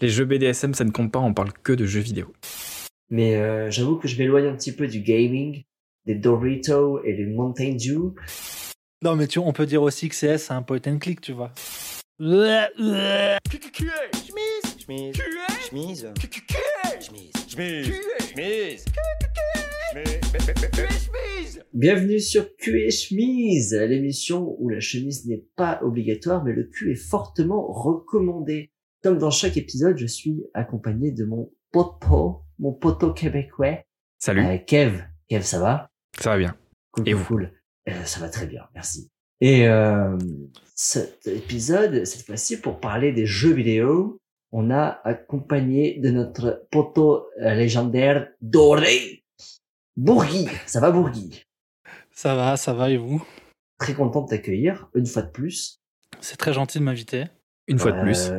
Les jeux BDSM, ça ne compte pas, on parle que de jeux vidéo. Mais euh, j'avoue que je m'éloigne un petit peu du gaming, des Doritos et des Mountain Dew. Non, mais tu, on peut dire aussi que CS, c'est un point and click, tu vois. Chemise. Chemise. Chemise. Chemise. Bienvenue sur Q et chemise, l'émission où la chemise n'est pas obligatoire, mais le cul est fortement recommandé. Comme dans chaque épisode, je suis accompagné de mon poteau, mon poteau québécois, Salut, euh, Kev. Kev, ça va? Ça va bien. Cool, Et cool, vous? cool. Euh, ça va très bien, merci. Et euh, cet épisode, cette fois-ci, pour parler des jeux vidéo, on a accompagné de notre poteau légendaire doré, Bourgui. Ça va, Bourgui? Ça va, ça va, et vous? Très content de t'accueillir, une fois de plus. C'est très gentil de m'inviter. Une fois de plus.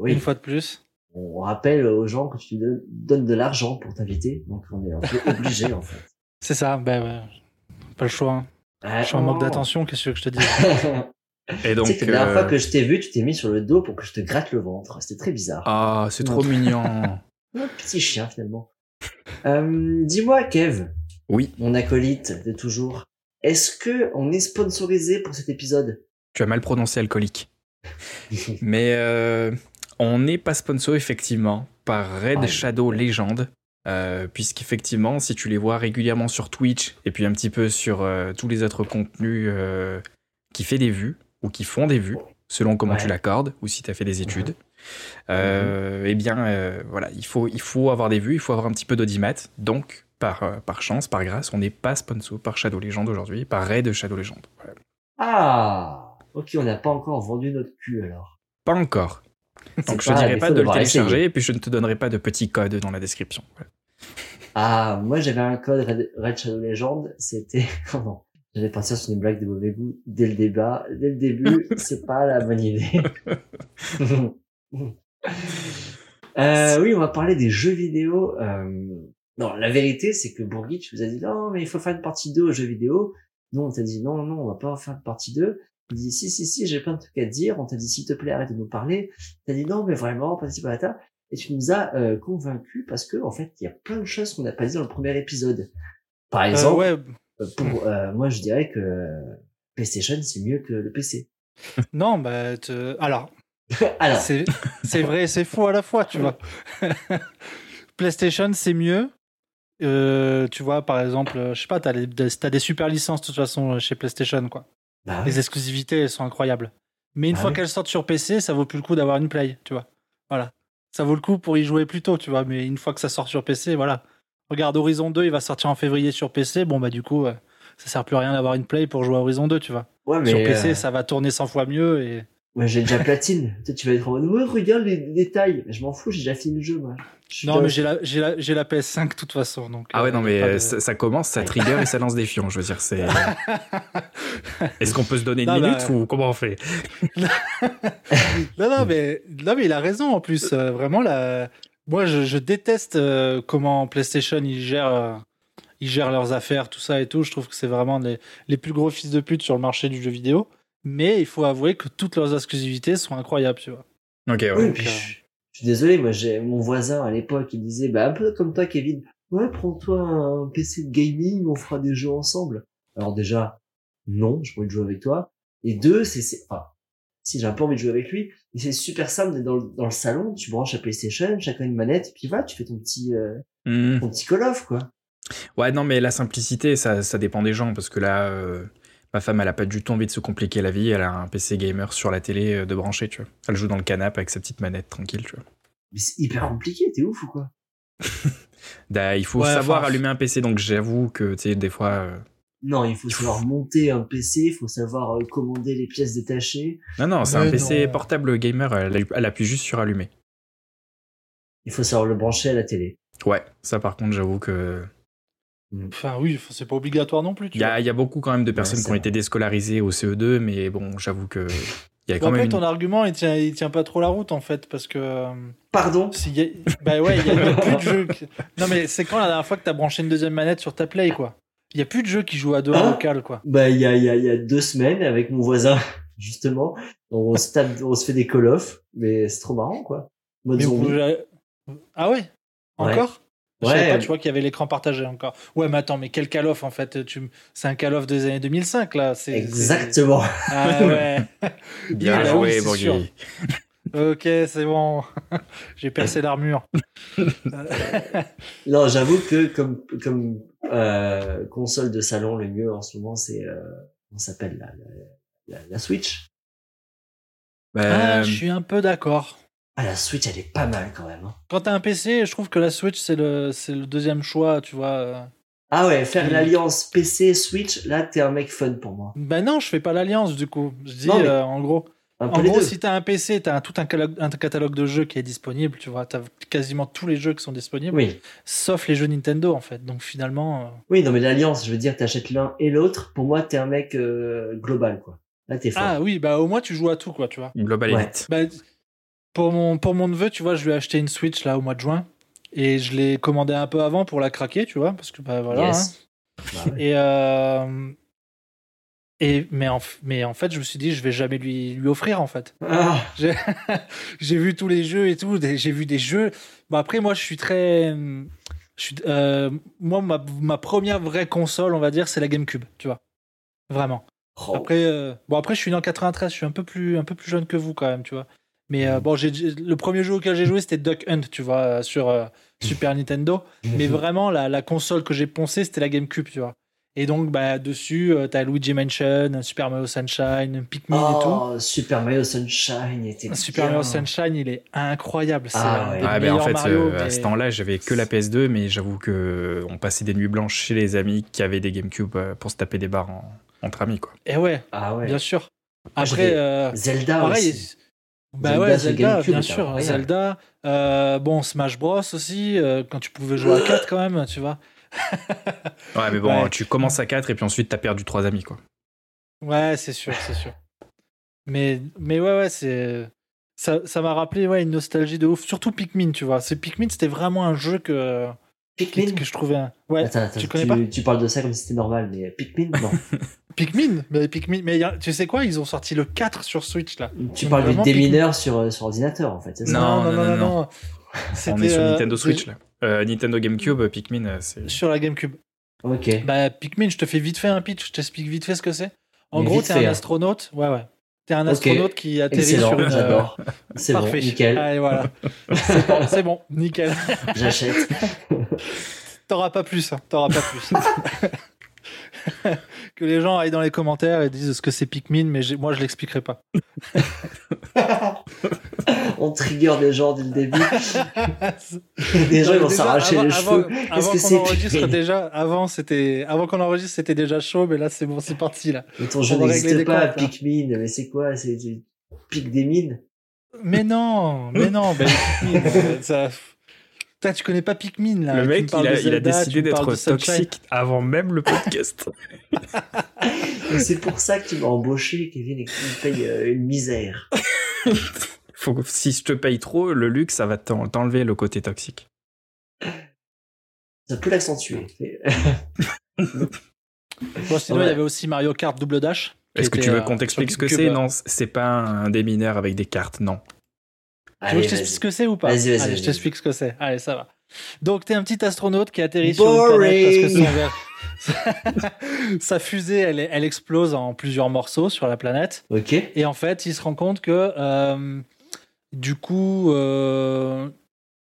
Euh, oui, Une fois de plus. on rappelle aux gens que tu donnes- donnes de l'argent pour t'inviter, donc on est un peu obligé en fait. C'est ça, ben ouais. Pas le choix. hein. Ah, Je suis en manque d'attention, qu'est-ce que je te dis Et donc, tu sais que la dernière euh, fois que je t'ai vu, tu t'es mis sur le dos pour que je te gratte le ventre. C'était très bizarre. ah, c'est trop mignon. Un petit chien finalement. Euh, Dis-moi, Kev, Oui, mon acolyte de toujours, est-ce que on est sponsorisé pour cet épisode? Tu as mal prononcé alcoolique. Mais euh, on n'est pas sponsor effectivement par Red Shadow Legend. Euh, puisqu'effectivement, si tu les vois régulièrement sur Twitch et puis un petit peu sur euh, tous les autres contenus euh, qui fait des vues ou qui font des vues, selon comment Ouais. tu l'accordes ou si tu as fait des études, euh, eh bien, voilà, il faut, il faut avoir des vues, il faut avoir un petit peu d'audimat. Donc, par, par chance, par grâce, on n'est pas sponsor par Shadow Legend aujourd'hui, par Red Shadow Legend. Ah, ok, on n'a pas encore vendu notre cul alors. Pas encore. Donc, je à dirai pas de le télécharger et puis je ne te donnerai pas de petit code dans la description. Ah, moi j'avais un code Red, Red Shadow Legend, c'était comment J'allais partir sur une blague de mauvais goût dès le débat, dès le début, c'est pas la bonne idée. euh, oui, on va parler des jeux vidéo. Euh... Non, la vérité, c'est que Bourgui, tu nous as dit non, mais il faut faire une partie 2 aux jeux vidéo. Nous, on t'a dit non, non, on va pas faire une partie 2. On dit si, si, si, j'ai plein de trucs à te dire. On t'a dit s'il te plaît, arrête de nous parler. T'as dit non, mais vraiment, pas si pas Et tu nous as euh, convaincus parce que en fait, il y a plein de choses qu'on n'a pas dit dans le premier épisode. Par Euh, exemple, Ouais, euh, pour euh, moi, je dirais que PlayStation c'est mieux que le PC. non, bah, te- alors, Alors, c'est c'est vrai et c'est faux à la fois, tu vois. PlayStation, c'est mieux. Euh, tu vois, par exemple, je sais pas, t'as les- des, t'as des super licences de toute façon chez PlayStation, quoi. Bah, Les exclusivités, elles sont incroyables. Mais une Ah fois qu'elles sortent sur PC, ça vaut plus le coup d'avoir une play, tu vois. Voilà. Ça vaut le coup pour y jouer plus tôt, tu vois. Mais une fois que ça sort sur PC, voilà. Regarde, Horizon 2, il va sortir en février sur PC. Bon, bah, du coup, euh, ça sert plus à rien d'avoir une play pour jouer à Horizon 2, tu vois. ouais, mais sur PC, euh, ça va tourner 100 fois mieux et. Moi j'ai déjà platine. Toi, tu vas être en mode ouais, regarde les détails. Mais je m'en fous, j'ai déjà fini le jeu, moi. Je suis Non, mais j'ai la, j'ai la, j'ai la PS5 de toute façon. Donc, Ah ouais, euh, non, mais pas euh, de- ça, ça commence, ça trigger et ça lance des fions. Je veux dire, c'est. Est-ce qu'on peut se donner une Non, bah, minute ou comment on fait? Non, non, mais, non, mais il a raison en plus. Euh, vraiment, la... moi, je, je déteste euh, comment PlayStation ils gèrent, euh, ils gèrent leurs affaires, tout ça et tout. Je trouve que c'est vraiment les, les plus gros fils de pute sur le marché du jeu vidéo. Mais il faut avouer que toutes leurs exclusivités sont incroyables, tu vois. Ok, ouais. Oui, puis je, je suis désolé, moi j'ai mon voisin à l'époque, il disait bah un peu comme toi, Kevin. Ouais, prends-toi un PC de gaming, on fera des jeux ensemble. Alors déjà, non, j'ai pas envie de jouer avec toi. Et deux, c'est, c'est, enfin, si j'ai un peu envie de jouer avec lui, mais c'est super simple d'être dans le, dans le salon, tu branches la PlayStation, chacun une manette, et puis va, tu fais ton petit, euh, Hmm. ton petit Call of, quoi. Ouais, non, mais la simplicité, ça, ça dépend des gens parce que là, euh, ma femme, elle a pas du tout envie de se compliquer la vie. Elle a un PC gamer sur la télé euh, de brancher, tu vois. Elle joue dans le canapé avec sa petite manette tranquille, tu vois. Mais c'est hyper compliqué, t'es ouf ou quoi? Da- il faut Ouais, savoir enfin, allumer un PC, donc j'avoue que, tu sais, des fois. euh, Non, il faut savoir monter un PC, il faut savoir euh, commander les pièces détachées, Non, non, c'est Mais un PC non. portable gamer, elle, elle appuie juste sur allumer. il faut savoir le brancher à la télé. Ouais, ça par contre, j'avoue que. Enfin, oui, c'est pas obligatoire non plus. Il y a, il y a beaucoup quand même de personnes qui ont vrai. été déscolarisées au CE2, mais bon, j'avoue que. Il y a quand même. ton argument, il tient, il tient pas trop la route en fait, parce que. euh, Pardon? y a- Bah ouais, il y a, il y a plus de jeux. qui- Non, mais c'est quand la dernière fois que t'as branché une deuxième manette sur ta Play, quoi? Il y a plus de jeux qui jouent à deux en Hein local, quoi. Bah, il y a, il y a, il y a deux semaines, avec mon voisin, justement, on se tape, on se fait des call off, mais c'est trop marrant, quoi. Mode Mais vous Ah ouais? Ouais. Encore? Je savais Ouais. pas, tu vois qu'il y avait l'écran partagé encore. Ouais, mais attends, mais quel Call of en fait tu... C'est un Call of des années 2005 là. c'est- c'est- Exactement. Ah ouais. Bien oui, joué, c'est Bourgui. ok, c'est bon. J'ai percé l'armure. Non, j'avoue que comme comme euh, console de salon, le mieux en ce moment, c'est euh, on s'appelle la, la, la, la Switch. Bah, Ah, je suis un peu d'accord. Ah, la Switch, elle est pas mal quand même. hein. Quand t'as un PC, je trouve que la Switch c'est le c'est le deuxième choix, tu vois. Ah ouais, faire Mm. l'alliance PC Switch, là, t'es un mec fun pour moi. Ben non, je fais pas l'alliance du coup. Je dis Non, mais- euh, en gros. En gros, deux. si t'as un PC, t'as un- tout un catalogue, un catalogue de jeux qui est disponible, tu vois. T'as quasiment tous les jeux qui sont disponibles, Oui, sauf les jeux Nintendo en fait. Donc finalement, euh, oui, non mais l'alliance, je veux dire, t'achètes l'un et l'autre. Pour moi, t'es un mec euh, global, quoi. Là, t'es fort. ah oui, bah au moins tu joues à tout quoi, tu vois. Global Ouais. Bah, pour mon pour mon neveu, tu vois, je lui ai acheté une Switch là au mois de juin et je l'ai commandé un peu avant pour la craquer, tu vois, parce que bah voilà. hein. yes. Bah ouais. Et euh, et mais en mais en fait, je me suis dit, je vais jamais lui lui offrir en fait. Ah, J'ai j'ai vu tous les jeux et tout. J'ai vu des jeux. Bon, après, moi, je suis très. Je suis, euh, moi, ma, ma première vraie console, on va dire, c'est la GameCube, tu vois. Vraiment. oh. Après, euh, bon, après, je suis né en 93. Je suis un peu plus, un peu plus jeune que vous, quand même, tu vois. Mais euh, bon, j'ai le premier jeu auquel j'ai joué, c'était Duck Hunt, tu vois, euh, sur euh, Super Nintendo. Mais vraiment, la, la console que j'ai poncée, c'était la GameCube, tu vois. Et donc, bah, dessus, euh, t'as Luigi Mansion, Super Mario Sunshine, Pikmin et tout. Oh, Super Mario Sunshine était Super bien. Mario Sunshine, il est incroyable. C'est Ah ouais. Ah, ben en fait, Mario, euh, à ce temps-là, j'avais que la PS2, mais j'avoue que on passait des nuits blanches chez les amis qui avaient des GameCube pour se taper des barres en- entre amis, quoi. Et ouais, Ah ouais. bien sûr. Moi, Après, euh, Zelda pareil. aussi. Bah Zelda ouais, Zelda, GameCube bien sûr. Zelda. euh, bon, Smash Bros aussi, euh, quand tu pouvais jouer à 4 quand même, tu vois. Ouais, mais bon, Ouais. tu commences à 4 et puis ensuite t'as perdu trois amis, quoi. Ouais, c'est sûr, c'est sûr. Mais, mais ouais, ouais, c'est. Ça ça m'a rappelé ouais, une nostalgie de ouf. Surtout Pikmin, tu vois. C'est Pikmin, c'était vraiment un jeu que, Pikmin? que je trouvais. un- Ouais, Attends, attends, tu connais pas? tu parles de ça comme si c'était normal, mais Pikmin, non. Pikmin Mais Pikmin, mais a- tu sais quoi Ils ont sorti le 4 sur Switch là. tu Donc parles du démineur sur, euh, sur ordinateur, en fait, c'est ça Non, non, non, non. On C'était, est sur euh, Nintendo Switch, là. Euh, Nintendo GameCube, Pikmin, c'est... Sur la GameCube. Ok. Bah, Pikmin, je te fais vite fait un pitch, je t'explique vite fait ce que c'est. En Mais gros, t'es fait, un hein. astronaute. Ouais, ouais. T'es un astronaute qui atterrit Excellent, sur une. j'adore. C'est bon, Parfait. nickel. Allez, voilà. c'est bon, c'est bon, nickel. J'achète. T'auras pas plus, hein, t'auras pas plus. que les gens aillent dans les commentaires et disent ce que c'est Pikmin, mais moi je l'expliquerai pas. On trigger des gens dès le début. Les gens, ils vont s'arracher avant- les avant- cheveux. Avant que qu'on enregistre déjà, avant c'était, avant qu'on enregistre c'était déjà chaud, mais là c'est bon, c'est parti là. Mais ton jeu n'existe pas, comptes, hein. Pikmin. Mais c'est quoi? C'est du pic des mines? Mais non, mais non, ben, ça. Putain, tu connais pas Pikmin là. Le mec, il a, il décidé d'être toxique avant même le podcast. Et C'est pour ça que tu m'as embauché, Kevin, et que tu me payes euh, une misère. Faut si je te paye trop, le luxe, ça va t'en- t'enlever le côté toxique. Ça peut l'accentuer. Bon, sinon, il y avait aussi Mario Kart Double Dash. Est-ce que tu veux qu'on t'explique ce que c'est? Non, c'est pas un démineur avec des cartes, non. Tu veux Allez, que je t'explique ce que c'est ou pas Vas-y, vas-y, Allez, je t'explique ce que c'est. Allez, ça va. Donc, t'es un petit astronaute qui atterrit sur une planète parce que son sa fusée, elle, elle explose en plusieurs morceaux sur la planète. Ok. Et en fait, il se rend compte que euh, du coup, euh,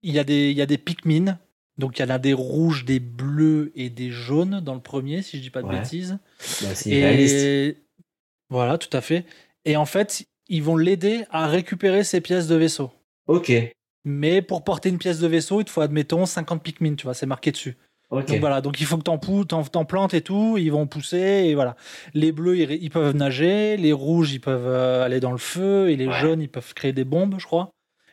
il y a des, il y a des Pikmin. Donc, il y en a des rouges, des bleus et des jaunes dans le premier, si je dis pas de Ouais. bêtises. Bah. Et voilà, tout à fait. Et en fait, ils vont l'aider à récupérer ses pièces de vaisseau. Ok. Mais pour porter une pièce de vaisseau, il te faut, admettons, 50 Pikmin, tu vois, c'est marqué dessus. Ok. Donc voilà, donc il faut que t'en, t'en, plantes et tout, ils vont pousser, et voilà. Les bleus, ils, ils peuvent nager, les rouges, ils peuvent euh, aller dans le feu, et les Ouais. jaunes, ils peuvent créer des bombes, je crois.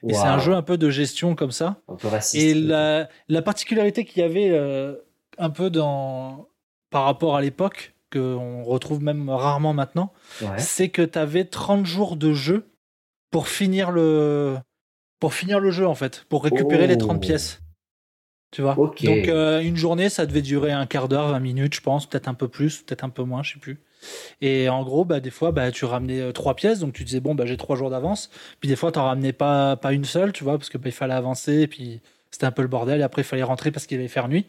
Et c'est un jeu un peu de gestion comme ça. Un peu raciste. Et la, la particularité qu'il y avait euh, un peu dans, par rapport à l'époque, qu'on retrouve même rarement maintenant, Ouais. c'est que tu avais 30 jours de jeu pour finir le pour finir le jeu en fait, pour récupérer Oh. les 30 pièces. Tu vois? Donc euh, une journée, ça devait durer un quart d'heure, 20 minutes, je pense, peut-être un peu plus, peut-être un peu moins, je sais plus. Et en gros, bah, des fois, bah, tu ramenais euh, trois pièces, donc tu disais, bon, bah, j'ai trois jours d'avance. Puis des fois, tu n'en ramenais pas, pas une seule, tu vois, parce que bah, il fallait avancer, et puis c'était un peu le bordel. Et après, il fallait rentrer parce qu'il allait faire nuit.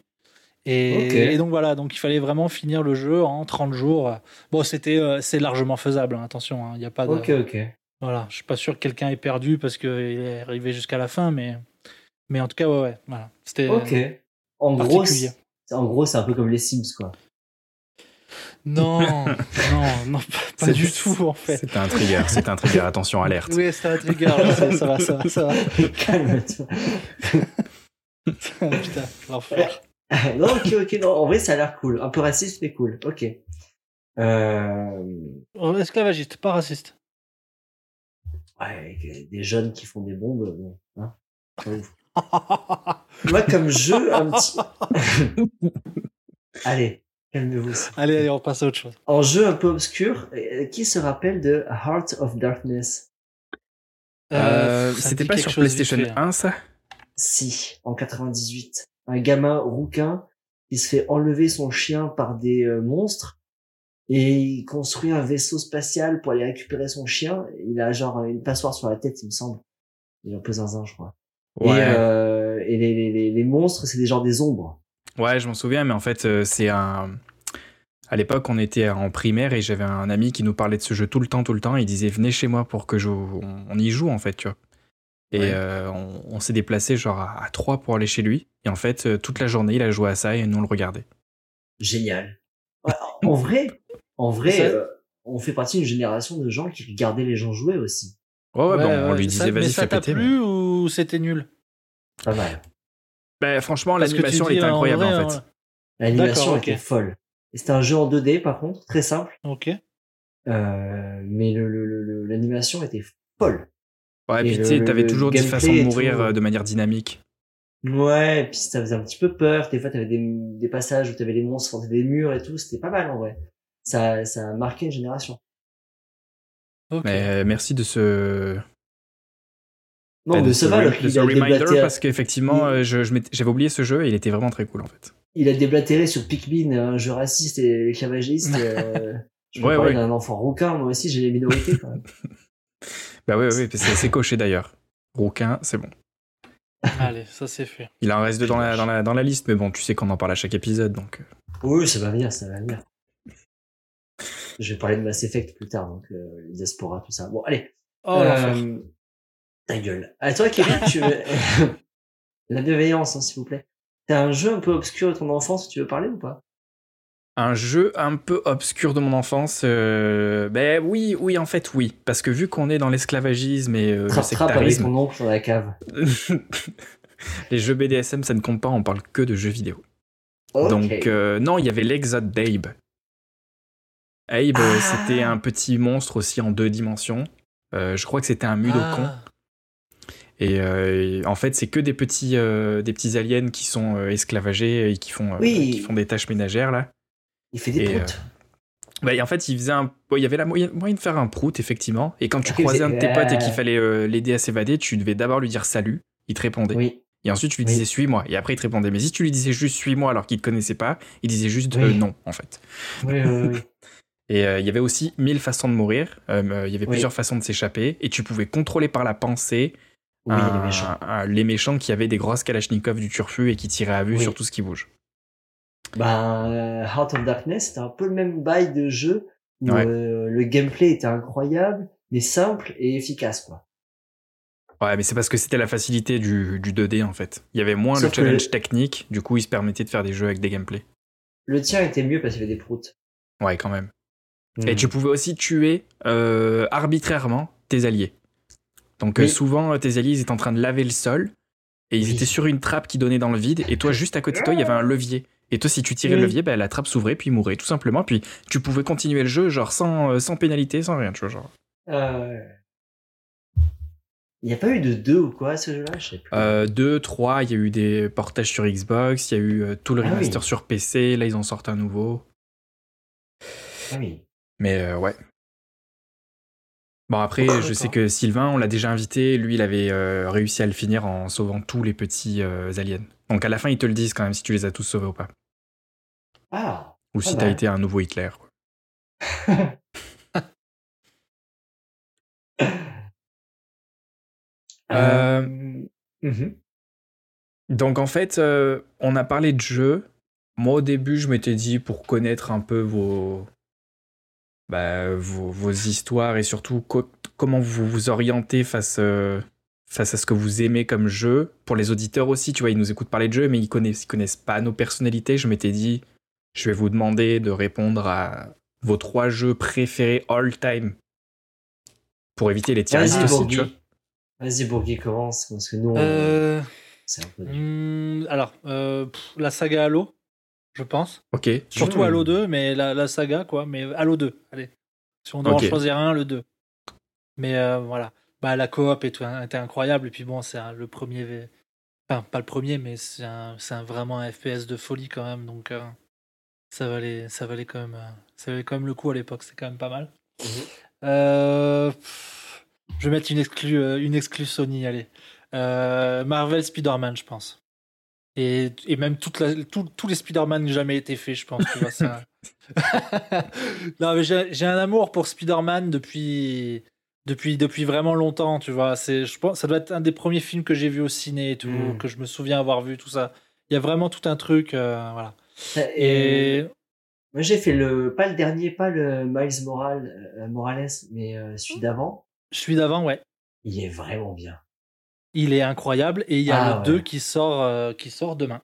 Et, donc voilà, donc il fallait vraiment finir le jeu en 30 jours. Bon, c'était, euh, c'est largement faisable, hein, attention, hein, il n'y a pas de. Ok, ok. Voilà, je suis pas sûr que quelqu'un ait perdu parce qu'il est arrivé jusqu'à la fin, mais, mais en tout cas, ouais, ouais, voilà. C'était Ok. En gros, c'est- en gros, c'est un peu comme les Sims, quoi. Non, non, non, pas, pas C'est- du tout, en fait. C'était un trigger, c'était un trigger, attention, alerte. Oui, c'était un trigger, là, c'est- ça va, ça va, ça va. Calme-toi. Putain, l'enfer. non, ok, ok. Non, en vrai, ça a l'air cool. Un peu raciste, mais cool. Ok. Euh... Esclavagiste, pas raciste. Ouais, euh, des jeunes qui font des bombes, bon, hein. Moi, comme jeu, un petit. allez, calmez-vous. allez, allez, on passe à autre chose. En jeu un peu obscur, euh, qui se rappelle de Heart of Darkness? Euh, me C'était pas sur PlayStation fait. 1, ça? Si, en 98. Un gamin rouquin qui se fait enlever son chien par des euh, monstres et il construit un vaisseau spatial pour aller récupérer son chien. Il a genre une passoire sur la tête, il me semble. Il est un peu zinzin, je crois. Et, Ouais, euh, et les, les, les, les monstres, c'est des genres des ombres. ouais je m'en souviens, mais en fait, euh, c'est un. À l'époque, on était en primaire et j'avais un ami qui nous parlait de ce jeu tout le temps, tout le temps. Il disait venez chez moi pour que je... on y joue en fait, tu vois. Et Ouais. euh, on, on s'est déplacé genre à, à trois pour aller chez lui. Et en fait, euh, toute la journée, il a joué à ça et nous on le regardait. Génial. Ouais, en vrai, en vrai, Ça- euh, on fait partie d'une génération de gens qui regardaient les gens jouer aussi. Ouais, ouais, Ouais, bon, on lui disait mais vas-y, ça fais t'a mais- plu ou c'était nul? Pas mal. Bah, franchement, l'animation, était en incroyable vrai, en fait. euh, L'animation était folle. C'était un jeu en 2D par contre, très simple. Ok. Euh, mais le, le, le- le- l'animation était folle. Ouais, Et puis tu sais, t'avais le toujours 10 gameplay façons de mourir tout. euh, de manière dynamique. Ouais, et puis ça faisait un petit peu peur. Des fois, t'avais des, des passages où t'avais les monstres des murs et tout. C'était pas mal en vrai. Ça, ça a marqué une génération. Mais euh, merci de ce, Non, bah, de de ce re- de il ce a reminder déblatéré, parce qu'effectivement, Il- euh, j'avais oublié ce jeu et il était vraiment très cool en fait. il a déblatéré sur Pikmin, un jeu raciste et esclavagiste. euh, je peux Ouais, ouais. d'un enfant rouquin. Moi aussi, j'ai les minorités quand même. Bah oui, oui, c'est c'est coché d'ailleurs. Rouquin, c'est bon. Allez, ça c'est fait. Il en reste deux dans la, dans, la, dans la liste, mais bon, tu sais qu'on en parle à chaque épisode, donc... euh. Oui, ça va venir, ça va venir. Je vais parler de Mass Effect plus tard, donc euh, les Diaspora, tout ça. Bon, allez. Oh. Euh, ta gueule. À toi, Kevin, tu veux... La bienveillance, hein, s'il vous plaît. T'as un jeu un peu obscur de ton enfance, tu veux parler ou pas? Un jeu un peu obscur de mon enfance, euh, ben oui, oui, en fait, oui. Parce que vu qu'on est dans l'esclavagisme et euh, le avec oncle dans la cave. les jeux BDSM, ça ne compte pas, on parle que de jeux vidéo. Ok. Donc, euh, non, il y avait l'Exode d'Abe. Abe, Ah. c'était un petit monstre aussi en deux dimensions. Euh, je crois que c'était un Mudokon. Ah, Et euh, en fait, c'est que des petits, euh, des petits aliens qui sont euh, esclavagés et qui font, euh, Oui. qui font des tâches ménagères là. Il fait des et, proutes. Bah, et en fait, il faisait un, ouais, il y avait la moyen, de faire un prout effectivement. Et quand tu Il croisais un de tes potes et Ouais. qu'il fallait euh, l'aider à s'évader, tu devais d'abord lui dire salut. Il te répondait. Oui. Et ensuite, tu lui Oui. disais suis-moi. Et après, il te répondait. Mais si tu lui disais juste suis-moi alors qu'il te connaissait pas, il disait juste Oui. euh, non en fait. Oui, oui, oui. Et euh, il y avait aussi mille façons de mourir. Euh, euh, il y avait Oui. plusieurs façons de s'échapper. Et tu pouvais contrôler par la pensée Oui, un- les méchants. un- les méchants qui avaient des grosses kalachnikovs du turfu et qui tiraient à vue Oui. sur tout ce qui bouge. Ben, Heart of Darkness, c'était un peu le même bail de jeu où Ouais. euh, le gameplay était incroyable, mais simple et efficace, quoi. Ouais, mais c'est parce que c'était la facilité du, du 2D en fait. Il y avait moins Sauf le challenge le- technique, du coup, il se permettait de faire des jeux avec des gameplays. Le tien était mieux parce qu'il y avait des proutes. Ouais, quand même. Hmm. Et tu pouvais aussi tuer euh, arbitrairement tes alliés. Donc euh, souvent, tes alliés ils étaient en train de laver le sol et ils Oui. étaient sur une trappe qui donnait dans le vide et toi, juste à côté de toi, il y avait un levier. Et toi, si tu tirais le levier, bah, la trappe s'ouvrait puis il mourait tout simplement. Puis tu pouvais continuer le jeu genre sans, euh, sans pénalité, sans rien, tu vois. Genre. Euh... Il n'y a pas eu de 2 ou quoi à ce jeu-là? Je sais plus. Euh, 2, 3, il y a eu des portages sur Xbox, il y a eu euh, tout le Ah remaster oui. sur PC, là ils en sortent un nouveau. Ah oui. Mais euh, ouais. Bon après, D'accord. je sais que Sylvain, on l'a déjà invité, lui il avait euh, réussi à le finir en sauvant tous les petits euh, aliens. Donc à la fin ils te le disent quand même si tu les as tous sauvés ou pas. Ah Ou si t'as été un nouveau Hitler. quoi. Euh, mhm. Donc en fait, euh, on a parlé de jeux. Moi au début, je m'étais dit pour connaître un peu vos, bah, vos, vos histoires et surtout co- comment vous vous orientez face, euh, face à ce que vous aimez comme jeu. Pour les auditeurs aussi, tu vois, ils nous écoutent parler de jeux, mais ils connaissent, ils connaissent pas nos personnalités. Je m'étais dit, je vais vous demander de répondre à vos trois jeux préférés all time pour éviter les tier Vas-y, Bourgui. Vas-y, Bourgui, commence, parce que nous, on- Euh, c'est un peu dur. hmm, alors, euh, pff, la saga Halo, je pense. Ok. Surtout Mmh. Halo 2, mais la, la saga, quoi. Mais Halo 2, allez. Si on doit en choisir un, le 2. Mais euh, voilà. Bah, la coop et tout, hein, était incroyable. Et puis bon, c'est le premier. V- Enfin, pas le premier, mais c'est un, c'est un- vraiment un FPS de folie quand même. Donc, euh, ça, valait, ça, valait quand même, euh, ça valait quand même le coup à l'époque. C'est quand même pas mal. Mhm. Euh, pff, je vais mettre une exclue, euh, une exclue Sony, allez. Euh, Marvel Spider-Man, je pense. Et, et même toute la, tout- tous les Spider-Man qui jamais été faits, je pense. Tu vois, ça... non, mais j'ai un amour pour Spider-Man depuis, depuis, depuis vraiment longtemps, tu vois. C'est, je pense, ça doit être un des premiers films que j'ai vu au ciné et tout, Mm. que je me souviens avoir vu, tout ça. Il y a vraiment tout un truc, euh, voilà. Et, Et moi, j'ai fait le, pas le dernier, pas le Miles Moral, euh, Morales, mais euh, celui d'avant. celui d'avant, ouais. Il est vraiment bien. Il est incroyable et il y a Ah, le ouais. 2 qui sort, euh, qui sort demain.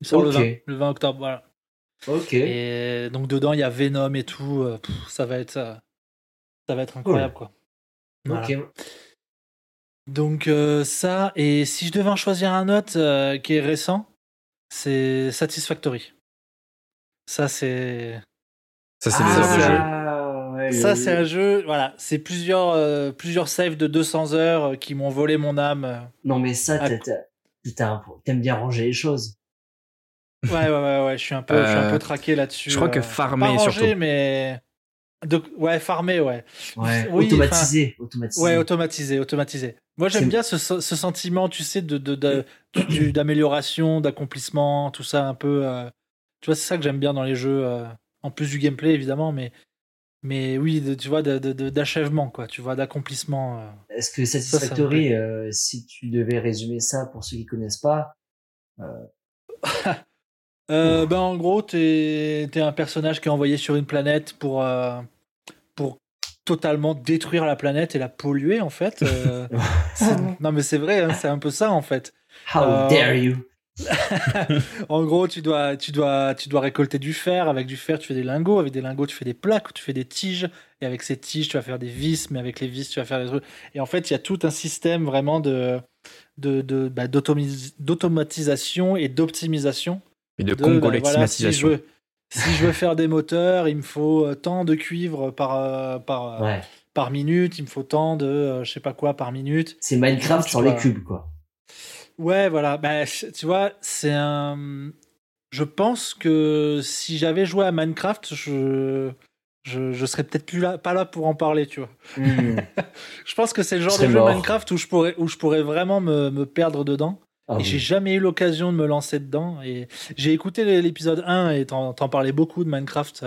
Il sort le, Ok. 20, le 20 octobre, voilà. Ok. Et donc dedans, il y a Venom et tout. pff, ça va être, ça va être incroyable, quoi. Voilà. Ok. Donc euh, ça, et si je devais en choisir un autre euh, qui est récent, c'est Satisfactory. Ça, c'est. Ça, c'est des heures de jeu. Ah, ouais, Ça, c'est un jeu, voilà, c'est plusieurs, euh, plusieurs saves de 200 heures euh, qui m'ont volé mon âme. euh. Non, mais ça, Ah. t'aimes bien ranger les choses. Ouais, ouais, ouais, ouais, je suis un peu, je suis un Euh, peu traqué là-dessus. je crois que euh. farmer, Pas ranger, surtout. mais. De... Ouais, farmer, ouais. Ouais. Oui, automatisé. automatisé. Ouais, automatisé, automatisé. Moi, j'aime bien ce, ce sentiment, tu sais, de, de, de- d'amélioration, d'accomplissement, tout ça un peu. euh, Tu vois, c'est ça que j'aime bien dans les jeux. euh, en plus du gameplay, évidemment, mais, mais oui, de- tu vois, d'achèvement, quoi. Tu vois, d'accomplissement. euh. Est-ce que ça Satisfactory, euh, si tu devais résumer ça pour ceux qui connaissent pas, ben, en gros, t'es es un personnage qui est envoyé sur une planète pour, pour totalement détruire la planète et la polluer, en fait. non, mais c'est vrai, hein, c'est un peu ça, en fait. how dare you? En gros, tu dois, tu, dois, tu dois récolter du fer. Avec du fer, tu fais des lingots. Avec des lingots, tu fais des plaques, tu fais des tiges. Et avec ces tiges, tu vas faire des vis. Mais avec les vis, tu vas faire des trucs. Et en fait, il y a tout un système vraiment de, de, de, bah, d'automatisation et d'optimisation. Et de de, bah, voilà, si, je veux, si je veux faire des moteurs, il me faut euh, tant de cuivre par, euh, par, euh, Ouais. par minute. Il me faut tant de euh, je sais pas quoi par minute. C'est Minecraft sur les cubes, quoi. Ouais, voilà. Bah, tu vois, c'est un. Je pense que si j'avais joué à Minecraft, je je, je serais peut-être plus là, pas là pour en parler, tu vois. Hmm. Je pense que c'est le genre de jeu. Minecraft où je pourrais où je pourrais vraiment me, me perdre dedans. Ah et oui. j'ai jamais eu l'occasion de me lancer dedans. Et j'ai écouté l'épisode 1 et t'en t'en parlais beaucoup de Minecraft.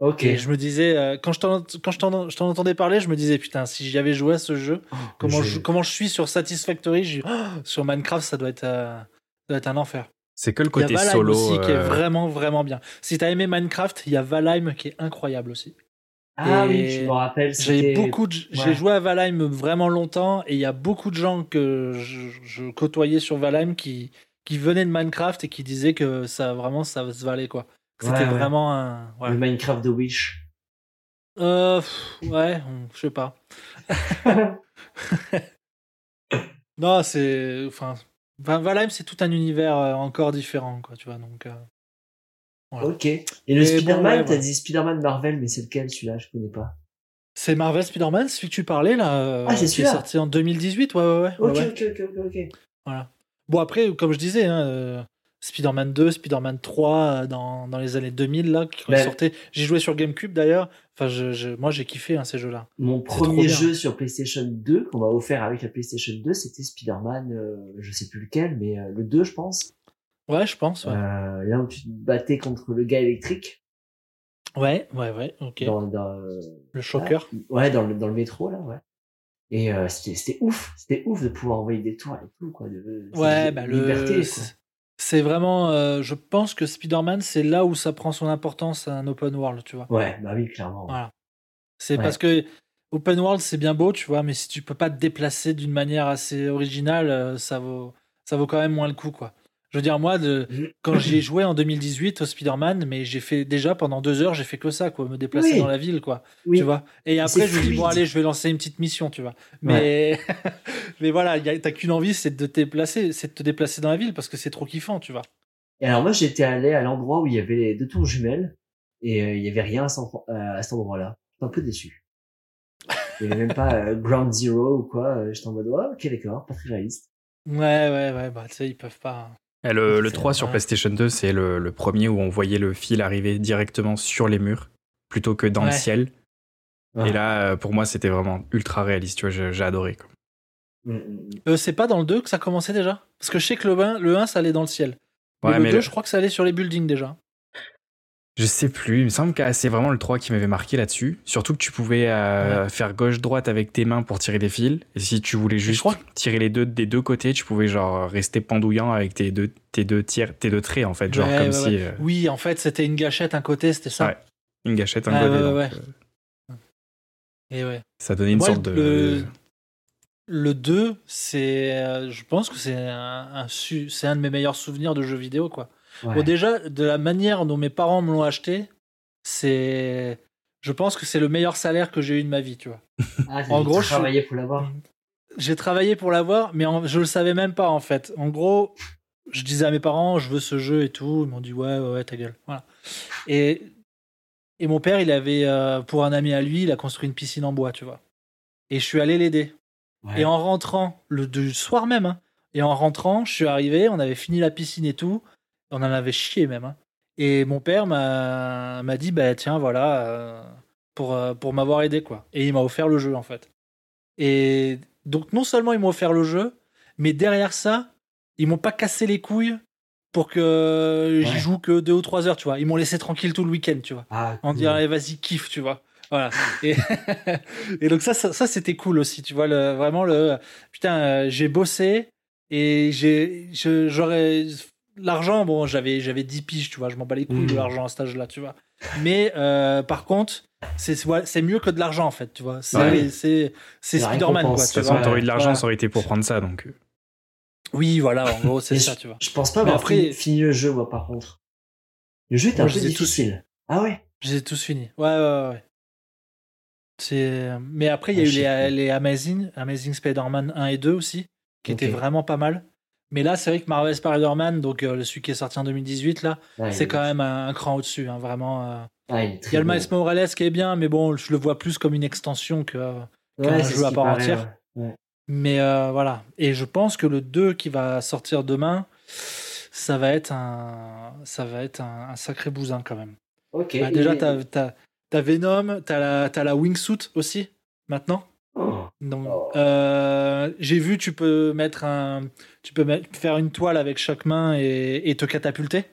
Ok. Et je me disais, euh, quand je t'en quand je t'en je t'en entendais parler, je me disais putain, si j'y avais joué à ce jeu, comment Je- comment je suis sur Satisfactory, oh, sur Minecraft, ça doit être euh, ça doit être un enfer. C'est que le Il y a côté Valheim solo. aussi qui est euh, vraiment vraiment bien. Si t'as aimé Minecraft, il y a Valheim qui est incroyable aussi. Ah Et oui, je me rappelle. J'ai beaucoup, de- j'ai ouais. joué à Valheim vraiment longtemps et il y a beaucoup de gens que je, je côtoyais sur Valheim qui qui venaient de Minecraft et qui disaient que ça vraiment ça se valait quoi. C'était vraiment un voilà. Le Minecraft de Wish. Euh, pff, ouais, je sais pas. Non, c'est. Enfin, Va- Valheim, c'est tout un univers euh, encore différent, quoi, tu vois. Donc, euh, Voilà. Ok. Et le Spider-Man, bon, ouais, t'as voilà. dit Spider-Man Marvel, mais c'est lequel celui-là? Je connais pas. c'est Marvel Spider-Man, celui que tu parlais, là. Ah, c'est qui est celui-là. sorti en 2018, ouais, ouais, ouais. Ok, ouais. ok, ok, ok, ok. Bon, après, comme je disais, hein, Spider-Man 2, Spider-Man 3, euh, dans, dans les années 2000, là, qui Ben- sortaient. J'ai joué sur GameCube, d'ailleurs. Enfin, je, je- moi, j'ai kiffé hein, ces jeux-là. Mon premier jeu sur PlayStation 2 qu'on m'a offert avec la PlayStation 2, c'était Spider-Man, euh, je sais plus lequel, mais euh, le 2, je pense. Ouais, je pense. ouais. Euh, là où tu te battais contre le gars électrique. Ouais, ouais, ouais, ok. dans, dans, Le choker. ouais, dans le, dans le métro, là, ouais. Et c'était ouf, c'était ouf de pouvoir envoyer des tours et tout, quoi. De, Ouais, bah de le. liberté, quoi. C'est- vraiment. euh, je pense que Spider-Man, c'est là où ça prend son importance à un open world, tu vois. Ouais, bah oui, clairement. Voilà. C'est Ouais. parce que open world, c'est bien beau, tu vois, mais si tu peux pas te déplacer d'une manière assez originale, euh, ça vaut, ça vaut quand même moins le coup, quoi. Je veux dire, moi, de, quand j'y ai joué en 2018 au Spider-Man, mais j'ai fait déjà pendant deux heures, j'ai fait que ça, quoi, me déplacer Oui. dans la ville, quoi. Oui. Tu vois? Et après, je me dis, bon, allez, je vais lancer une petite mission, tu vois. Mais, mais voilà, t'as qu'une envie, c'est de te déplacer, c'est de te déplacer dans la ville parce que c'est trop kiffant, tu vois. Et alors moi, j'étais allé à l'endroit où il y avait les deux tours jumelles et euh, il y avait rien à, cet endroit- euh, à cet endroit-là. J'étais un peu déçu. Il y avait même pas euh, Ground Zero ou quoi. J'étais en mode, ouais, ok, d'accord, pas très réaliste. Ouais, ouais, ouais, bah, tu sais, ils peuvent pas. Et le, le C'est 3 sur. PlayStation 2, c'est le, le premier où on voyait le fil arriver directement sur les murs plutôt que dans le ciel. Et là, euh, pour moi, c'était vraiment ultra réaliste. Tu vois, j'ai adoré. quoi. Mm, mm, mm. Euh, c'est pas dans le 2 que ça commençait déjà? Parce que je sais que le 1, le 1 ça allait dans le ciel. Mais Ouais, le mais 2, le- je crois que ça allait sur les buildings déjà. Je sais plus, il me semble que c'est vraiment le 3 qui m'avait marqué là-dessus. Surtout que tu pouvais euh, faire gauche-droite avec tes mains pour tirer des fils. Et si tu voulais juste tirer les deux des deux côtés, tu pouvais genre rester pendouillant avec tes deux, tes deux, tirs, tes deux traits en fait. Genre Ouais, comme ouais, si. euh, Oui, en fait, c'était une gâchette un côté, c'était ça. Une gâchette, un Ah, donc, ouais. euh, Et ouais. ça donnait une Moi, sorte de. le- Le 2, c'est, je pense que c'est un, un su- c'est un de mes meilleurs souvenirs de jeux vidéo, quoi. Ouais. Bon, déjà, de la manière dont mes parents me l'ont acheté, c'est, je pense que c'est le meilleur salaire que j'ai eu de ma vie, tu vois. Ah, en gros, je- travaillé pour l'avoir. J'ai travaillé pour l'avoir, mais en- je le savais même pas en fait. En gros, je disais à mes parents, je veux ce jeu et tout. Ils m'ont dit ouais, ouais, ouais, ta gueule. Voilà. Et et mon père, il avait euh, pour un ami à lui, il a construit une piscine en bois, tu vois. Et je suis allé l'aider. Ouais. Et en rentrant le du soir même, hein, et en rentrant, je suis arrivé, on avait fini la piscine et tout, on en avait chié même. hein. Et mon père m'a dit bah tiens voilà euh, pour euh, pour m'avoir aidé quoi. Et il m'a offert le jeu en fait. Et donc non seulement ils m'ont offert le jeu, mais derrière ça, ils m'ont pas cassé les couilles pour que j'y Ouais. joue que deux ou trois heures, tu vois. Ils m'ont laissé tranquille tout le week-end, tu vois. Ah, On cool. dirait vas-y kiffe, tu vois. Voilà. Et, et donc ça, ça, ça, c'était cool aussi, tu vois. Le, vraiment le putain, euh, j'ai bossé et j'ai, j'aurais l'argent. Bon, j'avais, j'avais 10 piges, tu vois. Je m'en bats les couilles de Mhm. l'argent à cet âge-là, tu vois. Mais euh, par contre, c'est, c'est- mieux que de l'argent en fait, tu vois. C'est, Ouais. c'est, c'est La Spider-Man quoi. De toute façon, t'aurais eu de l'argent, Voilà. ça aurait été pour prendre ça. Donc, euh, Oui, voilà. En gros, c'est ça, je, tu vois. je pense pas Mais avoir après- fini, fini le jeu, moi, par contre. Le jeu était Moi, un je peu les ai tous difficile. Ah ouais? Je les ai tous finis. Ouais, ouais, ouais, ouais. C'est... Mais après, il y a Ah, eu les, les Amazing, Amazing Spider-Man 1 et 2 aussi, qui étaient vraiment pas mal. Mais là, c'est vrai que Marvel Spider-Man, donc euh, celui qui est sorti en 2018, là, c'est quand même un, un cran au-dessus, hein, vraiment. euh. Il y a le. Miles Morales qui est bien, mais bon, je le vois plus comme une extension. Ouais, qu'un c'est jeu ce à part paraît, entière. ouais. Mais euh, voilà. Et je pense que le 2 qui va sortir demain, ça va être un, ça va être un, un sacré bousin quand même. Ok. Bah, déjà, et- t'as, t'as Venom, t'as la, t'as la Wingsuit aussi, maintenant. Donc, Oh. euh, j'ai vu, tu peux mettre un, tu peux mettre- faire une toile avec chaque main et, et te catapulter.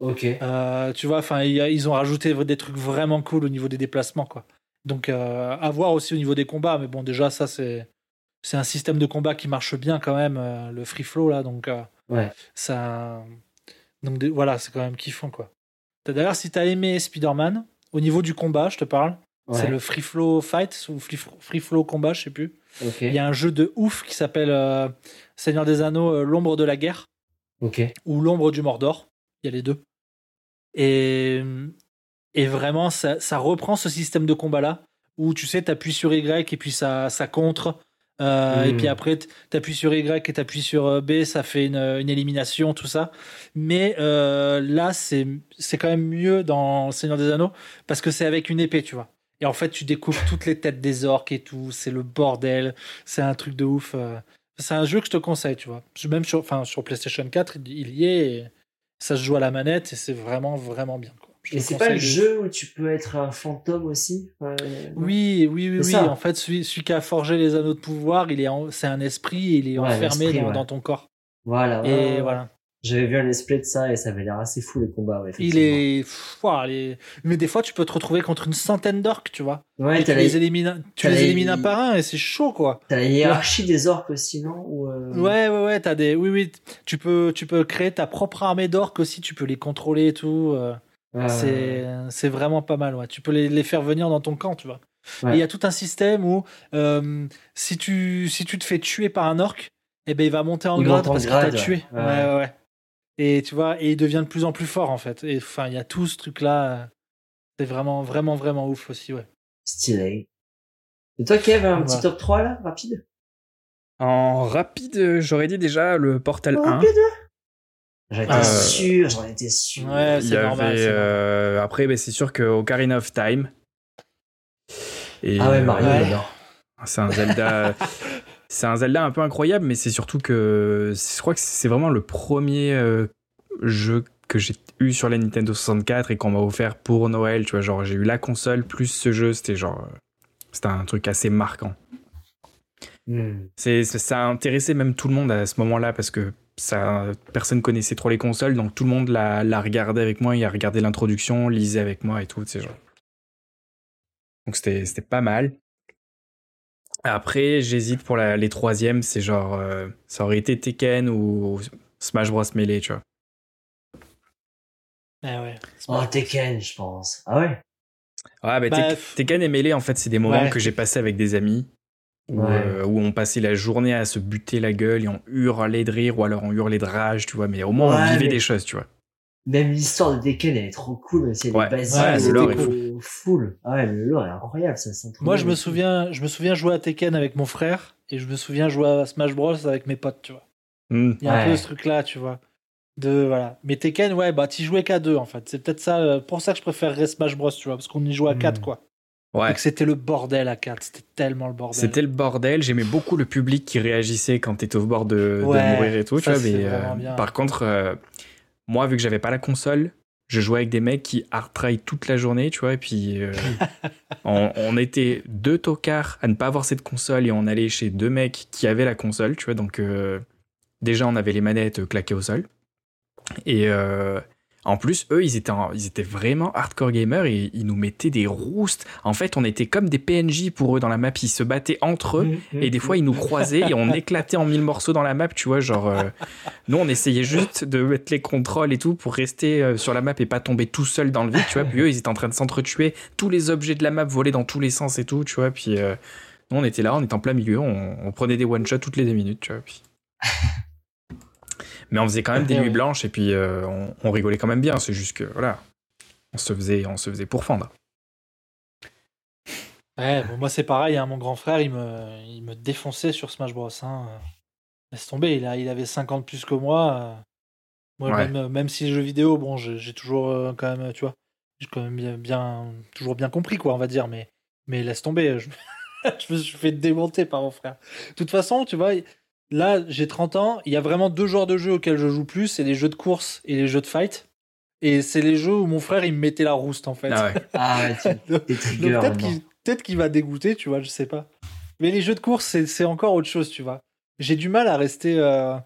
Ok. Euh, tu vois, enfin, ils ont rajouté des trucs vraiment cool au niveau des déplacements, quoi. Donc, euh, à voir aussi au niveau des combats. Mais bon, déjà, ça, c'est, c'est un système de combat qui marche bien quand même, euh, le free flow là. Donc, euh, Ouais. ça, donc voilà, c'est quand même kiffant, quoi. D'ailleurs, si t'as aimé Spider-Man, au niveau du combat, je te parle, c'est le free flow fight ou free, free flow combat, je sais plus. Il y a un jeu de ouf qui s'appelle euh, Seigneur des Anneaux, euh, l'ombre de la guerre ou l'ombre du Mordor. Il y a les deux. Et, et vraiment, ça, ça reprend ce système de combat-là où tu sais, t'appuies sur Y et puis ça, ça contre. Euh. Et puis après, t'appuies sur Y et t'appuies sur B, ça fait une, une élimination, tout ça. Mais euh, là, c'est c'est quand même mieux dans Seigneur des Anneaux parce que c'est avec une épée, tu vois. Et en fait, tu découvres toutes les têtes des orques et tout. C'est le bordel. C'est un truc de ouf. euh. C'est un jeu que je te conseille, tu vois. Même sur, enfin, sur PlayStation 4, il y est. et ça se joue à la manette et c'est vraiment, vraiment bien. Quoi. Je te Et c'est pas le jeu où tu peux être un fantôme aussi non? Oui, oui, oui, oui. ça. En fait, celui, celui qui a forgé les anneaux de pouvoir, il est, en- c'est un esprit, et il est Ouais, enfermé dans, ouais. dans ton corps. Voilà. Et ouais. voilà. J'avais vu un play de ça et ça avait l'air assez fou les combats. Ouais, Il est... pff, ouah, les- Mais des fois, tu peux te retrouver contre une centaine d'orques, tu vois. Ouais, Et tu les élimines, tu les élimines un par un et c'est chaud, quoi. t'as la hiérarchie des orques aussi, non? Ou, euh, Ouais, ouais, ouais, t'as des, oui, oui, tu peux, tu peux créer ta propre armée d'orques aussi, tu peux les contrôler et tout. euh, c'est, vraiment pas mal, ouais. Tu peux les, les faire venir dans ton camp, tu vois. Ouais. il y a tout un système où, euh, si tu, si tu te fais tuer par un orc, eh ben, il va monter en Il grade parce qu'il t'a tué. ouais, ouais. Et tu vois, et il devient de plus en plus fort, en fait. Et enfin, il y a tout ce truc-là. euh, C'est vraiment, vraiment, vraiment ouf aussi, ouais. Stylé. Et toi, Kev, un petit top 3 là, rapide? En rapide, j'aurais dit déjà le Portal 1. Rapide J'en étais Euh, sûr, j'en étais sûr. Ouais, c'est normal. avait, euh, après, ben, c'est sûr que Ocarina of Time. Et, ah ouais, Mario, euh, c'est un Zelda. c'est un Zelda un peu incroyable, mais c'est surtout que je crois que c'est vraiment le premier euh, jeu que j'ai eu sur la Nintendo 64 et qu'on m'a offert pour Noël. Tu vois, genre j'ai eu la console plus ce jeu. C'était genre, euh, c'était un truc assez marquant. Hmm. C'est, ça a intéressé même tout le monde à ce moment-là parce que ça, personne connaissait trop les consoles, donc tout le monde l'a, l'a regardé avec moi, il a regardé l'introduction, lisait avec moi et tout, sais, genre. Donc c'était pas mal. Après, j'hésite pour la- les troisièmes, c'est genre, euh, ça aurait été Tekken ou Smash Bros Melee, tu vois. Eh ouais. Oh, Tekken, je pense. Ah ouais? Ouais, bah, Bah, Tek- f- Tekken et Melee, en fait, c'est des moments Ouais. que j'ai passés avec des amis. Où, Ouais. euh, où on passait la journée à se buter la gueule et on hurlait de rire ou alors on hurlait de rage, tu vois. Mais au moins, on vivait mais- des choses, tu vois. Même l'histoire de Tekken, elle est trop cool, elle Ouais. est basique. Ouais, le lore est full. Ah ouais, le lore est incroyable, ça sent trop Moi, bien je me souviens, je me souviens jouer à Tekken avec mon frère et je me souviens jouer à Smash Bros avec mes potes, tu vois. Hmm. Il y a un peu ce truc-là, tu vois. De voilà. Mais Tekken, ouais, bah t'y jouais qu'à deux en fait. C'est peut-être ça, euh, pour ça que je préférerais Smash Bros, tu vois, parce qu'on y jouait à Hmm. quatre, quoi. Ouais. C'était le bordel à quatre. C'était tellement le bordel. C'était le bordel. J'aimais beaucoup le public qui réagissait quand t'étais au bord de, mourir et tout. tu vois, c'est mais, euh, par contre, euh, moi, vu que j'avais pas la console, je jouais avec des mecs qui hard toute la journée, tu vois. Et puis, euh, on, on était deux tocards à ne pas avoir cette console et on allait chez deux mecs qui avaient la console, tu vois. Donc, euh, déjà, on avait les manettes claquées au sol. Et euh, en plus, eux, ils étaient, en- ils étaient vraiment hardcore gamers et ils nous mettaient des roustes. En fait, on était comme des PNJ pour eux dans la map. Ils se battaient entre eux. Hmm, hmm, Et des fois, ils nous croisaient et on éclatait en mille morceaux dans la map, tu vois. Genre, euh, nous, on essayait juste de mettre les contrôles et tout pour rester euh, sur la map et pas tomber tout seul dans le vide, tu vois. Puis eux, ils étaient en train de s'entretuer. Tous les objets de la map volaient dans tous les sens et tout, tu vois. Puis euh, nous, on était là, on était en plein milieu, on, on prenait des one-shots toutes les deux minutes, tu vois. Puis... Mais on faisait quand même des nuits blanches et puis euh, on, on rigolait quand même bien. C'est juste que, voilà, on se faisait, on se faisait pourfendre. Ouais, bon, moi c'est pareil, hein, mon grand frère, il me, il me défonçait sur Smash Bros. Hein. Laisse tomber, il, a, il avait 50 plus que moi. euh. Moi, Ouais. même, même si les jeux vidéo, bon, j'ai j'ai toujours euh, quand même, tu vois, j'ai quand même bien, bien, toujours bien compris, quoi, on va dire, mais, mais laisse tomber, je, je me suis fait démonter par mon frère. De toute façon, tu vois, là, j'ai 30 ans, il y a vraiment deux genres de jeux auxquels je joue plus, c'est les jeux de course et les jeux de fight. Et c'est les jeux où mon frère, il me mettait la rouste, en fait. Ah ouais. Ah ouais, Donc, peut-être qu'il peut-être qu'il va dégoûter, tu vois, je sais pas. Mais les jeux de course, c'est c'est encore autre chose, tu vois. J'ai du mal à rester, euh,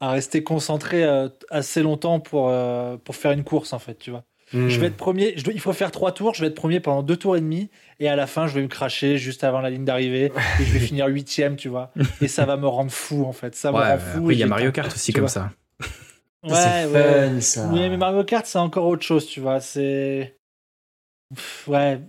à rester concentré euh, assez longtemps pour, euh, pour faire une course, en fait, tu vois. Hmm. Je vais être premier, je dois- il faut faire trois tours, je vais être premier pendant deux tours et demi, et à la fin, je vais me cracher juste avant la ligne d'arrivée, et je vais finir huitième, tu vois. Et ça va me rendre fou, en fait. Ça me Ouais, rend après, fou. il y a Mario Kart aussi comme vois. ça. Ouais, c'est ouais. fun, ça. Oui, mais Mario Kart, c'est encore autre chose, tu vois. C'est. Ouais.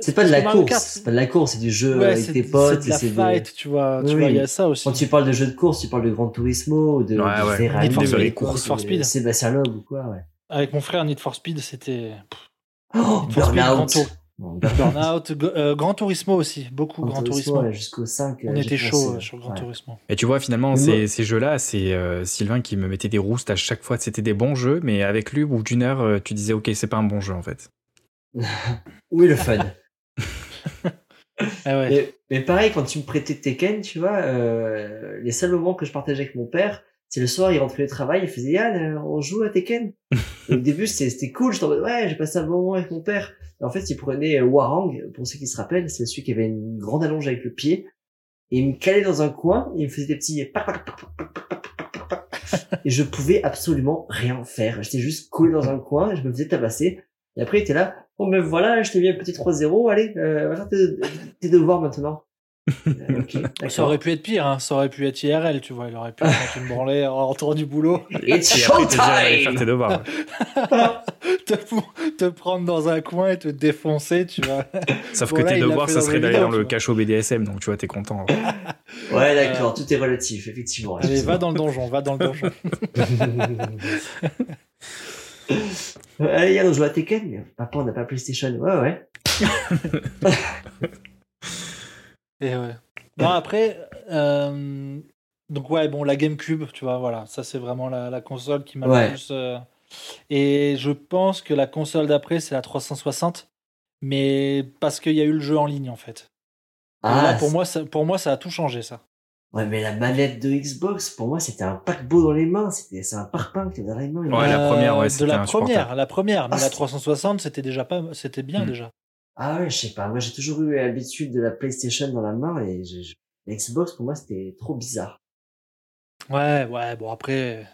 C'est pas de la course. C'est pas de la course, c'est du jeu Ouais, avec c'est tes c'est potes. de et la c'est des- fight, tu vois. Tu Oui, vois, il y a ça aussi. Quand tu parles de jeux de course, tu parles de Gran Turismo, de, Ouais, de ouais. De Need for Speed. Sébastien Loeb ou quoi, ouais. Avec mon frère, Need for Speed, c'était. Oh, Burnout. Burnout, euh, Gran Turismo aussi, beaucoup Gran Turismo. ouais, jusqu'au 5. On euh, était chaud pensé, euh, sur Gran ouais. Turismo. Et tu vois, finalement, ces, moi- ces jeux-là, c'est euh, Sylvain qui me mettait des roustes à chaque fois. C'était des bons jeux, mais avec lui, au bout d'une heure, tu disais, OK, c'est pas un bon jeu, en fait. Où est le fun Ah ouais. mais, mais pareil, quand tu me prêtais Tekken, tu vois, euh, les seuls moments que je partageais avec mon père, c'est le soir, il rentrait du travail, il faisait Yann, on joue à Tekken. Et au début, c'était cool. J'étais en mode, ouais, j'ai passé un bon moment avec mon père. En fait, il prenait Warang, pour ceux qui se rappellent, c'est celui qui avait une grande allonge avec le pied. Et il me calait dans un coin, et il me faisait des petits et je pouvais absolument rien faire. J'étais juste collé dans un coin, je me faisais tabasser. Et après, il était là, oh, mais voilà, je t'ai mis un petit 3-0, allez, euh, va tes, tes devoirs maintenant. Euh, ok, Ça aurait pu être pire, hein. ça aurait pu être IRL, tu vois. Il aurait pu mettre une branlée en retour du boulot, It's allez faire showtime tes devoirs. te, prendre dans un coin et te défoncer, tu vois. Sauf Bon, que là, tes devoirs, ça serait le d'aller dans tu le cachot BDSM, donc tu vois, t'es content. Ouais, d'accord, tout est relatif, effectivement. Allez, va dans le donjon, va dans le donjon. Allez, Yann, on joue à Tekken? Mais Papa, on n'a pas PlayStation. Ouais, ouais. Et ouais. Non, après, euh, donc ouais, bon, la GameCube, tu vois, voilà, ça c'est vraiment la, la console qui m'a Ouais. le plus. euh, Et je pense que la console d'après, c'est la 360, mais parce qu'il y a eu le jeu en ligne en fait. Là, pour moi, ça, pour moi, ça a tout changé, ça. Ouais, mais la manette de Xbox, pour moi, c'était un paquebot dans les mains. C'était, c'est un parpaing que dans les mains. Ouais, la première, ouais, Euh, de c'était la première, la première, mais Ah, la c'est- 360, c'était déjà pas, c'était bien Hmm. déjà. Ah ouais, je sais pas. Moi, j'ai toujours eu l'habitude de la PlayStation dans la main et je, je- l'Xbox, pour moi, c'était trop bizarre. Ouais, ouais, bon après,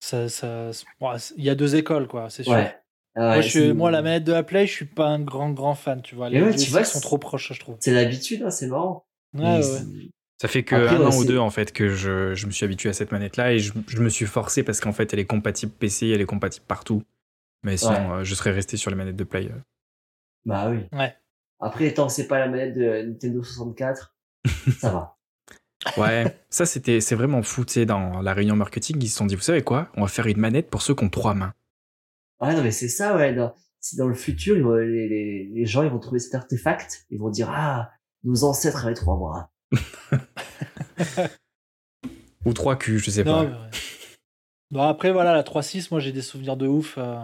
ça, ça, bon, il y a deux écoles quoi, c'est sûr. Ouais. Ah ouais, moi, je suis, moi, la manette de la Play, je suis pas un grand grand fan, tu vois. Les ouais, deux tu vois, sont c'est- trop proches, je trouve. C'est l'habitude, hein, c'est marrant. Ouais, Ça fait que Après, un ouais, an ou deux en fait que je, je me suis habitué à cette manette là et je, je me suis forcé parce qu'en fait elle est compatible PC, elle est compatible partout. Mais sinon euh, je serais resté sur les manettes de Play. Bah oui. Ouais. Après, tant que c'est pas la manette de Nintendo 64, ça va. Ouais, ça c'était c'est vraiment fou, tu sais, dans la réunion marketing, ils se sont dit, vous savez quoi? On va faire une manette pour ceux qui ont trois mains. Ouais, non, mais c'est ça, ouais. Dans, c'est dans le futur, ils vont- les, les, les gens, ils vont trouver cet artefact. Ils vont dire, ah, nos ancêtres avaient trois bras. Ou trois culs, je sais Non, pas. ouais. Bon, après, voilà, la 3.6, moi j'ai des souvenirs de ouf, euh,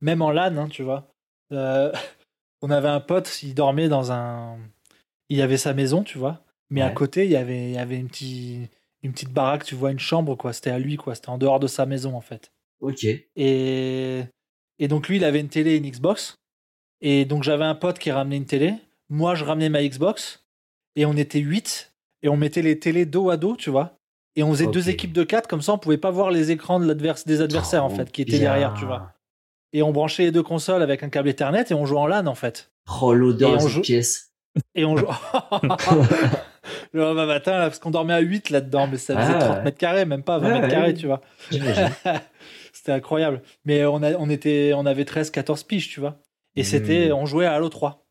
même en LAN, hein, tu vois. Euh, on avait un pote, il dormait dans un. Il avait sa maison, tu vois. Mais à côté, il y avait, il y avait une, petite, une petite baraque, tu vois, une chambre, quoi. C'était à lui, quoi. C'était en dehors de sa maison, en fait. Ok. Et, et donc lui, il avait une télé et une Xbox. Et donc j'avais un pote qui ramenait une télé. Moi, je ramenais ma Xbox. Et on était 8. Et on mettait les télés dos à dos, tu vois. Et on faisait deux équipes de 4. Comme ça, on pouvait pas voir les écrans de des adversaires, en Trop fait, qui étaient derrière, tu vois. Et on branchait les deux consoles avec un câble Ethernet et on jouait en LAN, en fait. Oh, l'odeur de joue- pièce. Et on jouait. Le lendemain matin, là, parce qu'on dormait à 8 là-dedans, mais ça faisait Ah, 30 ouais. mètres carrés, même pas 20 Ouais, mètres carrés, tu vois. C'était incroyable. Mais on, a, on, était, on avait 13, 14 piges, tu vois. Et Mmh. c'était, on jouait à Halo 3.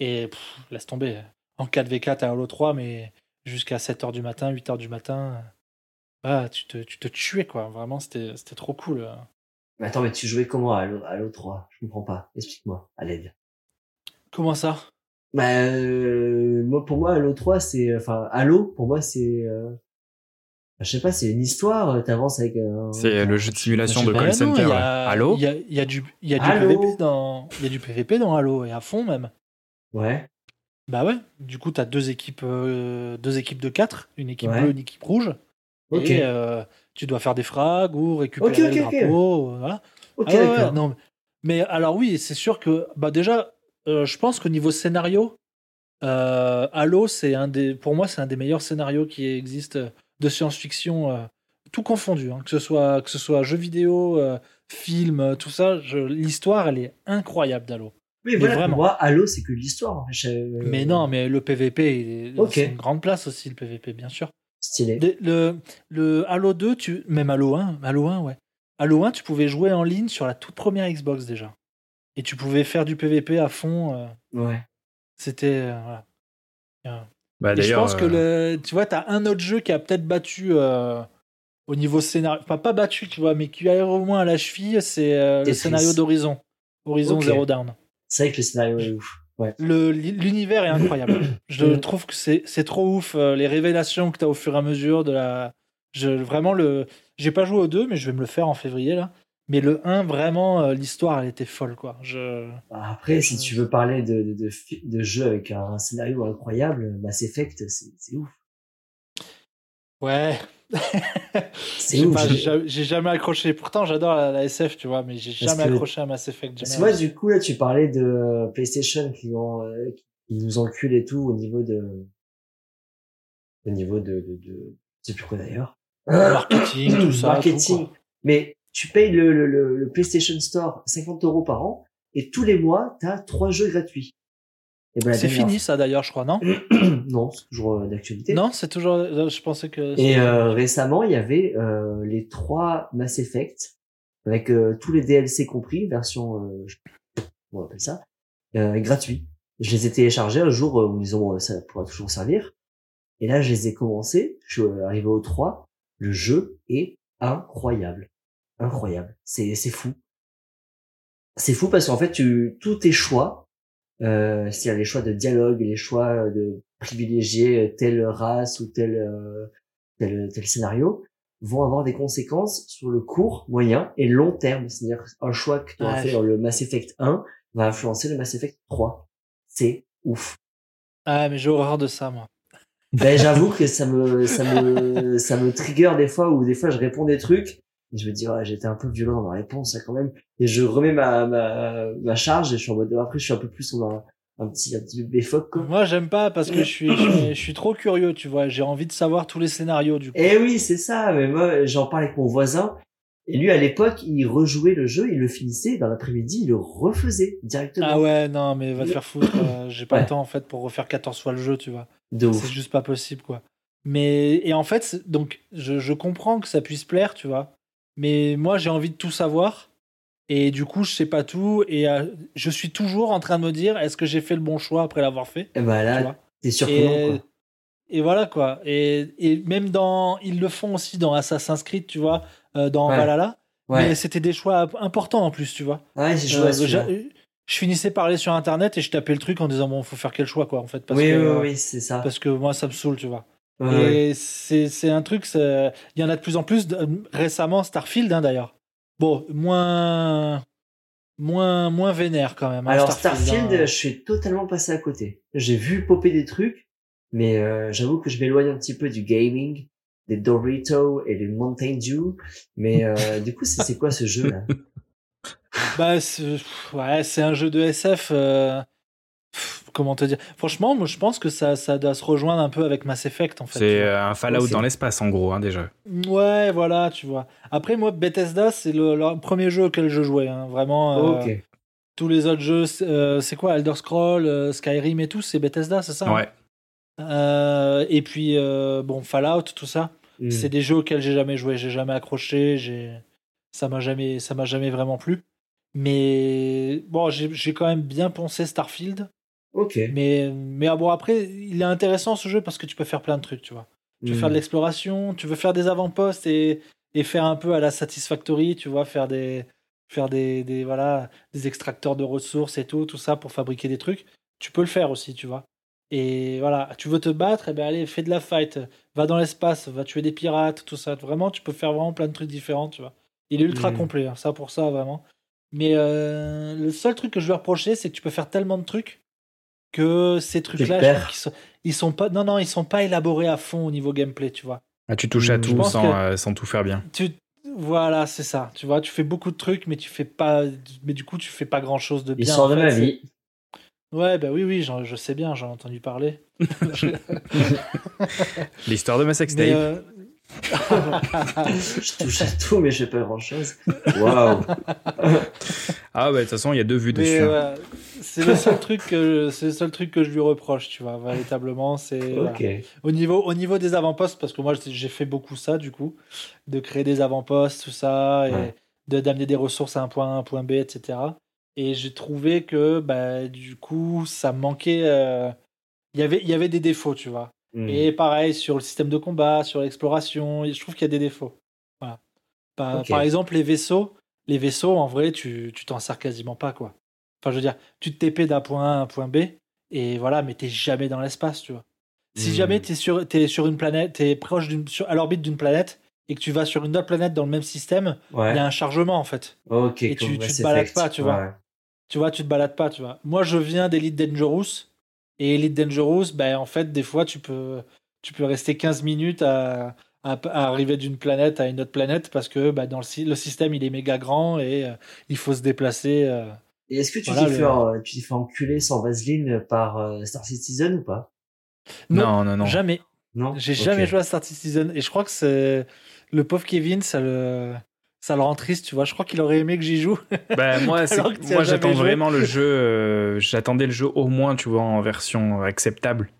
Et pff, laisse tomber. En 4v4 à Halo 3, mais jusqu'à 7h du matin, 8h du matin. Ah, tu te, tu te tuais, quoi. Vraiment, c'était c'était trop cool. Mais attends, mais tu jouais comment à Halo, Halo 3 Je comprends pas. Explique-moi, à l'aide. Comment ça? Bah, euh, moi, pour moi, Halo 3, c'est, enfin, Halo, pour moi, c'est, euh, je sais pas, c'est une histoire. T'avances avec un. C'est le jeu de simulation je de call Bah non, center. il y ouais. a- Allô Il y a, il y a du, il y a du Halo PVP dans, il y a du PVP dans Halo et à fond même. Ouais. Bah ouais. Du coup, t'as deux équipes, euh, deux équipes de 4, une équipe Ouais. bleue, une équipe rouge. Ok. Et euh, tu dois faire des frags ou récupérer Ok, ok, le ok. drapeau. euh, Voilà. Ah ouais, non, mais- mais alors oui, c'est sûr que bah déjà, euh, je pense qu'au niveau scénario, euh, Halo, c'est un des, pour moi, c'est un des meilleurs scénarios qui existent de science-fiction, euh, tout confondu, hein, que ce soit que ce soit jeu vidéo, film, tout ça. L'histoire, elle est incroyable d'Halo. Oui, voilà, vraiment. pour moi, Halo, c'est que l'histoire. Je- Mais non, mais le PVP, c'est une grande place aussi, le PVP, bien sûr. Stylé. Le, le Halo 2, tu, même Halo 1, Halo 1, ouais. Halo 1, tu pouvais jouer en ligne sur la toute première Xbox déjà. Et tu pouvais faire du PVP à fond. euh, Ouais. C'était. euh, voilà. Bah, Et je pense que euh, le, tu vois, t'as un autre jeu qui a peut-être battu euh, au niveau scénario. Enfin, pas battu, tu vois, mais qui a au moins à la cheville, c'est euh, le scénario d'Horizon. Horizon Ok. Zero Dawn. C'est vrai que le scénario est ouf. Ouais. Le- L'univers est incroyable. Je trouve que c'est c'est trop ouf. euh, Les révélations que tu as au fur et à mesure de la. Je, vraiment, le. J'ai pas joué au 2, mais je vais me le faire en février, là. Mais le 1, vraiment, euh, l'histoire, elle était folle, quoi. Je... Bah, Après, si tu veux parler de, de, de, fi- de jeux avec un scénario incroyable, Mass Effect, c'est c'est ouf. Ouais. C'est J'ai ouf. pas- j'ai- jamais accroché. Pourtant, j'adore la, la SF, tu vois, mais j'ai Parce jamais que- accroché à Mass Effect. Parce que moi, du coup, là, tu parlais de euh, PlayStation qui, ont, euh, qui nous enculent et tout au niveau de, au niveau de, de, de, je sais plus quoi d'ailleurs. Marketing, tout ça. marketing. tout. Mais tu payes le, le, le, le PlayStation Store 50 euros par an et tous les mois, tu as trois jeux gratuits. Et ben, C'est dernière fini ça d'ailleurs, je crois, non non, c'est toujours euh, d'actualité. Non, c'est toujours. euh, Je pensais que. Et euh, récemment, il y avait euh, les trois Mass Effect avec euh, tous les DLC compris, version, euh, on appelle ça, euh, gratuit. Je les ai téléchargés un jour où ils ont, ça pourra toujours servir. Et là, je les ai commencés. Je suis arrivé au 3. Le jeu est incroyable, incroyable. C'est c'est fou. C'est fou parce qu'en fait, tu tous tes choix, euh, c'est-à-dire les choix de dialogue, les choix de privilégier telle race ou tel euh, tel, tel scénario, vont avoir des conséquences sur le court, moyen et long terme. C'est-à-dire un choix que tu as Ouais. fait dans le Mass Effect 1 va influencer le Mass Effect 3. C'est ouf. Ah, mais j'ai horreur de ça, moi. Ben, j'avoue que ça me, ça me, ça me trigger des fois où des fois je réponds des trucs et je me dis, ouais, j'étais un peu violent dans ma réponse, là, quand même. Et je remets ma, ma, ma charge et je suis en mode, après, je suis un peu plus en un, un petit, un petit bébé phoque, quoi. Moi, j'aime pas parce que je suis, je suis, je suis trop curieux, tu vois. J'ai envie de savoir tous les scénarios, du coup. Eh oui, c'est ça. Mais moi, j'en parle avec mon voisin. Et lui, à l'époque, il rejouait le jeu, il le finissait, dans l'après-midi, il le refaisait directement. Ah ouais, non, mais va te faire foutre. euh, J'ai pas Ouais. le temps, en fait, pour refaire 14 fois le jeu, tu vois. C'est juste pas possible, quoi. Mais, et en fait, donc, je, je comprends que ça puisse plaire, tu vois. Mais moi, j'ai envie de tout savoir. Et du coup, je sais pas tout. Et euh, je suis toujours en train de me dire, est-ce que j'ai fait le bon choix après l'avoir fait? Et ben là, t'es surprenant, et, quoi. et voilà quoi. Et, et même dans, ils le font aussi dans Assassin's Creed, tu vois, euh, dans Ouais. Valhalla. Ouais. Mais c'était des choix importants en plus, tu vois. Ouais, j'ai joué Euh, je finissais par aller sur internet et je tapais le truc en disant bon, faut faire quel choix quoi en fait parce Oui, que oui, oui, c'est ça. parce que moi ça me saoule, tu vois. Ouais, et c'est c'est un truc, il y en a de plus en plus. de- récemment, Starfield hein, d'ailleurs. Bon, moins moins moins vénère quand même. hein, Alors Starfield, hein. je suis totalement passé à côté. J'ai vu popper des trucs, mais euh, j'avoue que je m'éloigne un petit peu du gaming, des Doritos et des Mountain Dew. Mais euh, du coup, c'est c'est quoi ce jeu là? Bah, c'est ouais, c'est un jeu de SF. euh, Comment te dire Franchement, moi, je pense que ça, ça doit se rejoindre un peu avec Mass Effect, en fait. C'est euh, un Fallout Ouais, dans l'espace, en gros, hein, déjà. Ouais, voilà, tu vois. Après, moi, Bethesda, c'est le, le premier jeu auquel je jouais. hein. Vraiment, euh, Ok. tous les autres jeux, c'est euh, c'est quoi Elder Scroll, euh, Skyrim et tout, c'est Bethesda, c'est ça hein Ouais. Euh, Et puis, euh, bon, Fallout, tout ça. Hmm. C'est des jeux auxquels j'ai jamais joué, j'ai jamais accroché, j'ai ça m'a jamais ça m'a jamais vraiment plu. Mais bon, j'ai j'ai quand même bien poncé Starfield, Ok. mais mais ah bon après, il est intéressant ce jeu parce que tu peux faire plein de trucs, tu vois. Tu veux Hmm. faire de l'exploration, tu veux faire des avant-postes et et faire un peu à la Satisfactory, tu vois, faire des faire des, des voilà, des extracteurs de ressources et tout, tout ça pour fabriquer des trucs. Tu peux le faire aussi, tu vois. Et voilà, tu veux te battre, et ben allez, fais de la fight, va dans l'espace, va tuer des pirates, tout ça. Vraiment, tu peux faire vraiment plein de trucs différents, tu vois. Il est ultra Mhm. complet, hein, ça pour ça, vraiment. Mais euh, le seul truc que je lui reprocher, c'est que tu peux faire tellement de trucs que ces trucs-là, sont, ils sont pas, non, non, ils sont pas élaborés à fond au niveau gameplay, tu vois. Ah, tu touches à. Je tout pense sans, que- euh, sans tout faire bien. Tu, voilà, c'est ça. Tu vois, tu fais beaucoup de trucs, mais tu fais pas, mais du coup, tu fais pas grand chose de bien. L'histoire en de fait, ma vie. Ouais, bah oui, oui, je sais bien, j'en ai entendu parler. L'histoire de ma sextape. euh, je touche à tout, mais je fais pas grand chose. Waouh. Ah, bah, de toute façon, il y a deux vues mais, dessus. hein. C'est le seul truc que c'est le seul truc que je lui reproche, tu vois, véritablement, c'est voilà. Au niveau au niveau des avant-postes parce que moi j'ai fait beaucoup ça du coup, de créer des avant-postes, tout ça et Ouais. de d'amener des ressources à un point A, un point B, etc. Et j'ai trouvé que bah du coup ça manquait euh, il y avait il y avait des défauts, tu vois. Hmm. Et pareil, sur le système de combat, sur l'exploration, je trouve qu'il y a des défauts. Voilà. Par exemple, les vaisseaux, les vaisseaux, en vrai, tu tu t'en sers quasiment pas, quoi. Enfin, je veux dire, tu te TP d'un point A à un point B, et voilà, mais t'es jamais dans l'espace, tu vois. Si Hmm. jamais t'es sur, t'es sur une planète, t'es proche d'une, à l'orbite d'une planète, et que tu vas sur une autre planète dans le même système, il Ouais. y a un chargement, en fait. Ok. et tu- tu te balades Effect. pas, tu vois. Ouais. Tu vois, tu te balades pas, tu vois. Moi, je viens d'Elite Dangerous. Et Elite Dangerous, ben, en fait, des fois, tu peux, tu peux rester 15 minutes à, à, à arriver d'une planète à une autre planète parce que ben, dans le, le système, il est méga grand et euh, il faut se déplacer. euh. Et est-ce que tu Voilà, t'es le- fait, tu t'es fait enculer sans vaseline par euh, Star Citizen ou pas? Non, non, non. Jamais. Non? J'ai jamais joué à Star Citizen. Et je crois que c'est. le pauvre Kevin, ça le, ça le rend triste, tu vois. Je crois qu'il aurait aimé que j'y joue. Bah, moi, moi j'attends vraiment le jeu. euh, J'attendais le jeu au moins, tu vois, en version acceptable.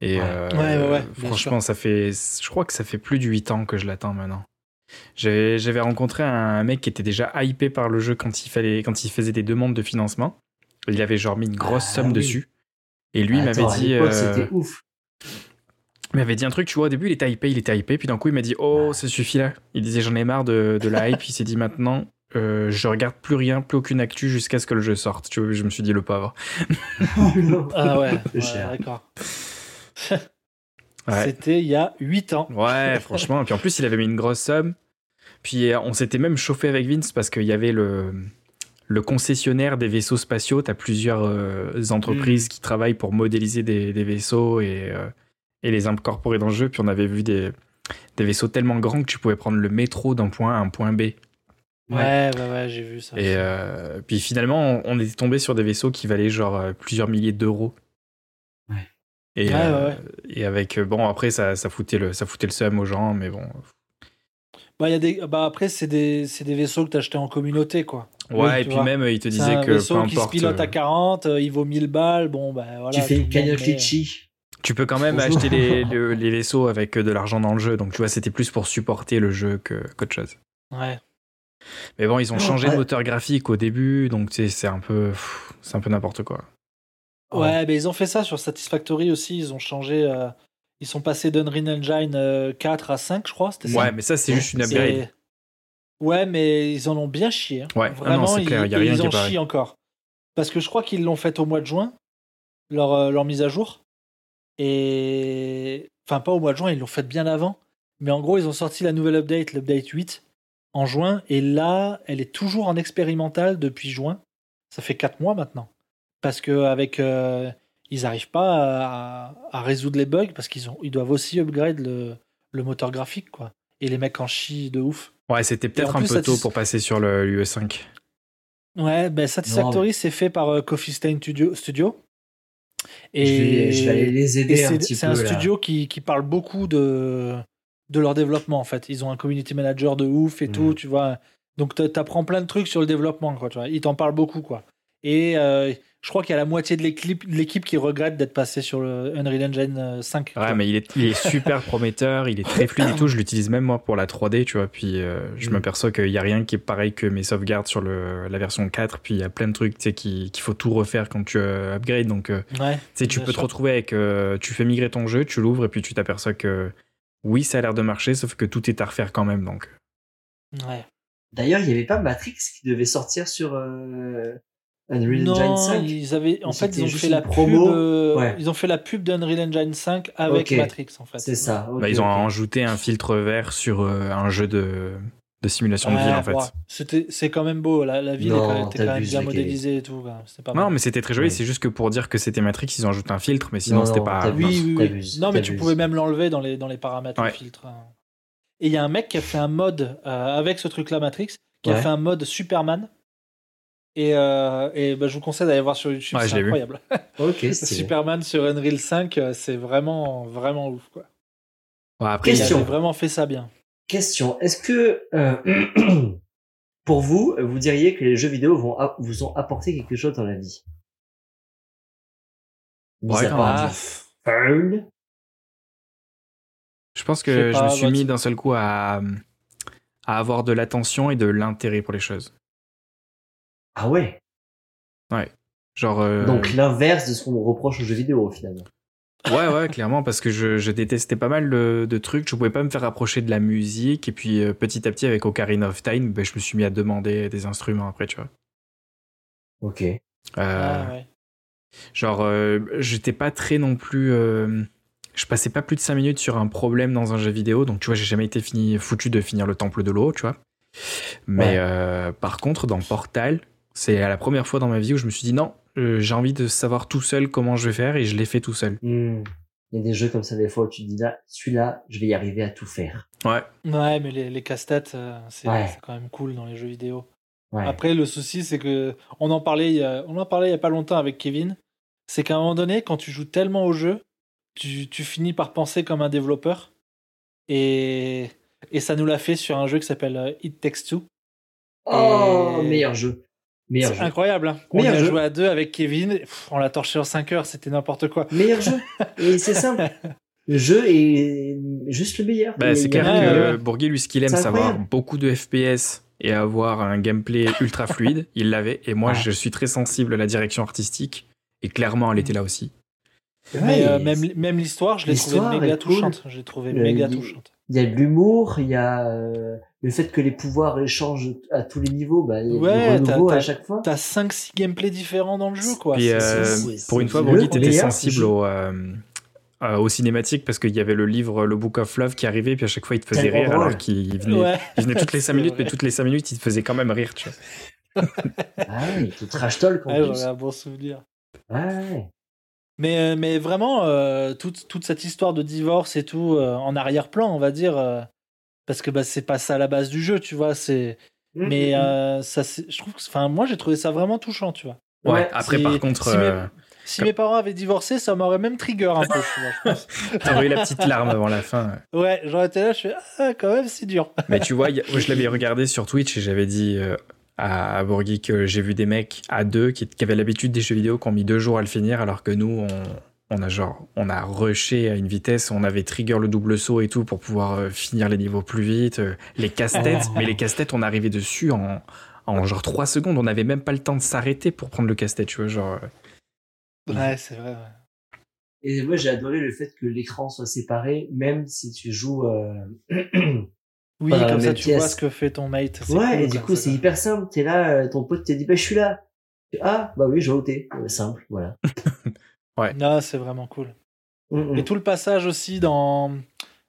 Et Ouais. euh, Ouais, ouais, franchement, ça fait. Je crois que ça fait plus de 8 ans que je l'attends maintenant. J'avais rencontré un mec qui était déjà hypé par le jeu quand il, fallait, quand il faisait des demandes de financement. Il avait genre mis une grosse Ah, somme oui. dessus. Et lui, il m'avait dit. euh, C'était ouf. il m'avait dit un truc, tu vois, au début, il était hypé, il était hypé, puis d'un coup, il m'a dit, oh, ça suffit là. Il disait, j'en ai marre de, de la hype. Il s'est dit, maintenant, euh, je regarde plus rien, plus aucune actu jusqu'à ce que le jeu sorte. Tu vois, je me suis dit, le pauvre. Ah ouais, ouais, d'accord. Ouais. C'était il y a 8 ans. Ouais, franchement. Et puis en plus, il avait mis une grosse somme. Puis euh, on s'était même chauffé avec Vince parce qu'il y avait le, le concessionnaire des vaisseaux spatiaux. Tu as plusieurs euh, entreprises qui travaillent pour modéliser des, des vaisseaux et, euh, et les incorporer dans le jeu. Puis on avait vu des, des vaisseaux tellement grands que tu pouvais prendre le métro d'un point A à un point B. Ouais, ouais, ouais, j'ai vu ça. Et euh, puis finalement, on, on était tombé sur des vaisseaux qui valaient genre plusieurs milliers d'euros. Et, Ouais, euh, ouais, ouais. et avec euh, bon après ça, ça foutait le ça foutait le seum aux gens mais bon Bah, il y a des... bah après, c'est des... c'est des vaisseaux que tu acheté en communauté, quoi. ouais Oui, et puis vois. même il te C'est disait un que peu vaisseau qui se importe pilote à 40, euh, il vaut 1000 balles. Bon, bah voilà. tu fais une cagnotte litchi. tu peux quand même acheter les, le- les vaisseaux avec de l'argent dans le jeu donc tu vois c'était plus pour supporter le jeu que qu'autre chose Ouais. mais bon ils ont changé de moteur graphique au début donc tu sais, c'est un peu c'est un peu n'importe quoi Ouais, mais ils ont fait ça sur Satisfactory aussi. Ils ont changé. euh, Ils sont passés d'Unreal Engine euh, 4 à 5, je crois. Ça ouais mais ça c'est juste une upgrade Ouais, mais ils en ont bien chié. hein. Ouais, ah non, vraiment, c'est clair, ils, y a rien ils qui en chient encore. Parce que je crois qu'ils l'ont fait au mois de juin, leur, euh, leur mise à jour. Et. Enfin, pas au mois de juin, ils l'ont fait bien avant. Mais en gros, ils ont sorti la nouvelle update, l'update 8, en juin. Et là, elle est toujours en expérimental depuis juin. Ça fait 4 mois maintenant. Parce que avec. euh, ils n'arrivent pas à, à résoudre les bugs parce qu'ils ont, ils doivent aussi upgrade le, le moteur graphique, quoi. Et les mecs en chient de ouf. ouais c'était peut-être un plus, peu tôt pour passer sur le l'UE5 Ouais, ben Satisfactory, c'est fait par euh, Coffee Stain Studio. Studio. Et, Je, vais, je vais aller les aider un c'est petit c'est peu. un là. studio qui, qui parle beaucoup de, de leur développement, en fait. Ils ont un community manager de ouf et Mm. tout, tu vois. Donc, t'a- t'apprends plein de trucs sur le développement, quoi, tu vois. Ils t'en parlent beaucoup, quoi. Et euh, je crois qu'il y a la moitié de l'équipe de l'équipe qui regrette d'être passé sur le Unreal Engine euh, 5. tu Ouais, mais il est, il est super prometteur, il est très fluide et tout. Je l'utilise même moi pour la 3D, tu vois. Puis euh, je Mm. m'aperçois qu'il n'y a rien qui est pareil que mes sauvegardes sur le, la version 4. Puis il y a plein de trucs, tu sais, qui- qu'il faut tout refaire quand tu euh, upgrades. Donc, euh, Ouais, tu sais, tu bien peux te retrouver avec. euh, tu fais migrer ton jeu, tu l'ouvres et puis tu t'aperçois que oui, ça a l'air de marcher, sauf que tout est à refaire quand même. Donc, Ouais. D'ailleurs, il n'y avait pas Matrix qui devait sortir sur Unreal Engine Non, 5. ils avaient, en fait, ils ont fait la promo pub. euh, Ouais. Ils ont fait la pub d'Unreal Engine 5 avec. Matrix, en fait. C'est ça. bah, ils ont ajouté un filtre vert sur euh, un jeu de, de simulation de ville en fait. c'était, c'est quand même beau. La, la ville Non, quand était quand même bien modélisée et tout. pas Non, mal. mais c'était très joli. Ouais. C'est juste que pour dire que c'était Matrix, ils ont ajouté un filtre, mais sinon Non, c'était pas. Oui, oui, oui. Non, mais tu pouvais même l'enlever dans les, dans les paramètres, filtre. hein. Et il y a un mec qui a fait un mode euh, avec ce truc-là, Matrix, qui a fait un mode Superman. Et, euh, et bah, je vous conseille d'aller voir sur YouTube, Ouais, c'est incroyable. Ok, stylé. Superman sur Unreal 5, euh, c'est vraiment, vraiment ouf. Quoi. Ouais, après, Question. vraiment fait ça bien. Question. Est-ce que, euh, pour vous, vous diriez que les jeux vidéo vont vous ont apporté quelque chose dans la vie? Mis Ouais, à quand part même. du fun? Je pense que je, pas, me suis bah, mis d'un seul coup à, à avoir de l'attention et de l'intérêt pour les choses. Ah ouais. Genre. euh, Donc l'inverse de ce qu'on reproche aux jeux vidéo finalement. Ouais, ouais, clairement, parce que je, je détestais pas mal de, de trucs. Je pouvais pas me faire approcher de la musique. Et puis euh, petit à petit, avec Ocarina of Time, ben, je me suis mis à demander des instruments après, tu vois. Ok. Euh, Ah, ouais. Genre, euh, j'étais pas très non plus. euh, je passais pas plus de 5 minutes sur un problème dans un jeu vidéo, donc tu vois, j'ai jamais été fini, foutu de finir le temple de l'eau, tu vois. Mais Ouais. euh, par contre, dans Portal, c'est la première fois dans ma vie où je me suis dit non, euh, j'ai envie de savoir tout seul comment je vais faire et je l'ai fait tout seul. Hmm. Il y a des jeux comme ça des fois où tu te dis là, celui-là, je vais y arriver à tout faire. Ouais. Ouais, mais les, les casse-têtes, euh, c'est Ouais. quand même cool dans les jeux vidéo. Ouais. Après, le souci, c'est que on en parlait, il y a, on en parlait il y a pas longtemps avec Kevin. C'est qu'à un moment donné, quand tu joues tellement au jeu, tu, tu finis par penser comme un développeur. Et Et ça nous l'a fait sur un jeu qui s'appelle euh, It Takes Two. Oh, Et- meilleur jeu. Meilleur C'est jeu. incroyable. Hein. On Meilleur a jeu. joué à deux avec Kevin. Pff, on l'a torché en 5 heures. C'était n'importe quoi. Meilleur jeu. Et c'est simple. Le jeu est juste le meilleur. Bah, c'est a clair que Bourgui, lui, ce qu'il aime, C'est avoir beaucoup de FPS et avoir un gameplay ultra fluide. Il l'avait. Et moi, Ouais. je suis très sensible à la direction artistique. Et clairement, elle était là aussi. Ouais, Mais euh, même, même l'histoire, je l'ai trouvée méga cool. touchante. J'ai trouvé méga il- touchante. Il y a de l'humour, il y a euh, le fait que les pouvoirs échangent à tous les niveaux. Bah, il y a Ouais, à chaque fois. T'as 5-6 gameplays différents dans le jeu, quoi. Puis, euh, pour une fois, le Bourgui, t'étais sensible au, euh, euh, aux cinématiques parce qu'il y avait le livre Le Book of Love qui arrivait, puis à chaque fois, il te faisait rire drôle. alors qu'il venait, Ouais. il venait toutes les 5 C'est minutes, mais toutes les 5 minutes, il te faisait quand même rire, tu vois. Ah oui, tout trash talk en Ouais, j'en ai un bon souvenir. Ouais. Mais, euh, mais vraiment, euh, toute, toute cette histoire de divorce et tout, euh, en arrière-plan, on va dire, euh, parce que bah, c'est pas ça la base du jeu, tu vois. C'est... Mais Mhm. euh, ça, c'est- je trouve que, enfin, moi, j'ai trouvé ça vraiment touchant, tu vois. Ouais, Ouais, après, si- par contre, si mes- euh, Si Comme- mes parents avaient divorcé, ça m'aurait même trigger un peu, tu vois, je pense. t'aurais eu la petite larme avant la fin. Ouais, j'aurais été là, je fais, ah, quand même, c'est dur. Mais tu vois, a- je l'avais regardé sur Twitch et j'avais dit euh, à, à Bourgui que j'ai vu des mecs à deux qui, qui avaient l'habitude des jeux vidéo qui ont mis deux jours à le finir alors que nous, on, on a genre, on a rushé à une vitesse, on avait trigger le double saut et tout pour pouvoir euh, finir les niveaux plus vite. euh, les casse-têtes, mais les casse-têtes, on arrivait dessus en, en genre trois secondes. On n'avait même pas le temps de s'arrêter pour prendre le casse-tête, tu vois, genre. euh, Ouais, c'est vrai. ouais. Et moi, j'ai adoré le fait que l'écran soit séparé, même si tu joues. euh, Oui, comme ça, tu pièce. vois ce que fait ton mate. c'est Ouais, cool, et du coup, c'est hyper simple. T'es là, ton pote te dit, bah, je suis là. Ah, bah oui, je vais. Euh, simple, voilà. Non, c'est vraiment cool. Et tout le passage aussi dans,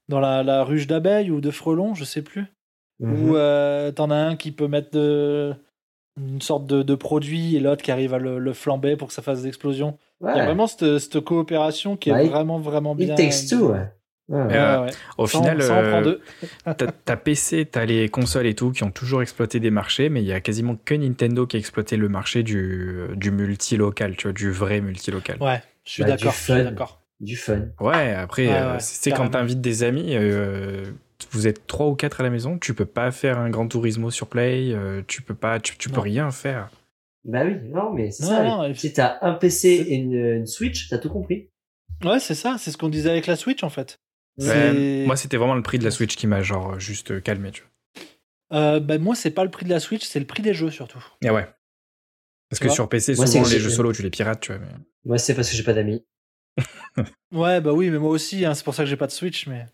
dans la, la ruche d'abeilles ou de frelons, je sais plus. Où euh, t'en as un qui peut mettre de, une sorte de, de produit et l'autre qui arrive à le, le flamber pour que ça fasse des explosions. Il y a Ouais. vraiment cette, cette coopération qui est Bah, vraiment, vraiment bien. It takes two, ouais. Ouais, ouais. Ouais, Euh, ouais. Au final, prend euh. T'as PC, t'as les consoles et tout qui ont toujours exploité des marchés, mais il y a quasiment que Nintendo qui a exploité le marché du, du multilocal, tu vois, du vrai multilocal. Ouais, Ouais, je suis Bah, d'accord. Je suis fun. d'accord. Du fun. après, Ouais, euh, ouais, c'est quand t'invites des amis, euh, vous êtes trois ou quatre à la maison, tu peux pas faire un Grand Turismo sur Play, euh, tu peux pas, tu, tu peux rien faire. Bah oui, non, mais c'est Non, ça. non, si t'as un PC et une, une Switch, t'as tout compris. Ouais, c'est ça. C'est ce qu'on disait avec la Switch en fait. Moi, c'était vraiment le prix de la Switch qui m'a genre juste calmé, tu vois. Euh, bah, moi, c'est pas le prix de la Switch, c'est le prix des jeux surtout. Et ouais. Parce Tu que vois? sur PC, souvent les jeux solo, tu les pirates, tu vois. mais- Moi, c'est parce que j'ai pas d'amis. Ouais, bah oui, mais moi aussi, hein, c'est pour ça que j'ai pas de Switch. Mais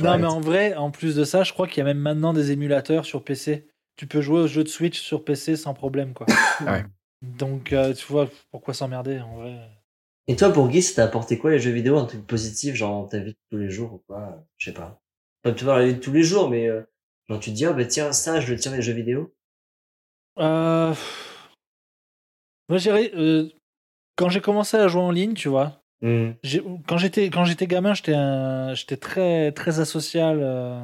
non, Ouais. mais en vrai, en plus de ça, je crois qu'il y a même maintenant des émulateurs sur PC. Tu peux jouer aux jeux de Switch sur PC sans problème, quoi. Ouais. Donc, euh, tu vois, pourquoi s'emmerder en vrai? Et toi, pour Guy, ça t'a apporté quoi les jeux vidéo Un truc positif, genre dans ta vie de tous les jours ou quoi? Je sais pas. Pas tu la vie de tous les jours, mais euh, genre tu te dis, oh bah tiens, ça, je le tiens les jeux vidéo? euh... Moi, euh, Quand j'ai commencé à jouer en ligne, tu vois, Hmm. quand j'étais quand j'étais gamin, j'étais très très asocial, euh,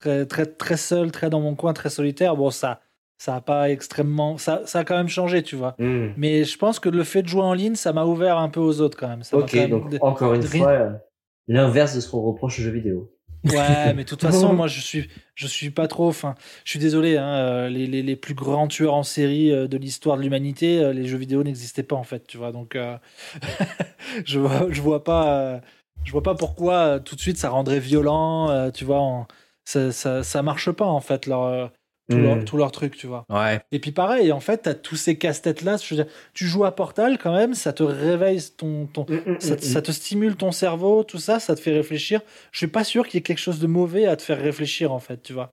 très très très seul, très dans mon coin, très solitaire. Bon, ça ça a pas extrêmement ça ça a quand même changé, tu vois. Hmm. Mais je pense que le fait de jouer en ligne, ça m'a ouvert un peu aux autres quand même. Ça Ok, quand même- donc encore une fois, euh, l'inverse de ce qu'on reproche aux jeux vidéo. Ouais, mais de toute façon, moi, je suis, je suis pas trop. Enfin, je suis désolé. Hein, euh, les, les, les plus grands tueurs en série euh, de l'histoire de l'humanité, euh, les jeux vidéo n'existaient pas en fait. Tu vois, donc euh, je vois, je vois pas, euh, je vois pas pourquoi tout de suite ça rendrait violent. euh, tu vois, en- ça, ça, ça marche pas en fait leur, tout, Hmm. leur, tout leur truc. Tu vois. Ouais. Et puis pareil, en fait, t'as tous ces casse-têtes là. Je veux dire, tu joues à Portal quand même, ça te réveille ton, ton, Hmm, hmm, ça, hmm, ça te stimule ton cerveau, tout ça, ça te fait réfléchir. Je suis pas sûr qu'il y ait quelque chose de mauvais à te faire réfléchir, en fait, tu vois.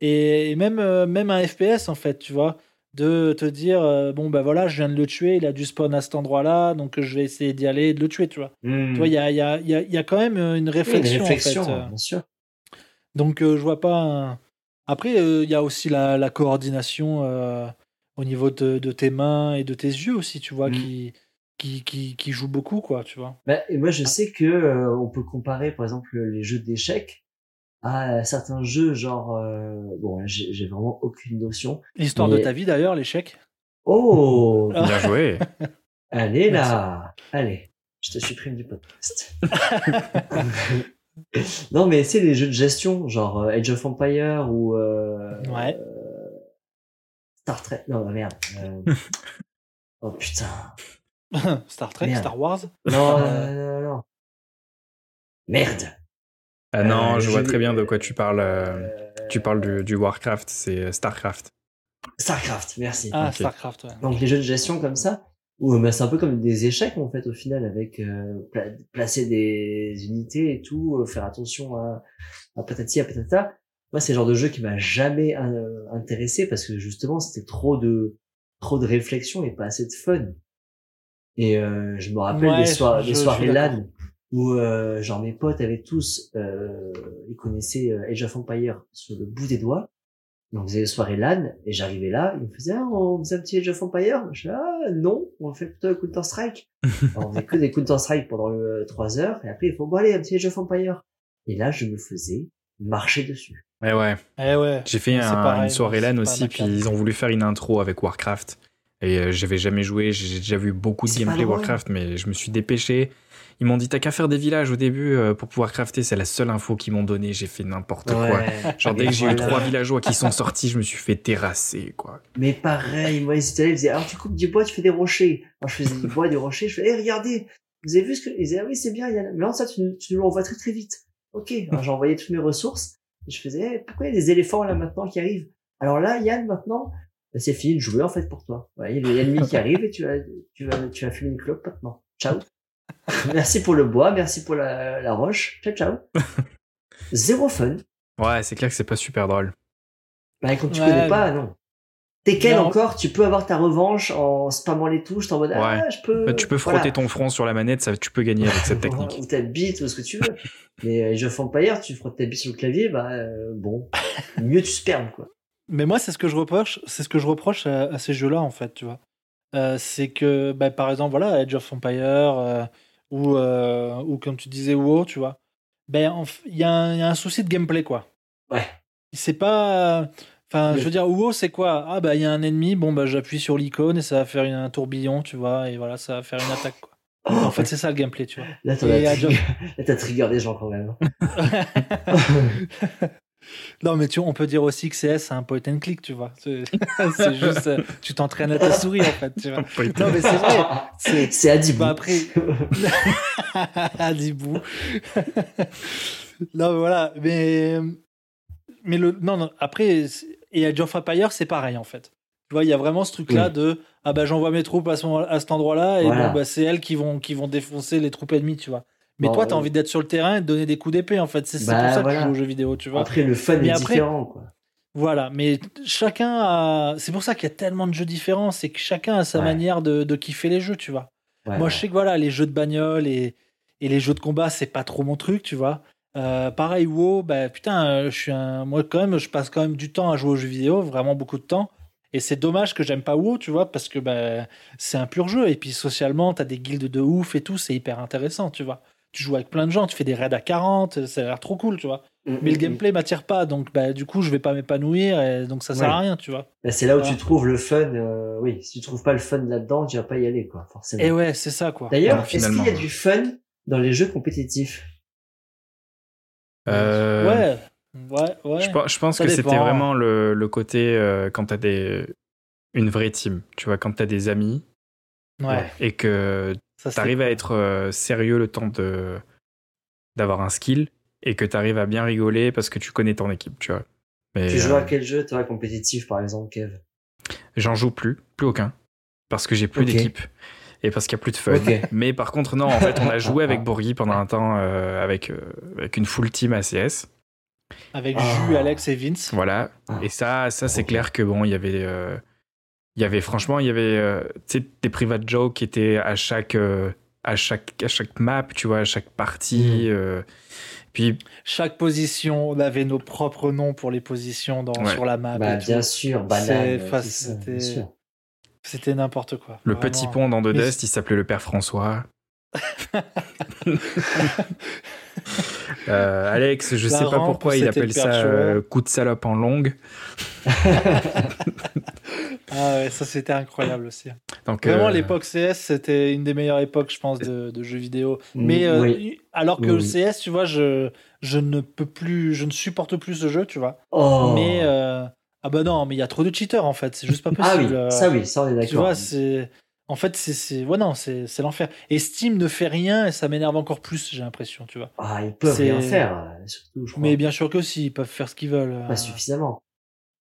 Et, et même, euh, même un FPS, en fait, tu vois, de te dire, euh, bon, ben voilà, je viens de le tuer, il a dû spawn à cet endroit-là, donc je vais essayer d'y aller et de le tuer, tu vois. hmm. Tu vois, il y a, il y, a, il y, a, y a quand même une Oui, une réflexion, réflexion, en fait. euh. bien sûr. Donc, euh, je vois pas. un- Après, euh, il y a aussi la, la coordination euh, au niveau de, de tes mains et de tes yeux aussi, tu vois, Mm. qui, qui, qui, qui joue beaucoup, quoi, tu vois. Bah, et moi, je sais que euh, on peut comparer, par exemple, les jeux d'échecs à certains jeux, genre, euh, bon, j'ai vraiment aucune notion. L'histoire de ta vie, d'ailleurs, l'échec. Oh, Ah. Bien joué. allez là, allez, je te supprime du podcast. Non, mais c'est les jeux de gestion, genre euh, Age of Empire ou euh, Ouais. euh, Star Trek. Non, merde. euh, oh putain. Star Trek, Merde. Star Wars? Non, Euh, non, non, non. Merde. Ah non, Euh, je vois très bien de quoi tu parles. Tu parles du, du Warcraft, c'est Starcraft. Starcraft, merci. Ah. Starcraft, ouais. Donc les jeux de gestion comme ça, où bah, c'est un peu comme des échecs en fait au final avec euh, pla- placer des unités et tout, euh, faire attention à, à patati à patata. Moi c'est le genre de jeu qui m'a jamais euh, intéressé parce que justement c'était trop de trop de réflexion et pas assez de fun. Et euh, je me rappelle Ouais, des, soir- je- des soirées. LAN où euh, genre mes potes avaient tous euh, ils connaissaient euh, Age of Empire sur le bout des doigts on faisait des soirées LAN et j'arrivais là, ils me faisaient ah, on faisait un petit Age of Empire. Je fais ah non, on fait plutôt un Counter Strike. Alors, on faisait que des Counter Strike pendant euh, trois heures et après il faut bon allez un petit Age of Empire. Et là je me faisais marcher dessus. Ouais, ouais. Eh ouais. J'ai fait C'est un- pareil, une soirée LAN aussi, puis ils ont voulu faire une intro avec Warcraft. Et euh, j'avais jamais joué, j'ai déjà vu beaucoup de gameplay. Warcraft, mais je me suis dépêché. Ils m'ont dit t'as qu'à faire des villages au début euh, pour pouvoir crafter, c'est la seule info qu'ils m'ont donné, j'ai fait n'importe quoi. Genre dès que j'ai eu voilà. trois villageois qui sont sortis, je me suis fait terrasser quoi. Mais pareil, moi ils étaient là, ils disaient alors tu coupes du bois, tu fais des rochers. Alors je faisais du bois, des rochers, je fais eh regardez, vous avez vu ce que ils disaient ah oui c'est bien Yann, mais non ça tu, tu nous l'envoies très très vite. Ok, j'envoyais toutes mes ressources et je faisais eh, pourquoi il y a des éléphants là maintenant qui arrivent? Alors là Yann maintenant bah, c'est fini de jouer en fait pour toi. Ouais, il y a des ennemis qui arrivent et tu vas tu vas tu vas fumer une clope maintenant. Ciao. merci pour le bois, merci pour la, la roche. Ciao ciao. Zéro fun. Ouais, c'est clair que c'est pas super drôle. Bah, quand tu Ouais, connais pas, non. Tekken Non. encore, tu peux avoir ta revanche en spammant les touches, t'es en mode, ah, je peux. Bah, tu peux voilà. frotter ton front sur la manette, ça, tu peux gagner avec cette technique. Ou ta bite, ou ce que tu veux. Mais euh, Age of Empire, tu frottes ta bite sur le clavier, bah, euh, bon. Mieux tu spermes, quoi. Mais moi, c'est ce que je reproche, c'est ce que je reproche à, à ces jeux-là, en fait, tu vois. Euh, c'est que, bah, par exemple, voilà, Age of Empire, euh, ou, euh, ou comme tu disais, WoW, tu vois. Ben, il y, a un- il y a un souci de gameplay, quoi. Ouais. C'est pas. Enfin, Mais- je veux dire, WoW, c'est quoi? Ah, bah, il y a un ennemi, bon, bah, j'appuie sur l'icône et ça va faire une- un tourbillon, tu vois, et voilà, ça va faire une attaque, quoi. En fait, c'est ça le gameplay, tu vois. Là, t'en Et as Age of- trigger, là, t'as trigger des gens quand même. non, mais tu, on peut dire aussi que CS, c'est un point and click, tu vois. C'est c'est juste, euh, tu t'entraînes à ta souris, en fait, tu vois. Non, mais c'est vrai. C'est C'est Adibou. bah après. Adibou. non, mais voilà. Mais, mais le, non, non, après, et Age of Empire, c'est pareil, en fait. Tu vois, il y a vraiment ce truc-là Oui. de ah bah j'envoie mes troupes à, ce à cet endroit-là et Voilà. bon, bah, c'est elles qui vont, qui vont défoncer les troupes ennemies, tu vois. Mais Bon, toi, t'as euh, envie d'être sur le terrain et de donner des coups d'épée, en fait. C'est c'est Bah, pour ça que tu joues aux jeux vidéo, tu vois. Après, le fun Mais est après- différent, quoi. Voilà, mais chacun a. C'est pour ça qu'il y a tellement de jeux différents, c'est que chacun a sa Ouais. manière de, de kiffer les jeux, tu vois. Ouais, Moi, ouais. je sais que voilà, les jeux de bagnole et, et les jeux de combat, c'est pas trop mon truc, tu vois. Euh, pareil, WoW, bah putain, euh, je suis un. Moi, quand même, je passe quand même du temps à jouer aux jeux vidéo, vraiment beaucoup de temps. Et c'est dommage que j'aime pas WoW, tu vois, parce que bah, c'est un pur jeu. Et puis socialement, t'as des guildes de ouf et tout, c'est hyper intéressant, tu vois. Tu joues avec plein de gens, tu fais des raids à 40, ça a l'air trop cool, tu vois. Mm, Mais le mm, gameplay m'attire pas, donc bah, du coup, je vais pas m'épanouir, et donc ça sert Ouais. à rien, tu vois. Bah, c'est là où Ah. tu trouves le fun. euh, oui, si tu trouves pas le fun là-dedans, tu vas pas y aller, quoi, forcément. Et ouais, c'est ça, quoi. D'ailleurs, Ouais, est-ce qu'il y a ouais. du fun dans les jeux compétitifs? Euh, Ouais, ouais, ouais. Je, pense- je pense Ça que c'était vraiment le, le côté euh, quand t'as des une vraie team, tu vois, quand t'as des amis ouais. et que Ça, c'est t'arrives à être euh, sérieux le temps de d'avoir un skill et que t'arrives à bien rigoler parce que tu connais ton équipe, tu vois. Mais Tu joues euh, à quel jeu, toi, compétitif, par exemple, Kev? J'en joue plus, plus aucun, parce que j'ai plus d'équipe et parce qu'il y a plus de fun. Mais par contre, non, en fait, on a joué avec Bourgui pendant un temps euh, avec euh, avec une full team ACS. Avec Ah. Jus, Alex et Vince. Voilà. Ah. Et ça, ça c'est clair que bon, il y avait, euh, il y avait franchement, il y avait, euh, tu sais, des private jokes qui étaient à chaque, euh, à chaque, à chaque map, tu vois, à chaque partie. Mhm. euh, puis Chaque position, on avait nos propres noms pour les positions dans, Ouais. sur la map. Bah, bien sûr, banane. ça, c'était- n'importe quoi. le Vraiment. petit pont dans The Mais Dust, il s'appelait le père François. Euh, Alex, je La sais pas pourquoi il appelle ça euh, coup de salope en longue. Ah ouais, ça c'était incroyable aussi. Donc, Vraiment, euh, l'époque CS, c'était une des meilleures époques, je pense, de, de jeux vidéo. Mm, Mais euh, oui. alors que Oui, le oui. CS, tu vois, je, je ne peux plus, je ne supporte plus ce jeu, tu vois. Oh. Mais euh, ah bah non, mais il y a trop de cheaters en fait, c'est juste pas ah possible. oui, euh, ça oui, ça on est Tu d'accord. vois, c'est en fait c'est c'est ouais non, c'est c'est l'enfer. Et Steam ne fait rien et ça m'énerve encore plus, j'ai l'impression, tu vois. Ah, ils peuvent C'est- rien faire, euh, surtout, je crois. Mais bien sûr que si, ils peuvent faire ce qu'ils veulent. euh. Pas suffisamment.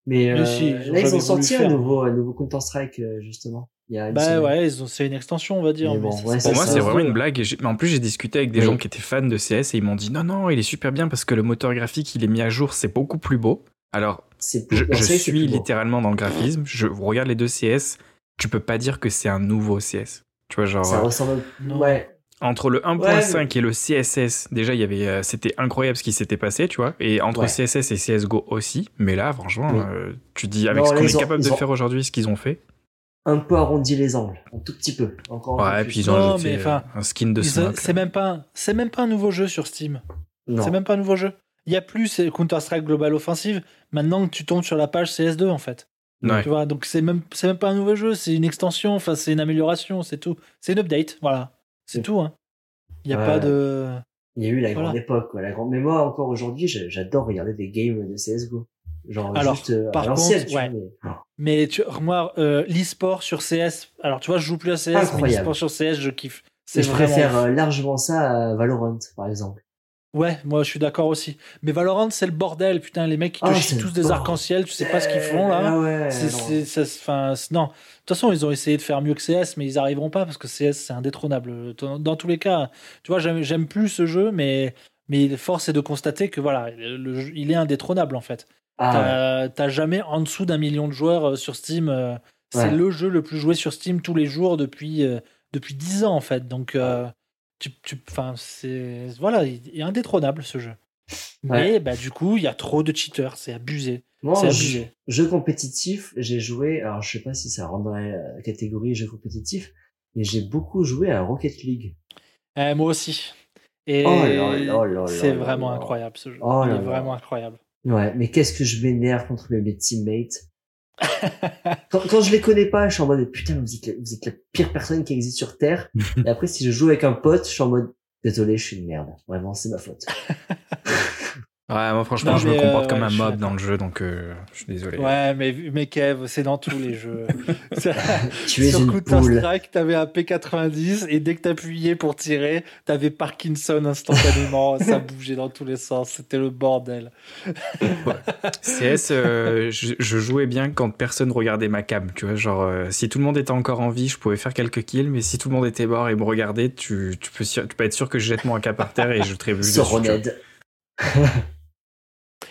Mais, Mais euh, si, ils ont là, ils ont sorti un nouveau, un nouveau Counter-Strike, euh, justement. Il y a une Bah semaine. ouais, ils ont- c'est une extension, on va dire. Mais bon, ouais, Pour ça, moi, ça, c'est ça, vraiment ouais. une blague. Et j'ai- mais en plus, j'ai discuté avec des Oui. gens qui étaient fans de CS et ils m'ont dit non, non, il est super bien parce que le moteur graphique, il est mis à jour, c'est beaucoup plus beau. Alors, C'est plus- je, je suis littéralement dans le graphisme. Je regarde les deux CS. Tu peux pas dire que c'est un nouveau CS. Tu vois, genre, Ça euh, ressemble. Non. Ouais. entre le 1.5 et le CSS, déjà, il y avait, euh, c'était incroyable ce qui s'était passé, tu vois. Et entre Ouais. CSS et CSGO aussi. Mais là, franchement, Oui. euh, tu dis avec Non, ce qu'on est ont- capable de ont- faire aujourd'hui, ce qu'ils ont fait. Un peu arrondi les angles. Un tout petit peu. Encore un peu Ouais, et puis ils ont Non, ajouté mais un skin de. C'est même pas, un- c'est même pas un nouveau jeu sur Steam. Non. C'est même pas un nouveau jeu. Il y a plus c'est Counter Strike Global Offensive. Maintenant que tu tombes sur la page CS2 en fait. Ouais. Tu vois, donc c'est même, c'est même pas un nouveau jeu, c'est une extension. Enfin, c'est une amélioration, c'est tout. C'est une update, voilà. C'est tout. Hein. Il y a Ouais. pas de. Il y a eu la Voilà. grande époque, quoi. La grande... Mais moi, encore aujourd'hui, j'adore regarder des games de CSGO. Genre, Alors, juste euh, par contre, tu vois, ouais. mais- Mais tu, moi, euh, l'e-sport sur CS. Alors, tu vois, je joue plus à CS, mais Incroyable. l'e-sport sur CS, je kiffe. Mais C'est je vraiment. préfère euh, largement ça à Valorant, par exemple. Ouais, moi, je suis d'accord aussi. Mais Valorant, c'est le bordel, putain. Les mecs qui te Ah, chient c'est tous des arcs-en-ciel, tu sais pas ce qu'ils font là. Ah ouais, C'est, non. enfin. De toute façon, ils ont essayé de faire mieux que CS, mais ils arriveront pas parce que CS, c'est indétrônable. Dans, tous les cas, tu vois, j'aime, plus ce jeu, mais, mais force est de constater que voilà, le jeu- il est indétrônable en fait. Ah. T'as, jamais en dessous d'un million de joueurs euh, sur Steam. euh, c'est Ouais. le jeu le plus joué sur Steam tous les jours depuis, euh, depuis 10 ans en fait. Donc, euh, tu, tu, c'est, voilà, il est indétrônable ce jeu. Mais bah, du coup, il y a trop de cheaters, c'est abusé. Moi, c'est abusé. jeu, jeu compétitif, j'ai joué, alors je sais pas si ça rendrait euh, catégorie jeu compétitif, mais j'ai beaucoup joué à Rocket League. Euh, moi aussi. Et Oh c'est vraiment incroyable ce jeu. Oh Il est vraiment incroyable. Ouais, mais qu'est-ce que je m'énerve contre mes, mes teammates. Quand, quand je les connais pas, je suis en mode putain, vous êtes, la, vous êtes la pire personne qui existe sur Terre. Et après, si je joue avec un pote, je suis en mode désolé, je suis une merde. Vraiment, c'est ma faute. Ouais, moi franchement, Non, je me mais, comporte euh, comme ouais, un mob dans le jeu, donc euh, je suis désolé. Ouais, mais, mais Kev, c'est dans tous les jeux. Tu es Sur une Counter poule. Strike, t'avais un P90 et dès que t'appuyais pour tirer, t'avais Parkinson instantanément. ça bougeait dans tous les sens. C'était le bordel. CS, euh, je, je jouais bien quand personne regardait ma cam, tu vois, genre euh, si tout le monde était encore en vie, je pouvais faire quelques kills, mais si tout le monde était mort et me regardait, tu, tu, peux, sûr- tu peux être sûr que je jette mon AK par terre et je dessus. Sur. Roned.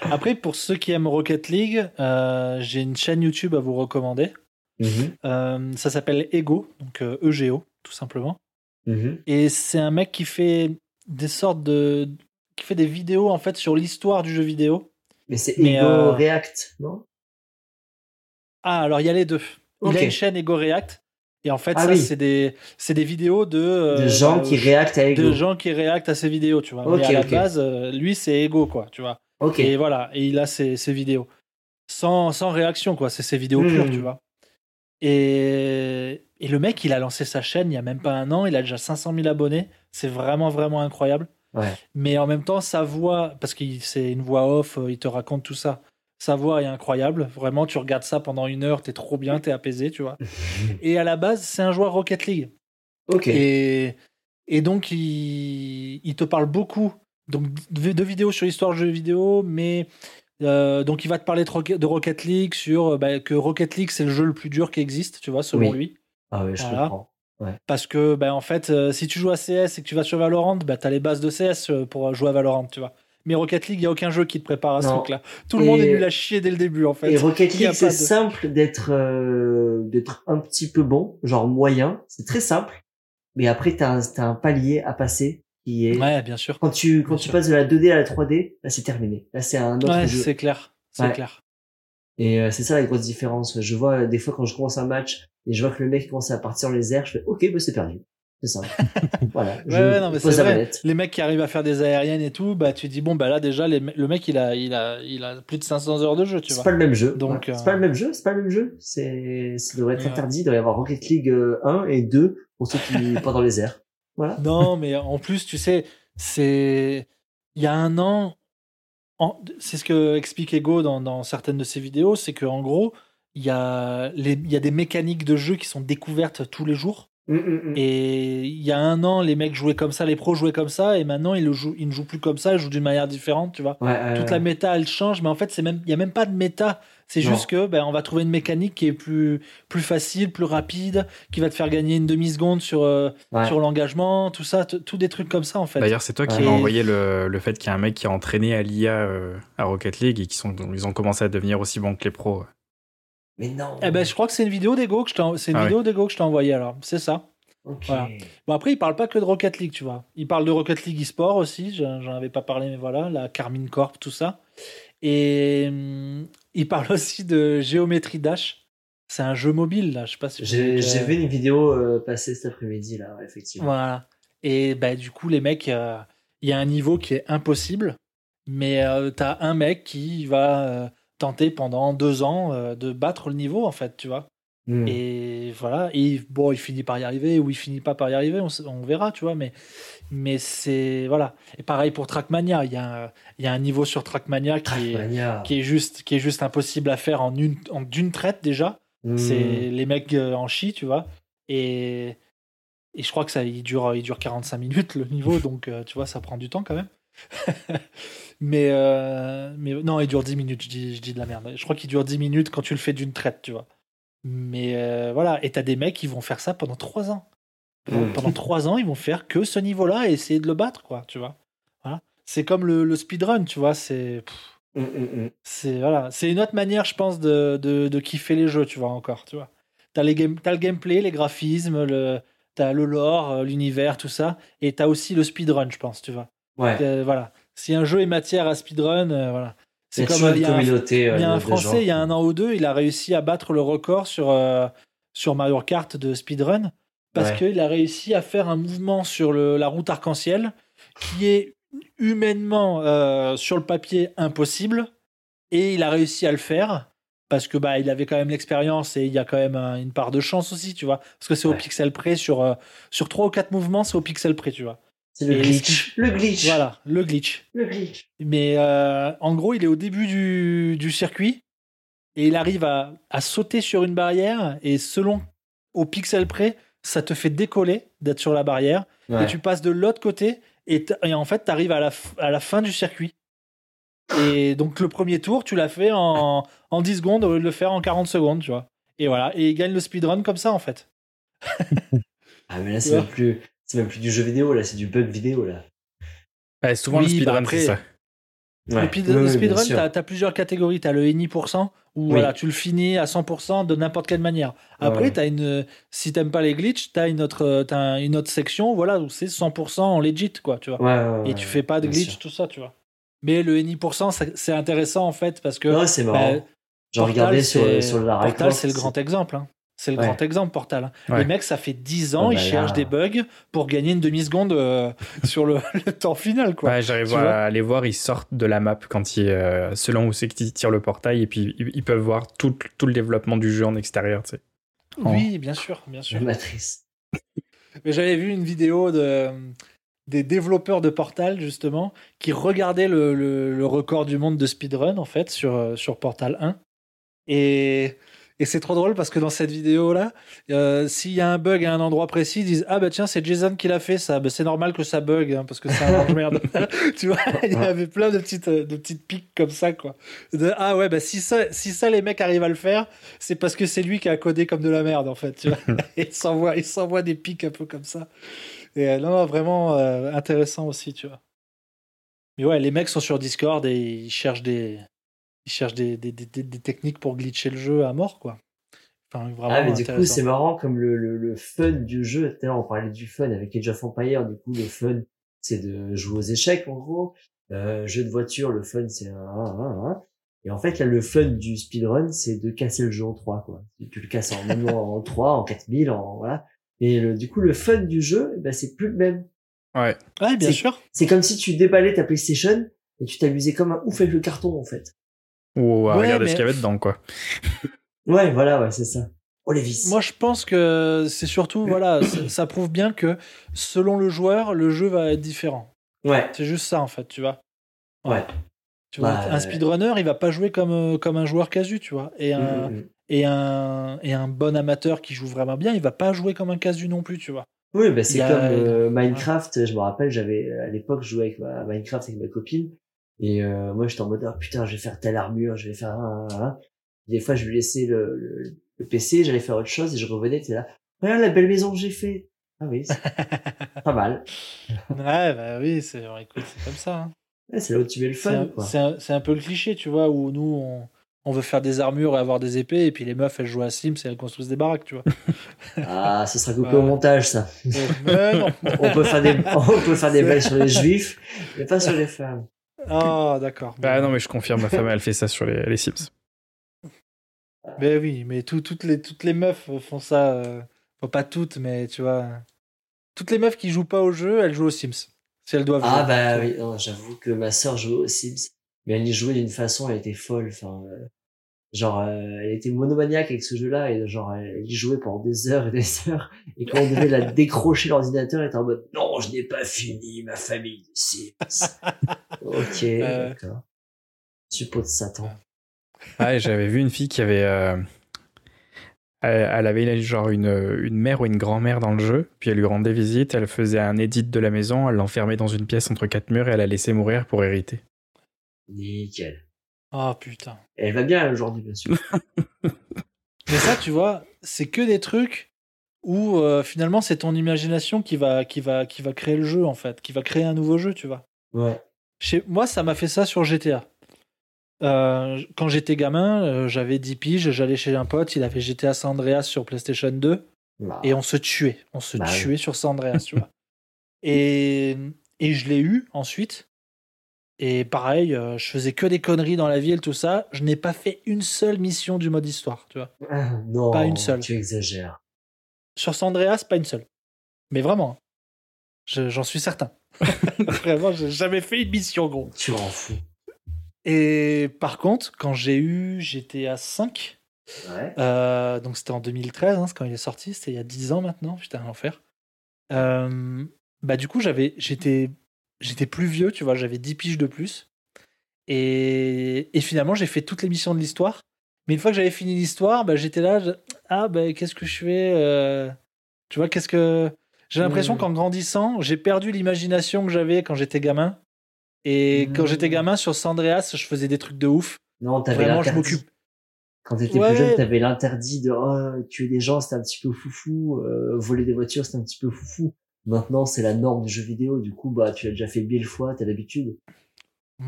Après, pour ceux qui aiment Rocket League, euh, j'ai une chaîne YouTube à vous recommander. Mhm, Euh, ça s'appelle Ego, donc euh, EGO, tout simplement. mhm. Et c'est un mec qui fait des sortes de. qui fait des vidéos en fait sur l'histoire du jeu vidéo. Mais c'est Ego euh, React, non? Ah, alors il y a les deux. Il Ok. a une chaîne Ego React. Et en fait, Ah ça, oui. c'est des, vidéos de. De gens qui réactent à Ego. De gens qui réactent à ses vidéos, tu vois. Ok, Mais à la base, lui, c'est Ego, quoi, tu vois. Ok. Et voilà, et il a ses, ses vidéos. Sans, sans réaction, quoi. C'est ses vidéos pures, tu vois. Et, et le mec, il a lancé sa chaîne il y a même pas un an. Il a déjà 500 000 abonnés. C'est vraiment, vraiment incroyable. Ouais. Mais en même temps, sa voix, parce que c'est une voix off, euh, il te raconte tout ça. Sa voix est incroyable. Vraiment, tu regardes ça pendant une heure, t'es trop bien, t'es apaisé, tu vois. Et à la base, c'est un joueur Rocket League. Ok. Et, et donc, il, il te parle beaucoup donc, de, de vidéos sur l'histoire du jeu vidéo, mais euh, donc il va te parler de Rocket, League, sur euh, bah, que Rocket League, c'est le jeu le plus dur qui existe, tu vois, selon Oui. lui. Ah ouais, je Voilà. comprends. Parce que, bah, en fait, euh, si tu joues à CS et que tu vas sur Valorant, bah, tu as les bases de CS pour jouer à Valorant, tu vois. Mais Rocket League, il n'y a aucun jeu qui te prépare à ce Non. truc-là. Tout le monde est nul à chier dès le début, en fait. Et Rocket League, c'est de- simple d'être euh, d'être un petit peu bon, genre moyen. C'est très simple. Mais après, t'as un, t'as un palier à passer qui est Ouais, bien sûr. quand tu quand Bien tu sûr. passes de la 2D à la 3D, là c'est terminé. Là c'est un autre Ouais, jeu. c'est clair. C'est Ouais. clair. Et euh, c'est ça la grosse différence. Je vois euh, des fois quand je commence un match et je vois que le mec commence à partir dans les airs, je fais OK, bah c'est perdu. C'est ça. voilà. Ouais, je ouais, non, mais c'est vrai. Les mecs qui arrivent à faire des aériennes et tout, bah tu dis bon bah là déjà les le mec il a il a il a plus de 500 heures de jeu, tu C'est vois. pas le même jeu. Donc, euh, C'est pas le même jeu, c'est pas le même jeu. C'est, ça devrait être interdit. Il devrait y avoir Rocket League euh, 1 et 2 pour ceux qui pas dans les airs. Non, mais en plus, tu sais, c'est. Il y a un an, en- c'est ce que explique Ego dans, dans certaines de ses vidéos, c'est gros, y, a les... il y a des mécaniques de jeu qui sont découvertes tous les jours. Hum, hum, hum. Et il y a un an, les mecs jouaient comme ça, les pros jouaient comme ça, et maintenant, ils, le jouent... ils ne jouent plus comme ça, ils jouent d'une manière différente, tu vois. Ouais, Toute la méta, elle change, mais en fait, c'est même, il y a même pas de méta. C'est juste que, ben, on va trouver une mécanique qui est plus, plus facile, plus rapide, qui va te faire gagner une demi seconde sur, euh, Ouais. sur l'engagement, tout ça, tout des trucs comme ça en fait. D'ailleurs, c'est toi qui m'as envoyé le, le fait qu'il y a un mec qui a entraîné à l'IA euh, à Rocket League et qui sont, ils ont commencé à devenir aussi bons que les pros. Mais non. Eh ben, je crois que c'est une vidéo d'Ego que je t'ai, c'est une Ah vidéo d'Ego que je t'ai envoyée alors, c'est ça. Ok. Voilà. Bon après, il parle pas que de Rocket League, tu vois. Il parle de Rocket League eSport aussi, j'en avais pas parlé, mais voilà, la Carmine Corp, tout ça. Et hum, il parle aussi de Géométrie Dash. C'est un jeu mobile là, je sais pas si J'ai, vu une vidéo euh, passer cet après-midi là, effectivement. Voilà. Et bah, du coup, les mecs, euh, il y a un niveau qui est impossible, mais euh, t'as un mec qui va euh, tenter pendant deux ans euh, de battre le niveau, en fait, tu vois. Hum. Et voilà. Et bon, il finit par y arriver ou il finit pas par y arriver, on, verra, tu vois. Mais, mais c'est. Voilà. Et pareil pour Trackmania. Il y, a un- il y a un niveau sur Trackmania qui est, Trackmania. qui, est juste, qui est juste impossible à faire en une, en d'une traite déjà. Hum. C'est les mecs euh, en chi, tu vois. Et, et je crois que ça, il dure, il dure 45 minutes le niveau, donc euh, tu vois, ça prend du temps quand même. mais, euh, mais non, il dure 10 minutes, je dis, je dis de la merde. Je crois qu'il dure 10 minutes quand tu le fais d'une traite, tu vois. Mais euh, voilà, et t'as des mecs qui vont faire ça pendant 3 ans. Pendant, Mm. pendant 3 ans, ils vont faire que ce niveau-là et essayer de le battre, quoi, tu vois. Voilà. C'est comme le, le speedrun, tu vois, c'est. Hum, hum, hum. c'est voilà, c'est une autre manière, je pense, de, de, de kiffer les jeux, tu vois encore, tu vois. T'as les game, le gameplay, les graphismes, le, t'as le lore, euh, l'univers, tout ça, et t'as aussi le speedrun, je pense, tu vois. Ouais. Euh, voilà, si un jeu est matière à speedrun, euh, voilà. C'est comme euh, il une y a un, communauté. euh, il y a un de gens. Français, il y a un an ou deux, il a réussi à battre le record sur euh, sur Mario Kart de speedrun parce Ouais. qu'il a réussi à faire un mouvement sur le, la route arc-en-ciel qui est humainement euh, sur le papier impossible et il a réussi à le faire parce que bah il avait quand même l'expérience et il y a quand même un- une part de chance aussi tu vois parce que c'est au pixel près sur euh, sur trois ou quatre mouvements c'est au pixel près tu vois C'est le glitch. Le glitch. voilà le glitch Le glitch. mais euh, en gros, il est au début du, du circuit et il arrive à, à sauter sur une barrière et selon au pixel près, ça te fait décoller d'être sur la barrière Ouais. et tu passes de l'autre côté et, en fait, tu arrives à la, f- à la fin du circuit. Et donc le premier tour, tu l'as fait en, en 10 secondes au lieu de le faire en 40 secondes, tu vois. Et voilà, et il gagne le speedrun comme ça en fait. Ah, mais là, c'est plus, c'est même plus du jeu vidéo, là, c'est du bug vidéo, là. Ouais, souvent Oui, le speedrun, bah après- c'est ça. Ouais. Oui, le speedrun, tu as, plusieurs catégories. Tu as le NI%, où Oui. voilà, tu le finis à 100% de n'importe quelle manière. Après, Ouais. t'as une, si t'aimes pas les glitches, tu as une autre, t'as une autre section voilà, où c'est 100% en legit, quoi, tu vois. Ouais, ouais, ouais, Et tu fais pas de glitch, sûr. tout ça, tu vois. Mais le NI%, c'est intéressant en fait, parce que Ouais, c'est marrant. bah, Portal, regardé sur, sur la Portal, c'est le grand exemple. hein. C'est le Ouais. grand exemple, Portal. Ouais. Les mecs, ça fait 10 ans, Oh ils bah là. cherchent des bugs pour gagner une demi-seconde euh, sur le, le temps final, quoi. Ouais, j'arrive à les voir, ils sortent de la map quand ils, euh, selon où c'est qu'ils tirent le portail, et puis ils, ils peuvent voir tout, tout le développement du jeu en extérieur, tu sais. Oui, bien sûr, bien sûr. La matrice. Mais j'avais vu une vidéo de, des développeurs de Portal, justement, qui regardaient le, le- le record du monde de speedrun, en fait, sur, euh, sur Portal 1. Et, et c'est trop drôle parce que dans cette vidéo-là, euh, s'il y a un bug à un endroit précis, ils disent Ah bah tiens, c'est Jason qui l'a fait ça. Bah, c'est normal que ça bug, hein, parce que c'est un mange-merde. tu vois, il y avait plein de petites, euh, de petites piques comme ça, quoi. De, ah ouais, bah si ça, si ça, les mecs arrivent à le faire, c'est parce que c'est lui qui a codé comme de la merde, en fait. Tu vois il s'envoie, il s'envoie des pics un peu comme ça. Et euh, non, non, vraiment euh, intéressant aussi, tu vois. Mais ouais, les mecs sont sur Discord et ils cherchent des, ils cherchent des, des, des, des techniques pour glitcher le jeu à mort, quoi. Enfin, vraiment Ah, mais du coup, c'est marrant comme le, le, le fun du jeu. Tout à l'heure, on parlait du fun avec Age of Empire. Du coup, le fun, c'est de jouer aux échecs, en gros. Euh, jeu de voiture, le fun, c'est un, un, un, un. Et en fait, là, le fun du speedrun, c'est de casser le jeu en trois, quoi. Tu le casses en, même en, en 3, en 4000, en, voilà. Et le, du coup, le fun du jeu, eh ben, c'est plus le même. Ouais. Ouais, bien sûr. C'est comme si tu déballais ta PlayStation et tu t'amusais comme un ouf avec le carton, en fait. Ou à Ouais, regarder mais- ce qu'il y avait dedans, quoi. Ouais, voilà, ouais, c'est ça. Oh, les vis. Moi, je pense que c'est surtout, voilà, ça, prouve bien que selon le joueur, le jeu va être différent. Ouais. C'est juste ça, en fait, tu vois. Ouais. Tu vois, Bah, un speedrunner, il va pas jouer comme, euh, comme un joueur casu, tu vois. Et un, Mm, mm, mm. et, un, et un bon amateur qui joue vraiment bien, il va pas jouer comme un casu non plus, tu vois. Oui, bah, c'est a- comme euh, Minecraft. Je me rappelle, j'avais à l'époque je jouais avec ma, Minecraft avec ma copine et euh, moi j'étais en mode oh, putain, je vais faire telle armure, je vais faire un, un, un. Des fois, je lui laissais le, le, le PC, j'allais faire autre chose et je revenais, t'es là. Regarde la belle maison que j'ai fait. Ah oui, c'est pas mal. Ouais, bah oui, c'est écoute, c'est comme ça. hein. Ouais, c'est là où tu mets le fun, c'est un- un peu le cliché, tu vois, où nous, on, on veut faire des armures et avoir des épées, et puis les meufs, elles jouent à Sims et elles construisent des baraques, tu vois. Ah, ce sera coupé Ouais. au montage, ça. Non. On peut faire des, on peut faire des blagues sur les juifs, mais pas sur les femmes. Ah, d'accord. Ah non, mais je confirme, ma femme, elle fait ça sur les, les Sims. Mais oui, mais tout- toutes, les, toutes les meufs font ça. euh, Enfin, pas toutes, mais tu vois. Toutes les meufs qui jouent pas au jeu, elles jouent aux Sims. Si elles doivent Ah jouer. bah oui, non, j'avoue que ma sœur jouait aux Sims, mais elle y jouait d'une façon, elle était folle. Enfin, euh, genre, euh, elle était monomaniaque avec ce jeu-là et genre, elle, y jouait pendant des heures et des heures. Et quand on devait la décrocher l'ordinateur, elle était en mode non, je n'ai pas fini ma famille de Sims. ok, Euh. d'accord. Suppôt de Satan. Ah, j'avais vu une fille qui avait. euh, Elle, elle avait genre une, une mère ou une grand-mère dans le jeu, puis elle lui rendait visite, elle faisait un edit de la maison, elle l'enfermait dans une pièce entre quatre murs et elle la laissait mourir pour hériter. Nickel. Ah putain. Elle va bien aujourd'hui, bien sûr. Mais ça, tu vois, c'est que des trucs où euh, finalement c'est ton imagination qui va, qui, va, qui va créer le jeu, en fait, qui va créer un nouveau jeu, tu vois. Ouais. Chez moi, ça m'a fait ça sur GTA. Euh, quand j'étais gamin, euh, j'avais 10 piges, j'allais chez un pote, il avait GTA San Andreas sur PlayStation 2. Bah, et on se tuait. On se Bah oui. tuait sur San Andreas, tu vois. Et, et je l'ai eu ensuite. Et pareil, euh, je faisais que des conneries dans la ville, tout ça. Je n'ai pas fait une seule mission du mode histoire, tu vois. ah, non, Pas une seule. Tu exagères. Sur San Andreas, pas une seule. Mais vraiment, hein. Je- j'en suis certain. Vraiment, j'ai jamais fait une mission, gros. Tu rends fou. Et par contre, quand j'ai eu GTA 5, Ouais. Euh, donc c'était en 2013, hein, quand il est sorti, c'était il y a 10 ans maintenant, putain, l'enfer. Euh, bah du coup, j'avais, j'étais, j'étais plus vieux, tu vois, j'avais 10 piges de plus. Et, et finalement, j'ai fait toutes les missions de l'histoire. Mais une fois que j'avais fini l'histoire, bah, j'étais là, je- ah bah qu'est-ce que je fais euh, Tu vois, qu'est-ce que... J'ai l'impression Mm. qu'en grandissant, j'ai perdu l'imagination que j'avais quand j'étais gamin. Et quand j'étais gamin sur San Andreas, je faisais des trucs de ouf. Non, t'avais Vraiment, je l'interdit. m'occupe. Quand t'étais Ouais. plus jeune, t'avais l'interdit de oh, tuer des gens, c'était un petit peu foufou, euh, voler des voitures, c'était un petit peu foufou. Maintenant, c'est la norme du jeu vidéo, du coup, bah, tu l'as déjà fait mille fois, t'as l'habitude.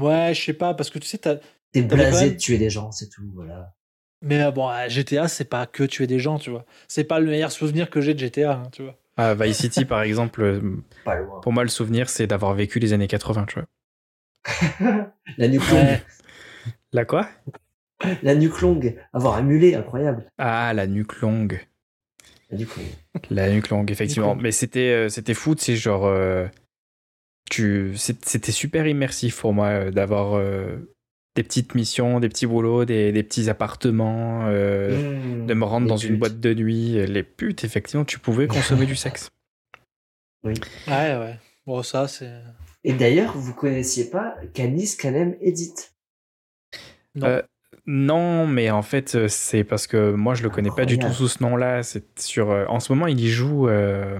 Ouais, je sais pas, parce que tu sais, t'as, T'es blasé de tuer des gens, c'est tout, voilà. Mais euh, bon, à GTA, c'est pas que tuer des gens, tu vois. C'est pas le meilleur souvenir que j'ai de GTA, hein, tu vois. Ah, Vice City, par exemple, euh, Pas loin. pour moi, le souvenir, c'est d'avoir vécu les années 80, tu vois. La nuque longue, Ouais. La quoi? La nuque longue, avoir un mulet, incroyable. Ah, la nuque La nuque longue. La nuque longue, effectivement. Mais c'était euh, c'était fou, tu sais, genre. euh, tu, c'est- c'était super immersif pour moi euh, d'avoir euh, des petites missions, des petits boulots, des, des petits appartements, euh, Mmh, de me rendre dans une boîte de nuit. Les putes, effectivement, tu pouvais consommer du sexe. Ouais, ouais. Bon, ça, c'est. Et d'ailleurs, vous connaissiez pas Canis Canem Edit. Non. Non, mais en fait, euh, c'est parce que moi, je le connais pas du tout sous ce nom-là. C'est sur. euh, en ce moment, il y joue. euh,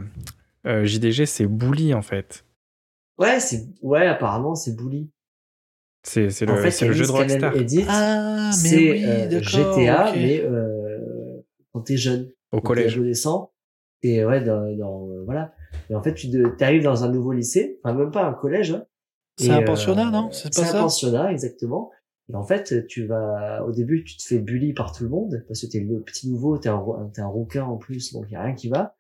euh, JDG, c'est Bully, en fait. Ouais, c'est, ouais, apparemment, c'est Bully. C'est En le, fait, le jeu de Rockstar. Edit, Ah, mais c'est oui, euh. GTA, mais euh, quand t'es jeune. Au quand collège. adolescent. Et ouais, dans, dans euh, voilà. Et en fait, tu arrives dans un nouveau lycée, enfin même pas un collège. hein. C'est un euh, pensionnat, non? C'est pas C'est un ça? pensionnat, exactement. Et en fait, tu vas, au début, tu te fais bully par tout le monde, parce que t'es le petit nouveau, t'es un, t'es un rouquin en plus, donc y a rien qui va.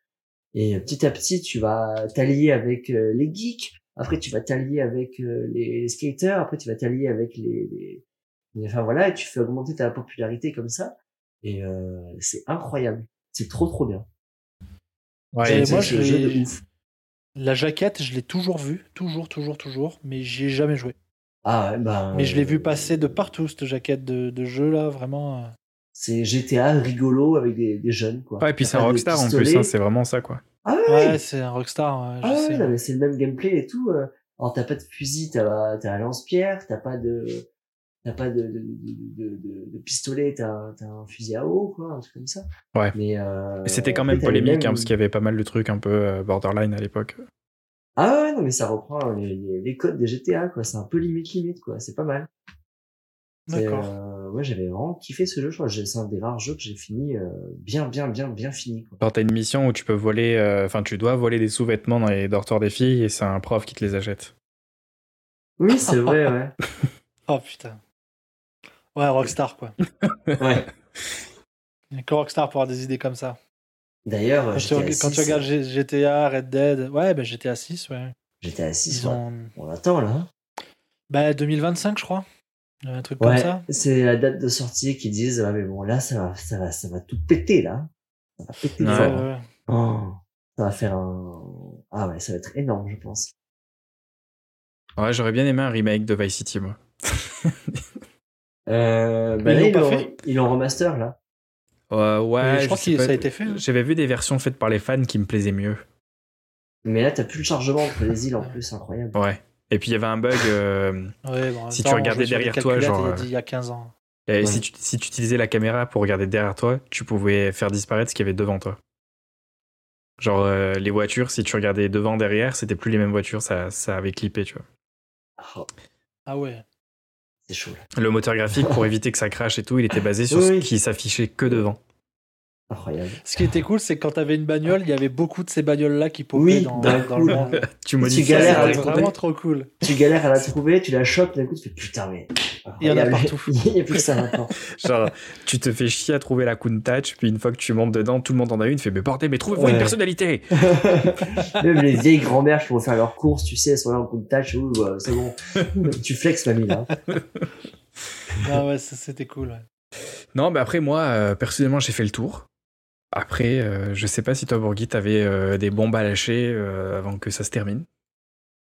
Et petit à petit, tu vas t'allier avec euh, les geeks, après tu vas t'allier avec euh, les, les skaters, après tu vas t'allier avec les, les, enfin voilà, et tu fais augmenter ta popularité comme ça. Et euh, c'est incroyable. C'est trop trop bien. Ouais, moi, je un jeu de l'ai- ouf. La jaquette, je l'ai toujours vue, toujours, toujours, toujours, mais j'y ai jamais joué. Ah bah. Mais je l'ai euh, vu passer de partout, cette jaquette de, de jeu là, vraiment. euh. C'est GTA rigolo avec des, des jeunes, quoi. Ouais, et puis c'est un Rockstar en plus, hein, c'est vraiment ça quoi. Ah ouais, Ouais, c'est un rockstar, je Ah sais. ouais, non, mais c'est le même gameplay et tout. euh. Alors t'as pas de fusil, t'as t'as un lance-pierre, t'as pas de t'as pas de, de, de, de, de- de pistolet, t'as t'as un fusil à eau, quoi, un truc comme ça. Ouais. Mais euh, C'était quand même polémique hein, parce qu'il y avait pas mal de trucs un peu borderline à l'époque. Ah ouais, non mais ça reprend les, les, les codes des GTA, quoi. C'est un peu limite limite, quoi. C'est pas mal. D'accord. Euh, ouais, j'avais vraiment kiffé ce jeu. Je crois c'est un des rares jeux que j'ai fini euh, bien, bien, bien, bien fini. Quoi. Genre t'as une mission où tu peux voler, euh, enfin tu dois voler des sous-vêtements dans les dortoirs des filles et c'est un prof qui te les achète. Oui, c'est vrai, ouais. Oh putain. Ouais, rockstar quoi. ouais. Il y a que rockstar pour avoir des idées comme ça. D'ailleurs, Quand, tu, GTA reg- quand tu 6, regardes GTA, Red Dead, ouais, bah GTA 6, ouais. GTA 6, Ils ouais. ont. on attend là. hein. Bah 2025, je crois. Un truc comme ça. c'est la date de sortie qui disent ouais mais bon là ça va ça va ça va tout péter là. Ça va péter Ouais. fort. Ouais, ouais. Oh, ça va faire un ah ouais ça va être énorme je pense. Ouais, j'aurais bien aimé un remake de Vice City moi. Euh, bah Mais ils l'ont remaster là. Euh, ouais, Mais je je crois que ça a été fait. hein. J'avais vu des versions faites par les fans qui me plaisaient mieux. Mais là t'as plus le chargement entre les îles en plus incroyable. Ouais. Et puis il y avait un bug. euh, Ouais, bon, Si temps, tu regardais derrière toi, genre, il y a euh, dit- il y a 15 ans. et Ouais. si, tu, si tu utilisais la caméra pour regarder derrière toi, tu pouvais faire disparaître ce qu'il y avait devant toi. Genre euh, les voitures, si tu regardais devant, derrière, c'était plus les mêmes voitures, ça, ça avait clippé, tu vois. Oh, Ah ouais. C'est chaud là. Le moteur graphique, pour éviter que ça crache et tout, il était basé sur Oui, ce oui. qui s'affichait que devant. Incroyable. Ce qui était cool, c'est que quand t'avais une bagnole, il y avait beaucoup de ces bagnoles-là qui popaient Oui, dans, le monde. Tu modifies galères à la trouver. vraiment trop cool. Tu galères à la trouver, tu la chopes, d'un coup tu fais putain mais. Il y en a partout. Il y a plus que ça maintenant. Genre, tu te fais chier à trouver la Countach, puis une fois que tu montes dedans, tout le monde en a une, fait mais bordel, mais trouvez-moi une personnalité Même les vieilles grand-mères qui vont faire leurs courses, tu sais, elles sont là en coup de tâche, ouh, ouais, c'est bon. tu flexes, mamie, là. Ah ouais, ça, c'était cool. ouais. Non, mais après, moi, euh, personnellement, j'ai fait le tour. Après, euh, je sais pas si toi, Bourgui, t'avais euh, des bombes à lâcher euh, avant que ça se termine.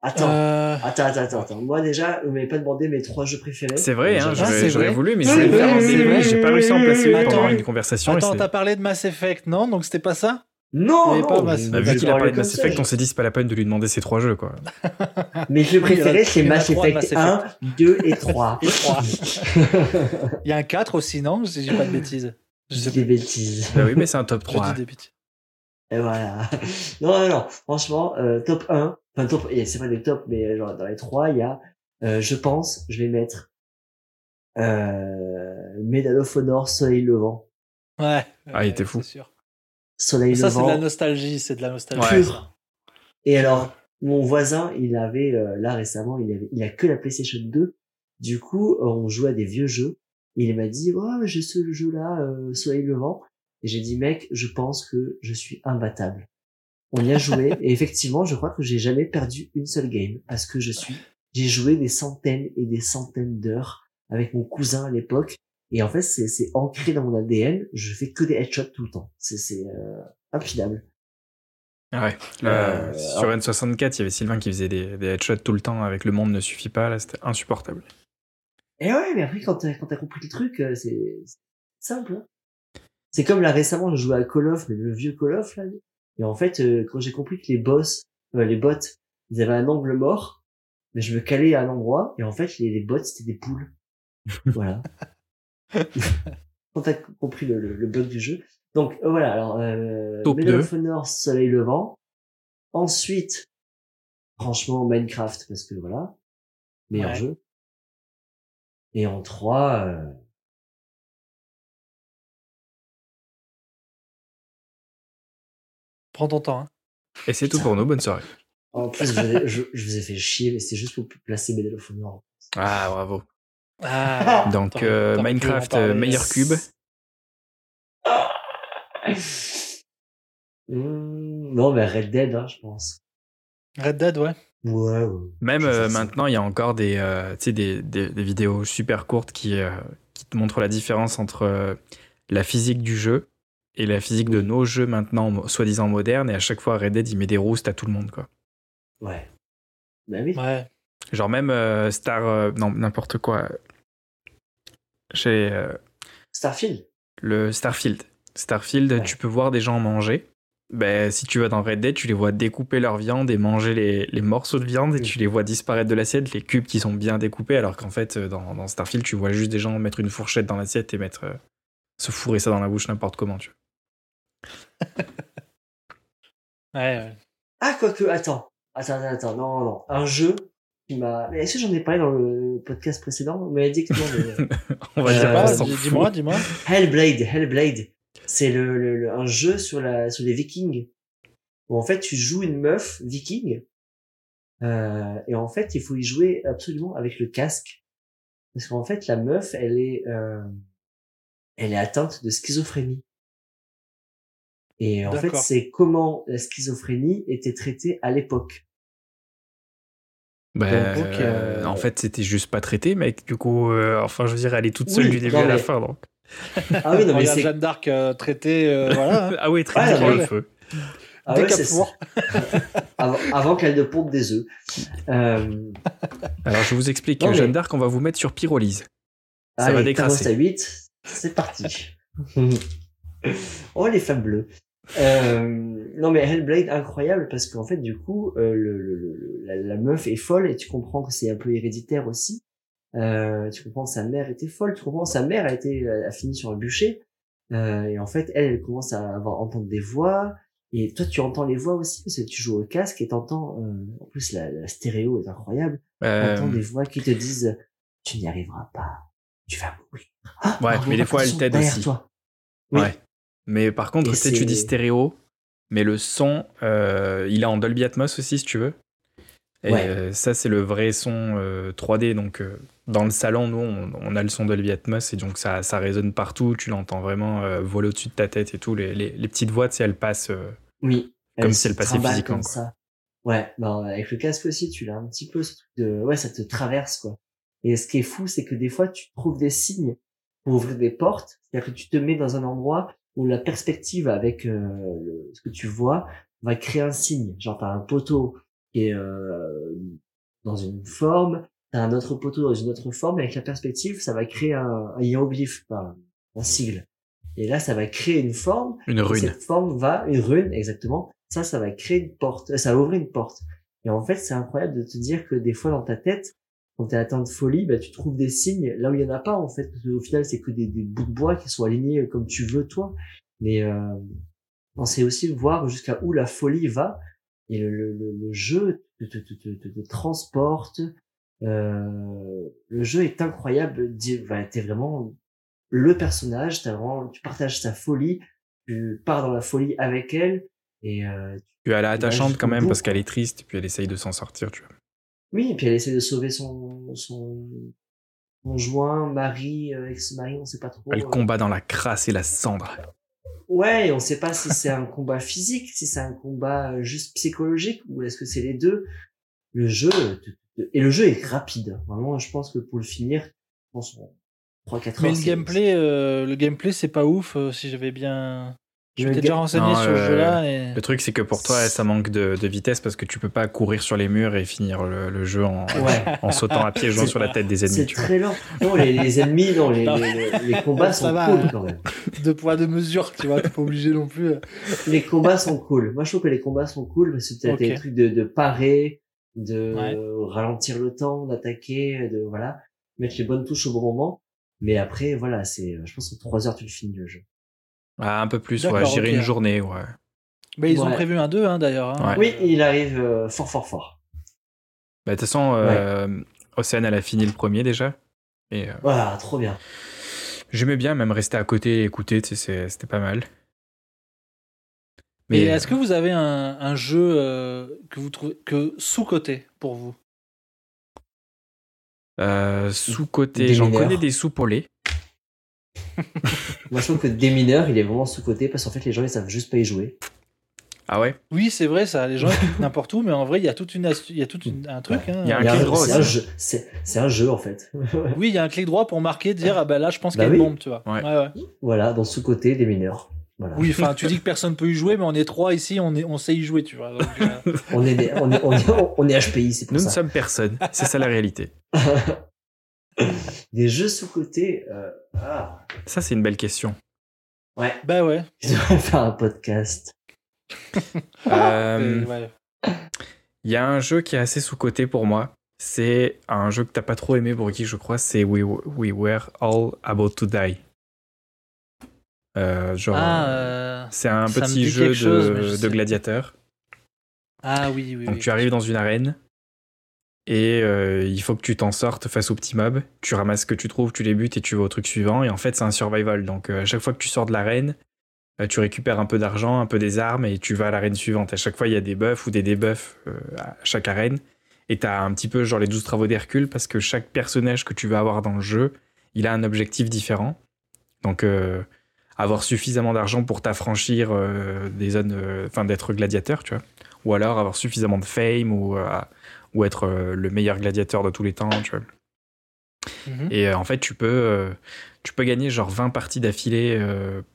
Attends. Euh, Attends, attends, attends, attends. Moi, déjà, vous m'avez pas demandé mes trois jeux préférés. C'est vrai, hein, Ah, j'aurais c'est j'aurais vrai. voulu, mais Oui, j'ai pas réussi à en placer une Attends. pendant une conversation. Attends, t'as parlé de Mass Effect, non? Donc c'était pas ça? Non, pas Mass- mais- Bah, vu qu'il a parlé de Mass Effect, on s'est dit c'est pas la peine de lui demander ces trois jeux, quoi. Mes jeux préférés, c'est Mass Effect Mass 1, 2 et 3. Et trois. Il y a un 4 aussi, non? Si j'ai pas de bêtises. Je Je dis des bêtises. Bah oui, mais c'est un top Je 3. dis des bêtises. Et voilà. Non, non, non. Franchement, euh, top 1. Enfin, top, et c'est pas des tops, mais euh, genre, dans les trois, il y a, euh, je pense, je vais mettre, euh, Medal of Honor, Soleil Levant. Ouais. Ah, il était fou. sûr. Soleil Ça, c'est de Levant. la nostalgie. C'est de la nostalgie. Ouais. Et alors, mon voisin, il avait, euh, là, récemment, il avait, il a que la PlayStation 2. Du coup, on jouait à des vieux jeux. Et il m'a dit, ouais, j'ai ce jeu-là, euh, Soleil Levant. Et j'ai dit, mec, je pense que je suis imbattable. On y a joué. et effectivement, je crois que j'ai jamais perdu une seule game. Parce que je suis, j'ai joué des centaines et des centaines d'heures avec mon cousin à l'époque. Et en fait, c'est, c'est ancré dans mon ADN. Je fais que des headshots tout le temps. C'est, c'est, euh. Ah ouais. Là, Euh, sur N64, il y avait Sylvain qui faisait des, des headshots tout le temps avec le monde ne suffit pas. Là, c'était insupportable. Et ouais, mais après, quand t'as, quand t'as compris le truc, euh, c'est c'est simple. hein. C'est comme là, récemment, je jouais à Call of, mais le vieux Call of, là. Et en fait, euh, quand j'ai compris que les boss, euh, les bots, ils avaient un angle mort, mais je me calais à un endroit, et en fait, les, les bots, c'était des poules. voilà. quand t'as compris le, le, le bug du jeu. Donc, euh, voilà, alors, euh, Top Medal 2. of Honor, Soleil Levant. Ensuite, franchement, Minecraft, parce que voilà, meilleur Ouais. jeu. Et en 3, euh, Prends ton temps. hein. Et c'est tout pour nous. Bonne soirée. en plus, je, vous ai- je, je vous ai fait chier, mais c'est juste pour placer of Honor. Ah, bravo. Ah, Donc, euh, Minecraft, euh, meilleur cube. Hmm, non, mais Red Dead, hein, je pense. Red Dead, ouais. Ouais, ouais. Même euh, maintenant, il y a encore des, euh, tu sais, des, des, des vidéos super courtes qui, euh, qui te montrent la différence entre euh, la physique du jeu et la physique de nos jeux maintenant, soi-disant modernes, et à chaque fois Red Dead, il met des roustes à tout le monde, quoi. Ouais. Bah oui. Ouais. Genre même euh, Star... euh, non, n'importe quoi. Chez euh, Starfield. le Starfield. Starfield, Ouais. tu peux voir des gens manger. Ben, si tu vas dans Red Dead, tu les vois découper leur viande et manger les, les morceaux de viande et tu les vois disparaître de l'assiette, les cubes qui sont bien découpés, alors qu'en fait, euh, dans, dans Starfield, tu vois juste des gens mettre une fourchette dans l'assiette et mettre euh, se fourrer ça dans la bouche n'importe comment. Tu vois. Ouais, ouais. Ah, quoique, attends. Attends, attends, attends. Non, non. Un jeu qui m'a. Mais est-ce que j'en ai parlé dans le podcast précédent? M'avez dit que non, mais. On va Euh, dire dis- fout. dis-moi, dis-moi. Hellblade, Hellblade. C'est le, le, le- un jeu sur la sur les Vikings où en fait tu joues une meuf viking euh, et en fait il faut y jouer absolument avec le casque parce qu'en fait la meuf elle est euh, elle est atteinte de schizophrénie et en fait c'est comment la schizophrénie était traitée à l'époque. Ben, Donc, euh, En fait, c'était juste pas traité, mec. Du coup, euh, enfin, je veux dire, elle est toute seule Oui, du début non, à la fin. Donc. Ah oui non mais c'est Jeanne d'Arc euh, traitée, euh, voilà. hein. ah oui, Ouais, bien ouais. le feu. ah Dès ouais, c'est avant, avant qu'elle ne pompe des œufs. Euh, Alors, je vous explique. Non, mais- Jeanne d'Arc, on va vous mettre sur pyrolyse. Ça Allez, va décrasser. À 8, c'est parti. oh les femmes bleues. Euh, non mais Hellblade incroyable parce qu'en fait du coup euh, le, le- le- la, la meuf est folle et tu comprends que c'est un peu héréditaire aussi. Euh, tu comprends sa mère était folle, tu comprends sa mère a été a fini sur un bûcher Euh, et en fait elle, elle commence à avoir entendre des voix et toi tu entends les voix aussi parce que tu joues au casque et t'entends euh, en plus la, la stéréo est incroyable Euh, T'entends des voix qui te disent tu n'y arriveras pas, tu vas mourir. Ah, Ouais, mais des fois, elle t'aide aussi. toi. Oui. Ouais. Mais par contre, tu sais, tu dis stéréo, mais le son, euh, il est en Dolby Atmos aussi, si tu veux. Et Ouais. euh, ça, c'est le vrai son euh, 3D. Donc, euh, dans le salon, nous, on, on a le son Dolby Atmos et donc ça, ça résonne partout. Tu l'entends vraiment euh, voler au-dessus de ta tête et tout. Les, les, les petites voix, tu sais, elles passent. euh, Oui. Comme si elle se passait trimballe physiquement, Comme ça. Ouais, bah, avec le casque aussi, tu l'as un petit peu ce truc de, ouais, ça te traverse, quoi. Et ce qui est fou, c'est que des fois, tu trouves des signes pour ouvrir des portes. C'est-à-dire que tu te mets dans un endroit où la perspective avec euh, le- ce que tu vois va créer un signe. Genre, t'as un poteau qui est euh, dans une forme, t'as un autre poteau dans une autre forme, et avec la perspective, ça va créer un, un hiéroglyphe, enfin, un sigle. Et là, ça va créer une forme une rune. Cette forme va, une rune, exactement. Ça, ça va créer une porte, euh, ça va ouvrir une porte. Et en fait, c'est incroyable de te dire que des fois dans ta tête, quand t'es atteint de folie, bah, tu trouves des signes là où il y en a pas, en fait. Parce qu'au final, c'est que des, des bouts de bois qui sont alignés comme tu veux, toi. Mais, euh, on sait aussi voir jusqu'à où la folie va. Et le, le, jeu te, te, te, te, te- te transporte. Euh, le jeu est incroyable. Bah, t'es vraiment le personnage, t'as vraiment, tu partages sa folie, tu pars dans la folie avec elle, et euh, Puis elle est attachante quand même bout, parce qu'elle est triste et puis elle essaye de s'en sortir, tu vois. oui, et puis elle essaie de sauver son son conjoint, mari, euh, ex-mari, on sait pas trop. Elle euh. combat dans la crasse et la cendre. Ouais, on sait pas si c'est un combat physique, si c'est un combat euh, juste psychologique, ou est-ce que c'est les deux. Le jeu, et le jeu est rapide. Vraiment, je pense que pour le finir, je pense en 3-4 heures. Mais le gameplay, euh, le gameplay, c'est pas ouf. euh, si j'avais bien, je Le m'étais ga- déjà renseigné Non, sur le euh, jeu-là. Et... Le truc, c'est que pour toi, ça manque de, de vitesse parce que tu peux pas courir sur les murs et finir le, le jeu en, Ouais. en sautant à pieds joints C'est- sur la tête des C'est ennemis. Tu vois. très lent. Non, les, les ennemis, non, les, combats Ça sont va, cool hein. quand même. Deux poids, deux mesures, tu vois, t'es pas obligé non plus. euh. Les combats sont cool. Moi, je trouve que les combats sont cool parce que tu as Ok. des trucs de, de parer, de Ouais. ralentir le temps, d'attaquer, de voilà, mettre les bonnes touches au bon moment. Mais après, voilà, c'est, je pense que trois heures tu le finis le jeu. Ah, un peu plus, ouais. Ok. une journée, ouais. Mais ils ont prévu un 2 hein, d'ailleurs. hein. Ouais. Oui, il arrive euh, fort, fort, fort. Bah, de toute façon, euh, Océane, elle a fini le premier déjà. Et euh, Voilà, trop bien. j'aimais bien même rester à côté et écouter, tu sais, c'est- c'était pas mal. Mais euh, est-ce que vous avez un, un jeu euh, que vous trouvez que sous-coté pour vous? Euh, sous-côté, j'en connais des sous-polés. Moi, je trouve que Démineur, il est vraiment sous-côté parce qu'en fait, les gens, ils savent juste pas y jouer. Ah ouais? Oui, c'est vrai, ça. Les gens n'importe où, mais en vrai, il y a toute une astu- il y a tout une- un truc. hein. Il y a un clic droit c'est un jeu, c'est, c'est un jeu, en fait. Oui, il y a un clic droit pour marquer, dire ah ben là, je pense Bah qu'il y a une bombe, tu vois. Ouais. ouais. voilà, dans sous-côté, Démineur. Voilà. Oui, enfin, tu dis que personne peut y jouer, mais on est trois ici, on, est, on sait y jouer, tu vois. donc, euh, On est, des- on est, on est, on est HPI, c'est pour Nous ne ça. sommes personne. C'est ça la réalité. Des jeux sous-cotés. Euh... Ah. Ça, c'est une belle question. Ouais, bah ouais. je devrais faire un podcast. Euh, Euh, ouais. Il y a un jeu qui est assez sous-coté pour moi. C'est un jeu que t'as pas trop aimé, Bourgui, je crois. C'est We, We Were All About to Die. Euh, genre, Ah, euh, c'est un petit jeu chose, de, de gladiateur. ah oui, oui, Donc oui. tu arrives dans une arène et euh, il faut que tu t'en sortes face aux petits mobs. Tu ramasses ce que tu trouves, tu les butes et tu vas au truc suivant. Et en fait, c'est un survival. Donc euh, à chaque fois que tu sors de l'arène, euh, tu récupères un peu d'argent, un peu des armes et tu vas à l'arène suivante. À chaque fois, il y a des buffs ou des debuffs à chaque arène. Et t'as un petit peu genre les 12 travaux d'Hercule parce que chaque personnage que tu vas avoir dans le jeu, il a un objectif différent. Donc avoir suffisamment d'argent pour t'affranchir des zones, enfin d'être gladiateur, tu vois. Ou alors avoir suffisamment de fame ou, ou être euh, le meilleur gladiateur de tous les temps, tu vois. Mhm. Et euh, en fait, tu peux, euh, tu peux gagner genre 20 parties d'affilée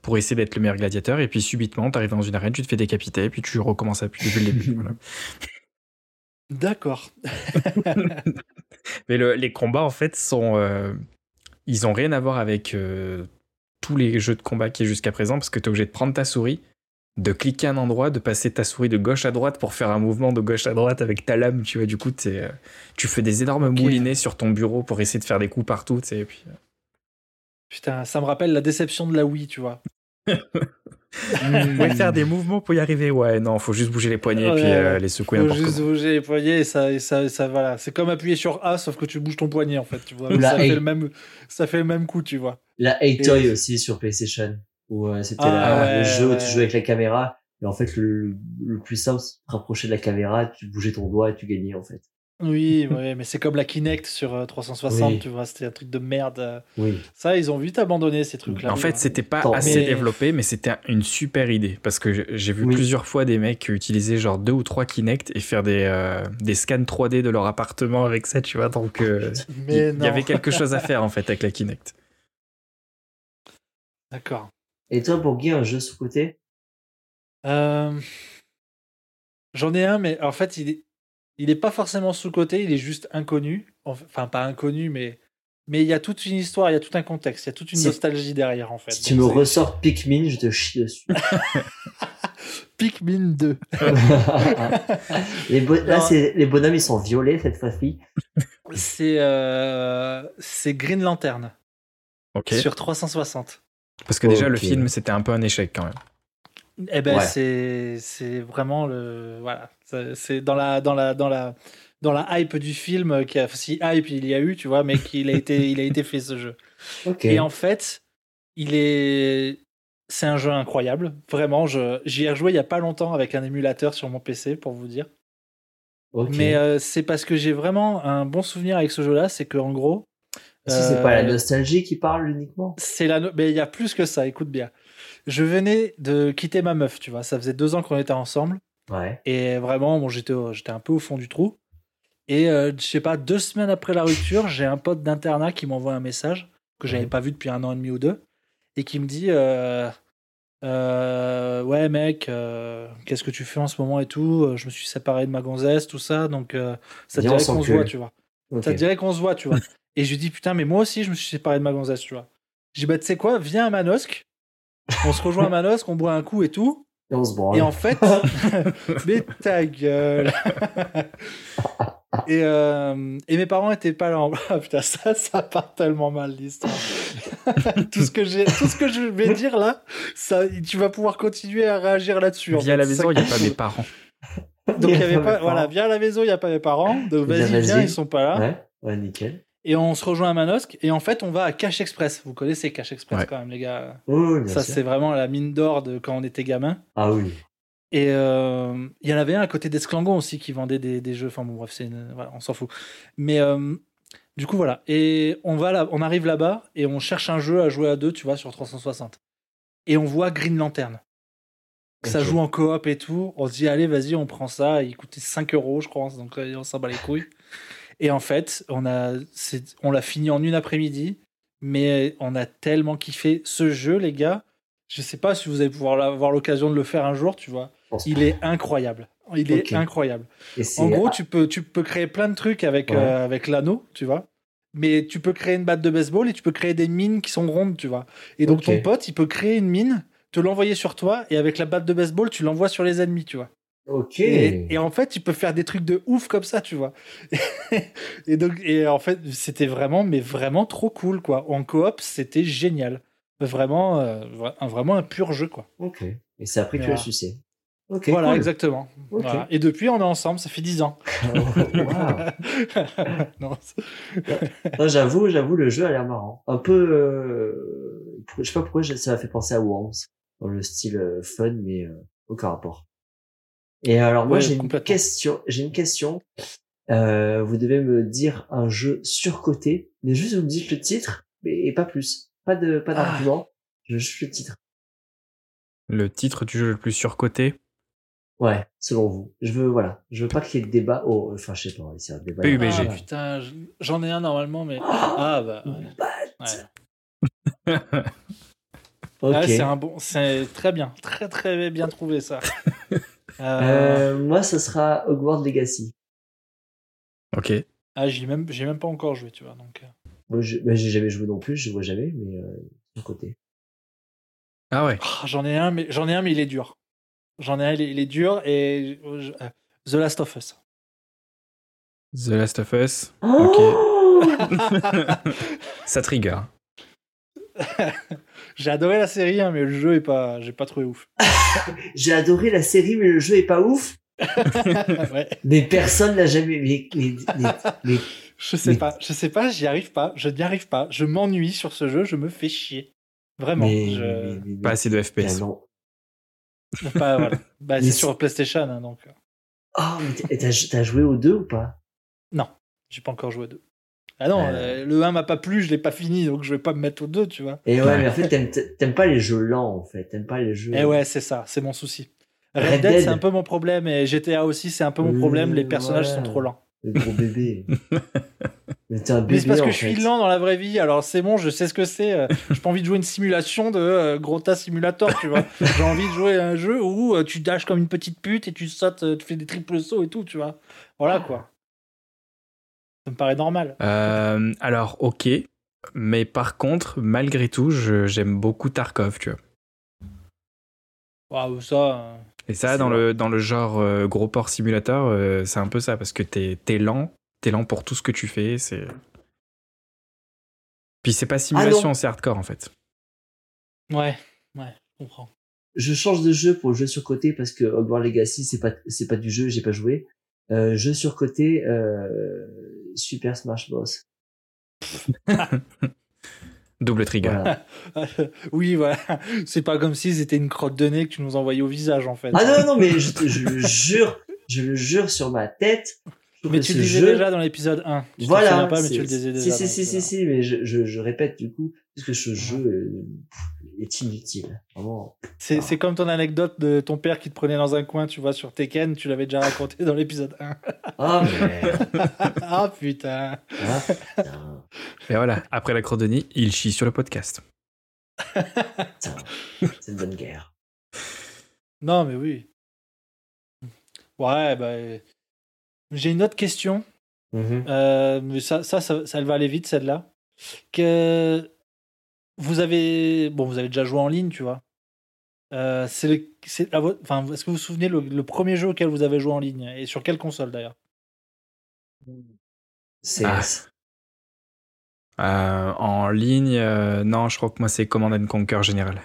pour essayer d'être le meilleur gladiateur. Et puis subitement, tu arrives dans une arène, tu te fais décapiter, et puis tu recommences à depuis le début. voilà. D'accord. Mais le- les combats, en fait, sont. euh, ils ont rien à voir avec euh, tous les jeux de combat qui est jusqu'à présent, parce que tu es obligé de prendre ta souris, de cliquer un endroit, de passer ta souris de gauche à droite pour faire un mouvement de gauche à droite avec ta lame, tu vois. Du coup, euh, tu fais des énormes moulinets sur ton bureau pour essayer de faire des coups partout, tu sais. Et puis, euh, Putain, ça me rappelle la déception de la Wii, tu vois. ouais, faire des mouvements pour y arriver, ouais, non, faut juste bouger les poignets et Ouais, puis euh, les secouer Faut juste comment. bouger les poignets et ça, et ça, et ça voilà. C'est comme appuyer sur A, sauf que tu bouges ton poignet, en fait, tu vois. Ça fait, A. le même, ça fait le même coup, tu vois. La Toy Et- aussi sur PlayStation. Où euh, c'était Ah, ouais, le jeu où tu jouais avec la caméra. Et en fait, le, le plus simple, c'est de te rapprocher de la caméra, tu bougeais ton doigt et tu gagnais, en fait. Oui, ouais, mais c'est comme la Kinect sur euh, 360, Oui. tu vois. C'était un truc de merde. euh. Oui. Ça, ils ont vite abandonné ces trucs-là. En fait, c'était pas assez mais- développé, mais c'était une super idée. Parce que j'ai- vu Oui. plusieurs fois des mecs utiliser genre deux ou trois Kinect et faire des, euh, des scans 3D de leur appartement avec ça, tu vois. Donc, euh, il y avait quelque chose à faire en fait avec la Kinect. D'accord. Et toi, Bourgui, un jeu sous-côté Euh, J'en ai un, mais en fait, il est, il est pas forcément sous-côté, il est juste inconnu. Enfin, pas inconnu, mais mais il y a toute une histoire, il y a tout un contexte, il y a toute une Si- nostalgie derrière, en fait. Si tu Donc, me ressors Pikmin, je te chie dessus. Pikmin 2. les bo- là, c'est, les bonhommes, ils sont violets cette fois-ci. C'est euh, c'est Green Lantern Ok. sur 360. Parce que déjà, le film, c'était un peu un échec quand même. Eh ben Ouais. c'est c'est vraiment le voilà. C'est- dans la dans la dans la dans la hype du film qui a si hype il y a eu tu vois mais qu'il a été il a été fait ce jeu. Et en fait il est c'est un jeu incroyable. Vraiment je j'y ai rejoué il y a pas longtemps avec un émulateur sur mon PC pour vous dire. Mais euh, c'est parce que j'ai vraiment un bon souvenir avec ce jeu là c'est que en gros Que c'est pas la euh, nostalgie qui parle uniquement c'est la no- mais il y a plus que ça écoute bien je venais de quitter ma meuf tu vois ça faisait deux ans qu'on était ensemble Ouais. Et vraiment, bon, j'étais, j'étais un peu au fond du trou. Et euh, je sais pas, deux semaines après la rupture, j'ai un pote d'internat qui m'envoie un message que j'avais Mhm. pas vu depuis un an et demi ou deux et qui me dit euh, euh, Ouais, mec, qu'est-ce que tu fais en ce moment et tout? Je me suis séparé de ma gonzesse, tout ça, donc ça te dirait qu'on se voit, tu vois. Ça te dirait qu'on se voit, tu vois. et je lui dis Putain, mais moi aussi, je me suis séparé de ma gonzesse, tu vois. J'ai dit Bah, tu sais quoi, viens à Manosque. On se rejoint à Manosque, on boit un coup et tout. Et on se branle. Et en fait, mais ta gueule. et, euh, et mes parents étaient pas là. en- Ah, putain, ça, ça part tellement mal l'histoire. tout ce que j'ai, tout ce que je vais dire là, ça, tu vas pouvoir continuer à réagir là-dessus. en Via fait. la maison, il n'y a pas mes parents. Donc il y avait pas, voilà, viens à la maison, il y a pas mes parents. Donc vas-y, viens, ils sont pas là. Ouais. Ouais, nickel. Et on se rejoint à Manosque. Et en fait, on va à Cache Express. Vous connaissez Cache Express Ouais. quand même, les gars? Oui, Ça, c'est vraiment la mine d'or de quand on était gamin. Ah oui. Et euh, il y en avait un à côté d'Esclangon aussi qui vendait des, des jeux. Enfin bon, bref, c'est une- voilà, on s'en fout. Mais euh, du coup, voilà. Et on, va là, on arrive là-bas et on cherche un jeu à jouer à deux, tu vois, sur 360. Et on voit Green Lantern. Ça Ok. joue en coop et tout. On se dit, allez, vas-y, on prend ça. Il coûtait 5 euros, je crois. Donc euh, on s'en bat les couilles. Et en fait, on a, c'est- on l'a fini en une après-midi. Mais on a tellement kiffé ce jeu, les gars. Je sais pas si vous allez pouvoir avoir l'occasion de le faire un jour, tu vois. Il est incroyable. Il est incroyable. Et En gros, tu peux, tu peux créer plein de trucs avec, Ouais. euh, avec l'anneau, tu vois. Mais tu peux créer une batte de baseball et tu peux créer des mines qui sont rondes, tu vois. Et donc ton pote, il peut créer une mine, te l'envoyer sur toi et avec la batte de baseball, tu l'envoies sur les ennemis, tu vois. Ok. Et, et en fait, tu peux faire des trucs de ouf comme ça, tu vois. et donc, et en fait, c'était vraiment, mais vraiment trop cool, quoi. En coop, c'était génial. Vraiment, euh, un- vraiment un pur jeu, quoi. Ok. Et c'est après que tu l'as sucé. Ok. voilà, cool. exactement. Voilà. Et depuis, on est ensemble, ça fait 10 ans. Wow. non, j'avoue, j'avoue, le jeu a l'air marrant. Un peu, euh, je sais pas pourquoi ça m'a fait penser à Worms dans le style euh, fun, mais euh, aucun rapport. Et alors moi Ouais, j'ai une question, j'ai une question. Euh, vous devez me dire un jeu surcoté, mais juste vous me dites le titre, mais et pas plus, pas de, pas Ah. d'argument, je juste le titre. Le titre du jeu le plus surcoté? Ouais, selon vous. Je veux, voilà, je veux pas qu'il y ait de débat. Oh, enfin, je sais pas, c'est un débat. PUBG. Ah, Ah, putain, je- j'en ai un normalement, mais. Ah, Ah, bah. Ouais. Ok. Ouais, c'est un bon, c'est très bien, très très bien trouvé ça. Euh, Euh, moi, ce sera Hogwarts Legacy. Ok. ah, j'y ai même, j'ai même pas encore joué, tu vois. Donc, euh. Moi, je- bah, j'ai jamais joué non plus, je vois jamais, mais euh, de côté. Ah ouais. Ah, j'en ai un, mais j'en ai un, mais il est dur. J'en ai un, il est, il est dur et je- euh, The Last of Us. The Last of Us. Oh Ça trigger. J'ai adoré la série, hein, mais le jeu est pas, j'ai pas trouvé ouf. J'ai adoré la série, mais le jeu est pas ouf. ouais. Mais personne l'a jamais. Mais, mais, mais, mais- Je sais Mais- pas, je sais pas, j'y arrive pas, je n'y arrive pas, je m'ennuie sur ce jeu, je me fais chier. Vraiment. mais- je- mais- mais- Pas assez de FPS. non. Pas, voilà. Bah, c'est sur PlayStation, hein, donc. euh, Oh, mais t'as- joué aux deux ou pas? Non, j'ai pas encore joué à deux. Ah non, Euh. euh, le 1 m'a pas plu, je l'ai pas fini, donc je vais pas me mettre au 2, tu vois. Et ouais, mais en fait, t'aimes t'aimes pas les jeux lents, en fait. T'aimes pas les jeux. Et Eh ouais, c'est ça, c'est mon souci. Red, Red Dead, Dead. c'est un peu mon problème, et GTA aussi, c'est un peu mon problème, les personnages sont trop lents. Le gros bébé. mais t'es un bébé. Mais c'est parce que en je suis fait. lent dans la vraie vie, alors c'est bon, je sais ce que c'est. euh, J'ai pas envie de jouer une simulation de euh, gros tas simulator, tu vois. J'ai envie de jouer à un jeu où euh, tu dashes comme une petite pute et tu sautes, tu fais des triples sauts et tout, tu vois. Voilà quoi. Ça me paraît normal. Euh, alors, ok. Mais par contre, malgré tout, j'aime beaucoup Tarkov, tu vois. Waouh, ça. euh, Et ça, dans le, dans le genre euh, gros port simulateur, euh, c'est un peu ça, parce que t'es es lent, t'es lent pour tout ce que tu fais, c'est... Puis c'est pas simulation, c'est hardcore en fait. Ouais, ouais, je comprends. Je change de jeu pour le jeu surcoté parce que Hogwarts Legacy, c'est pas, c'est pas du jeu, j'ai pas joué. Euh, jeu surcoté, euh, Super Smash Bros. Double trigger. Voilà. oui, voilà. C'est pas comme si c'était une crotte de nez que tu nous envoyais au visage, en fait. Ah non, non, mais je, te- je le jure, je le jure sur ma tête. mais tu le disais jeu- déjà dans l'épisode 1. Tu Voilà. Pas, mais tu le disais si, déjà. Si, si, si, si, mais je, je, je répète du coup, parce que ce jeu est inutile. Vraiment. C'est c'est comme ton anecdote de ton père qui te prenait dans un coin, tu vois, sur Tekken, tu l'avais déjà raconté dans l'épisode 1. Ah, mais. ah putain. ah, putain, Et voilà, après la chrononie, il chie sur le podcast. putain. C'est une bonne guerre. Non, mais oui. Ouais, bah. J'ai une autre question. Mhm. Euh, mais ça, ça, ça, ça va aller vite, celle-là. Que vous avez, bon, vous avez déjà joué en ligne, tu vois. Euh, c'est le, enfin, est-ce que vous vous souvenez le, le premier jeu auquel vous avez joué en ligne et sur quelle console d'ailleurs? C'est. Ah. Euh, en ligne, euh, non, je crois que moi c'est Command and Conquer général.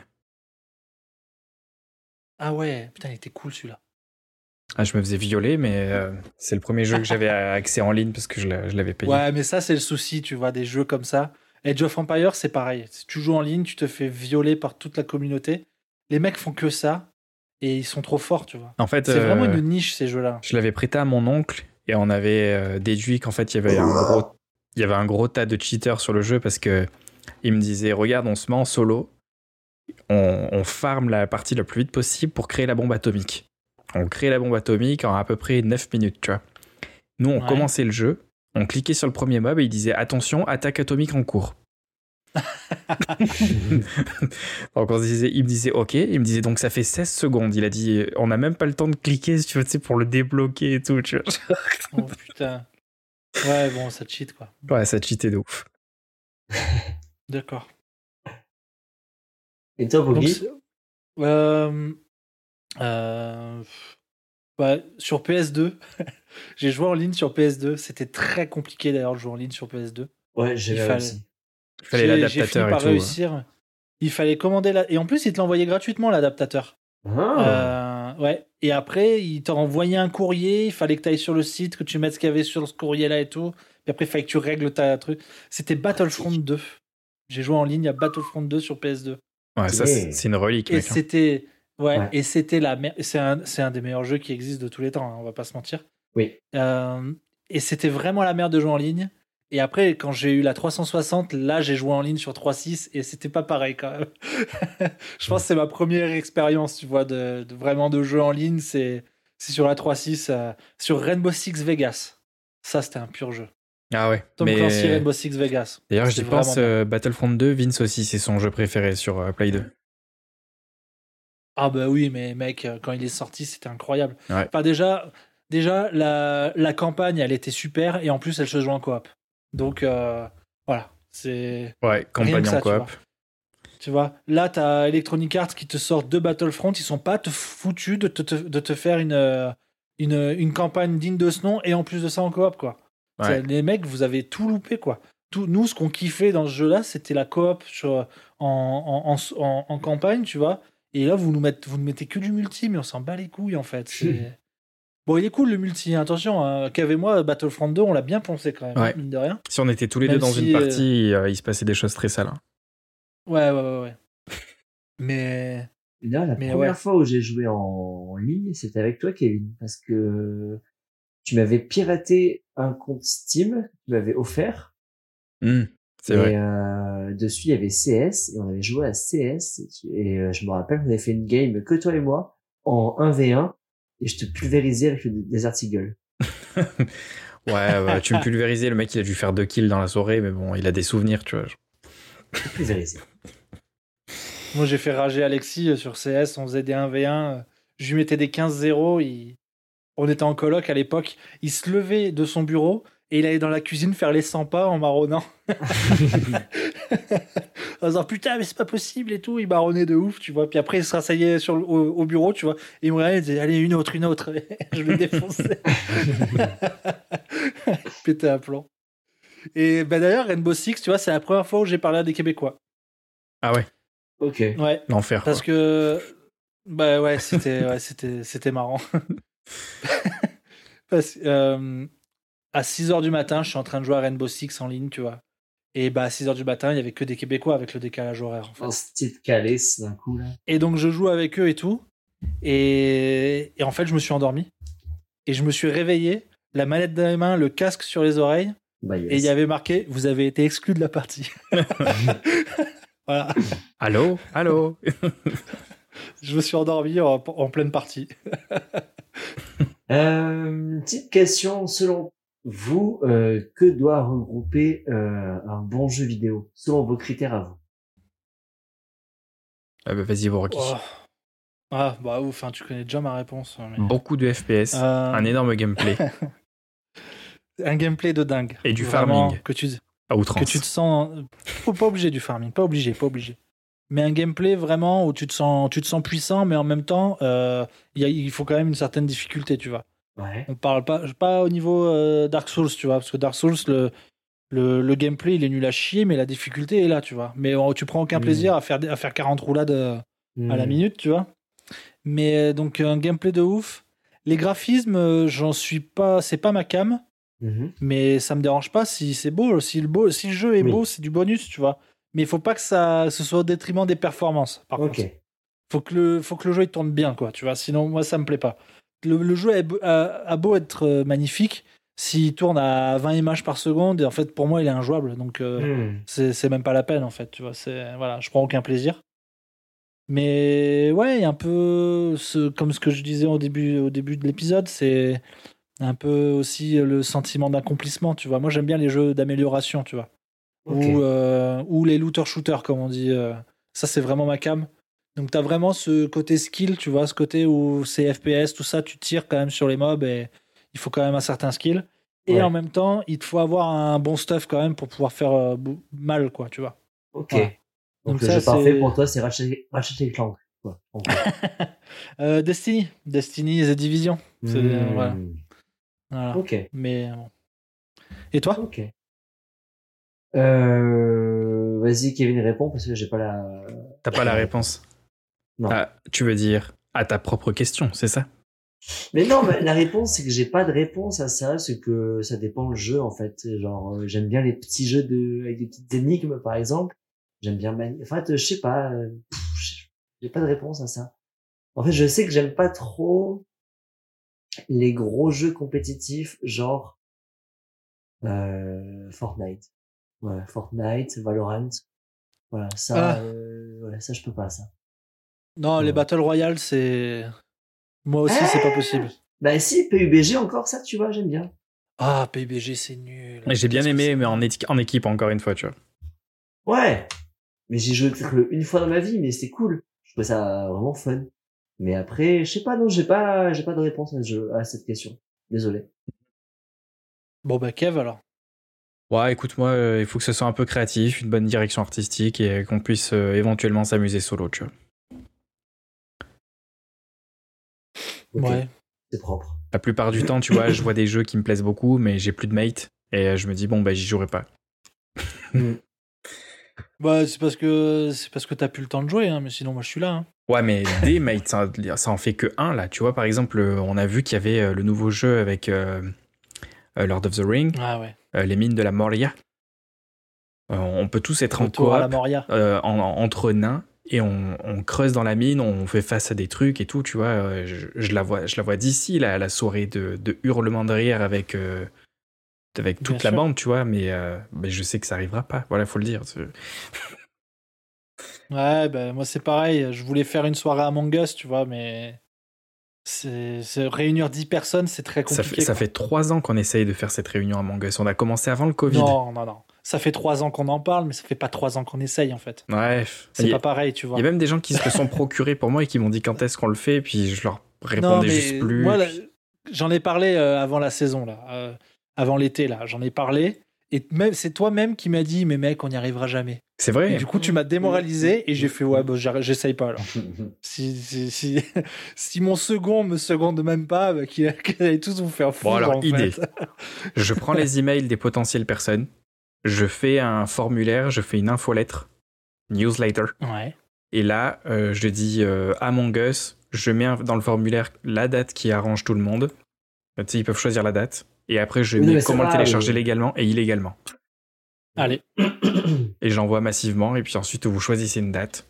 Ah ouais, putain, il était cool celui-là. Ah, je me faisais violer, mais euh, c'est le premier jeu que j'avais accès en ligne parce que je l'avais payé. Ouais, mais ça c'est le souci, tu vois, des jeux comme ça. Age of Empire, c'est pareil. Tu joues en ligne, tu te fais violer par toute la communauté. Les mecs font que ça et ils sont trop forts, tu vois. En fait, C'est vraiment euh, une niche ces jeux-là. je l'avais prêté à mon oncle et on avait euh, déduit qu'en fait il y avait un gros, il y avait un gros tas de cheaters sur le jeu parce que il me disait regarde, on se met en solo, on, on farm la partie la plus vite possible pour créer la bombe atomique. On crée la bombe atomique en à peu près 9 minutes, tu vois. Nous, on Ouais. commençait le jeu, on cliquait sur le premier mob et il disait attention, attaque atomique en cours. Donc on se disait, il me disait OK, il me disait donc ça fait 16 secondes. Il a dit on n'a même pas le temps de cliquer si tu veux, tu sais, pour le débloquer et tout. Tu vois. Oh putain. Ouais, bon, ça cheat quoi. Ouais, ça cheatait de ouf. D'accord. Et toi, Donc, Boggy c'est- euh, euh, bah, sur PS2, j'ai joué en ligne sur PS2. C'était très compliqué d'ailleurs de jouer en ligne sur PS2. Ouais, j'ai aussi. Il fallait l'adaptateur et tout. hein. réussir. Il fallait commander la... Et en plus, il te l'envoyait gratuitement l'adaptateur. Ah. Euh, ouais. Et après, il t'a envoyé un courrier. Il fallait que tu ailles sur le site, que tu mettes ce qu'il y avait sur ce courrier-là et tout. Puis après, il fallait que tu règles ta truc. C'était Battlefront 2. J'ai joué en ligne à Battlefront 2 sur PS2. Ouais, ça, c'est une relique, Et hein. Ouais, Ouais. et c'était la mer- c'est un, c'est un des meilleurs jeux qui existent de tous les temps, hein, on va pas se mentir. Oui. Euh, et c'était vraiment la merde de jouer en ligne. Et après, quand j'ai eu la 360, là, j'ai joué en ligne sur 3.6 et c'était pas pareil quand même. Je pense que c'est ma première expérience, tu vois, de, de vraiment de jeu en ligne. C'est c'est sur la 3.6, euh, sur Rainbow Six Vegas. Ça, c'était un pur jeu. Ah ouais. Tom mais- Clancy, Rainbow Six Vegas. D'ailleurs, C'est pense, euh, Battlefront 2, Vince aussi, c'est son jeu préféré sur euh, Play 2. Ah bah oui, mais mec, euh, quand il est sorti, c'était incroyable. Ouais. Enfin déjà, déjà la, la campagne, elle était super et en plus, elle se joue en coop. Donc euh, voilà, c'est Ouais, campagne ça, en tu coop. vois. tu vois. Là, t'as Electronic Arts qui te sort deux Battlefront, ils sont pas te foutus de te, de te faire une, euh, une une campagne digne de ce nom et en plus de ça en coop quoi. Ouais. Les mecs, vous avez tout loupé quoi. Tout, nous, ce qu'on kiffait dans ce jeu-là, c'était la coop sur- en, en, en- en campagne, tu vois. Et là, vous nous mettez, vous ne mettez que du multi, mais on s'en bat les couilles en fait. Bon, il est cool le multi. Attention, hein. Kev et moi, Battlefront 2, on l'a bien poncé quand même, Ouais. mine de rien. Si on était tous les Même deux dans si, une euh, partie, euh, il se passait des choses très sales. hein. Ouais, ouais, ouais, ouais. Mais Là, la Mais première ouais. fois où j'ai joué en, en ligne, c'était avec toi, Kevin, parce que tu m'avais piraté un compte Steam tu m'avais offert. Hmm, c'est et vrai. euh, dessus, il y avait CS, et on avait joué à CS, et, euh, je me rappelle qu'on avait fait une game, que toi et moi, en 1v1, et je te pulvérisais avec le Desert Eagle. Ouais, tu me pulvérisais, le mec il a dû faire deux kills dans la soirée, mais bon, il a des souvenirs, tu vois. Je te pulvérisais. moi, j'ai fait rager Alexis euh, sur CS, on faisait des 1v1. euh, Je lui mettais des 15-0. il- On était en coloc à l'époque. Il se levait de son bureau et il allait dans la cuisine faire les 100 pas en marronnant. en disant putain, mais c'est pas possible et tout. Il marronnait de ouf, tu vois. Puis après, il se rasseyait sur au, au bureau, tu vois. Et il me regardait, il disait allez, une autre, une autre. Je le défonçais. Pétais un plan. Et ben d'ailleurs, Rainbow Six, tu vois, c'est la première fois où j'ai parlé à des Québécois. Ah ouais, ok. Ouais. l'enfer. quoi. Parce que bah ouais, c'était ouais, c'était c'était marrant. Parce que, euh, à 6h du matin, je suis en train de jouer à Rainbow Six en ligne, tu vois. Et bah à 6h du matin, il y avait que des Québécois avec le décalage horaire en fait. Un style calé, d'un coup, là. Et donc je joue avec eux et tout. Et, et en fait, je me suis endormi. Et je me suis réveillé, la manette dans les mains, le casque sur les oreilles, Bah, yes. et il y avait marqué "Vous avez été exclu de la partie." voilà, Allô? Allô? Je me suis endormi en, en pleine partie. Euh, petite question, selon vous, euh, que doit regrouper euh, un bon jeu vidéo, selon vos critères à vous? Ah bah, Vas-y, Borky. Oh. Ah bah ouf, hein, tu connais déjà ma réponse. mais- Beaucoup de FPS, Euh, un énorme gameplay un gameplay de dingue. et du Vraiment, farming Que tu, à outrance. que tu te sens. Faut pas obligé du farming, pas obligé, pas obligé. Mais un gameplay vraiment où tu te sens, tu te sens puissant, mais en même temps, euh, il y a- il faut quand même une certaine difficulté, tu vois. Ouais. On parle pas, pas au niveau euh, Dark Souls, tu vois, parce que Dark Souls, le, le, le gameplay, il est nul à chier, mais la difficulté est là, tu vois. Mais tu prends aucun Mm. plaisir à faire, à faire 40 roulades euh, à la Hmm. minute, tu vois. Mais euh, donc un gameplay de ouf. Les graphismes, j'en suis pas, c'est pas ma cam, Mhm. mais ça me dérange pas si c'est beau, si le beau, si le jeu est Oui. beau, c'est du bonus, tu vois. Mais il faut pas que ça ce soit au détriment des performances. Par contre, faut que le faut que le jeu il tourne bien, quoi. Tu vois. Sinon, moi, ça me plaît pas. Le, le jeu a, a beau être euh, magnifique, s'il tourne à 20 images par seconde, et en fait, pour moi, il est injouable. Donc, euh, Hmm. c'est même pas la peine en fait tu vois voilà je prends aucun plaisir mais ouais il y a un peu ce, comme ce que je disais au début au début de l'épisode c'est un peu aussi le sentiment d'accomplissement tu vois moi j'aime bien les jeux d'amélioration tu vois ou, euh, ou les looter-shooters, comme on dit. ça, c'est vraiment ma cam. Donc, tu as vraiment ce côté skill, tu vois, ce côté où c'est FPS, tout ça, tu tires quand même sur les mobs et il faut quand même un certain skill. Et Ouais. en même temps, il te faut avoir un bon stuff quand même pour pouvoir faire euh, mal, quoi, tu vois. Ok. Voilà. Donc, Donc le ça, jeu parfait c'est- pour toi, c'est Ratchet et Clank. Quoi. Euh, Destiny. Destiny The Division. Hmm. voilà. Voilà. Ok. Mais bon. Et toi? Ok. Euh, vas-y, Kevin, réponds parce que j'ai pas la. T'as pas la réponse. Non. Ah, tu veux dire à ta propre question, c'est ça? Mais non, mais la réponse, c'est que j'ai pas de réponse à ça, c'est que ça dépend le jeu, en fait. Genre, euh, j'aime bien les petits jeux de, avec des petites énigmes, par exemple. J'aime bien, mani- en fait, je sais pas, euh, j'ai- pas de réponse à ça. En fait, je sais que j'aime pas trop les gros jeux compétitifs, genre, euh, Fortnite. Voilà, Fortnite, Valorant. Voilà, ça, Ah. euh, voilà, ça, je peux pas, ça. Non, les. Battle Royale, c'est. Moi aussi, c'est pas possible. Bah si, PUBG encore, ça, tu vois, j'aime bien. Ah, PUBG, c'est nul. J'ai bien aimé, mais en, équipe, encore une fois, tu vois. Ouais. Mais j'ai joué une fois dans ma vie, mais c'était cool. Je trouvais ça vraiment fun. Mais après, je sais pas, non, j'ai pas, j'ai pas de réponse à, ce jeu- à cette question. Désolé. Bon, bah, Kev, alors. Ouais, écoute, moi, euh, il faut que ce soit un peu créatif, une bonne direction artistique et qu'on puisse euh, éventuellement s'amuser solo, tu vois. Ouais. C'est propre. La plupart du temps, tu vois, je vois des jeux qui me plaisent beaucoup, mais j'ai plus de mate et euh, je me dis, bon, bah, j'y jouerai pas. Bah, c'est parce que c'est parce que t'as plus le temps de jouer, hein, mais sinon, moi, je suis là. hein. Ouais, mais des mates, ça, ça en fait que un, là. Tu vois, par exemple, euh, on a vu qu'il y avait euh, le nouveau jeu avec euh, Lord of the Ring, Ah ouais. euh, les mines de la Moria. Euh, on peut tous être en à la coop, Moria. euh, en- en- entre nains et on, on creuse dans la mine, on fait face à des trucs et tout, tu vois. euh, je, je la vois, je la vois d'ici, la, la soirée de, de hurlement de rire avec, euh, avec toute Bien la sûr. bande, tu vois, mais, euh, mais je sais que ça arrivera pas. Voilà, faut le dire. Ouais, bah, moi, c'est pareil. Je voulais faire une soirée à Among Us, tu vois, mais. C'est c'est- réunir 10 personnes, c'est très Ça compliqué. fait, ça fait trois ans qu'on essaye de faire cette réunion à Mangus. On a commencé avant le Covid. Non, non, non. Ça fait 3 ans qu'on en parle, mais ça fait pas 3 ans qu'on essaye, en fait. Bref. C'est Il pas pareil, tu il vois. y a même des gens qui se sont procurés pour moi et qui m'ont dit quand est-ce qu'on le fait, et puis je leur Non, répondais mais juste plus. moi, j'en ai parlé euh, avant la saison, là. euh, avant l'été, là. J'en ai parlé. Et même, c'est toi-même qui m'as dit, mais mec, on n'y arrivera jamais. C'est Et vrai. du coup, tu m'as démoralisé et j'ai fait, ouais, bah, j'arr- j'essaye pas alors. Si, si, si, si mon second me seconde même pas, bah, qu'il qu'ils allaient tous vous faire foutre. Bon, alors, en idée. fait. Je prends les emails des potentielles personnes, je fais un formulaire, je fais une infolettre, newsletter, Ouais. et là, euh, je dis euh, Among Us, je mets dans le formulaire la date qui arrange tout le monde. Tu sais, ils peuvent choisir la date. Et après, je mets comment le télécharger oui. légalement et illégalement. Allez. Et j'envoie massivement, et puis ensuite, vous choisissez une date.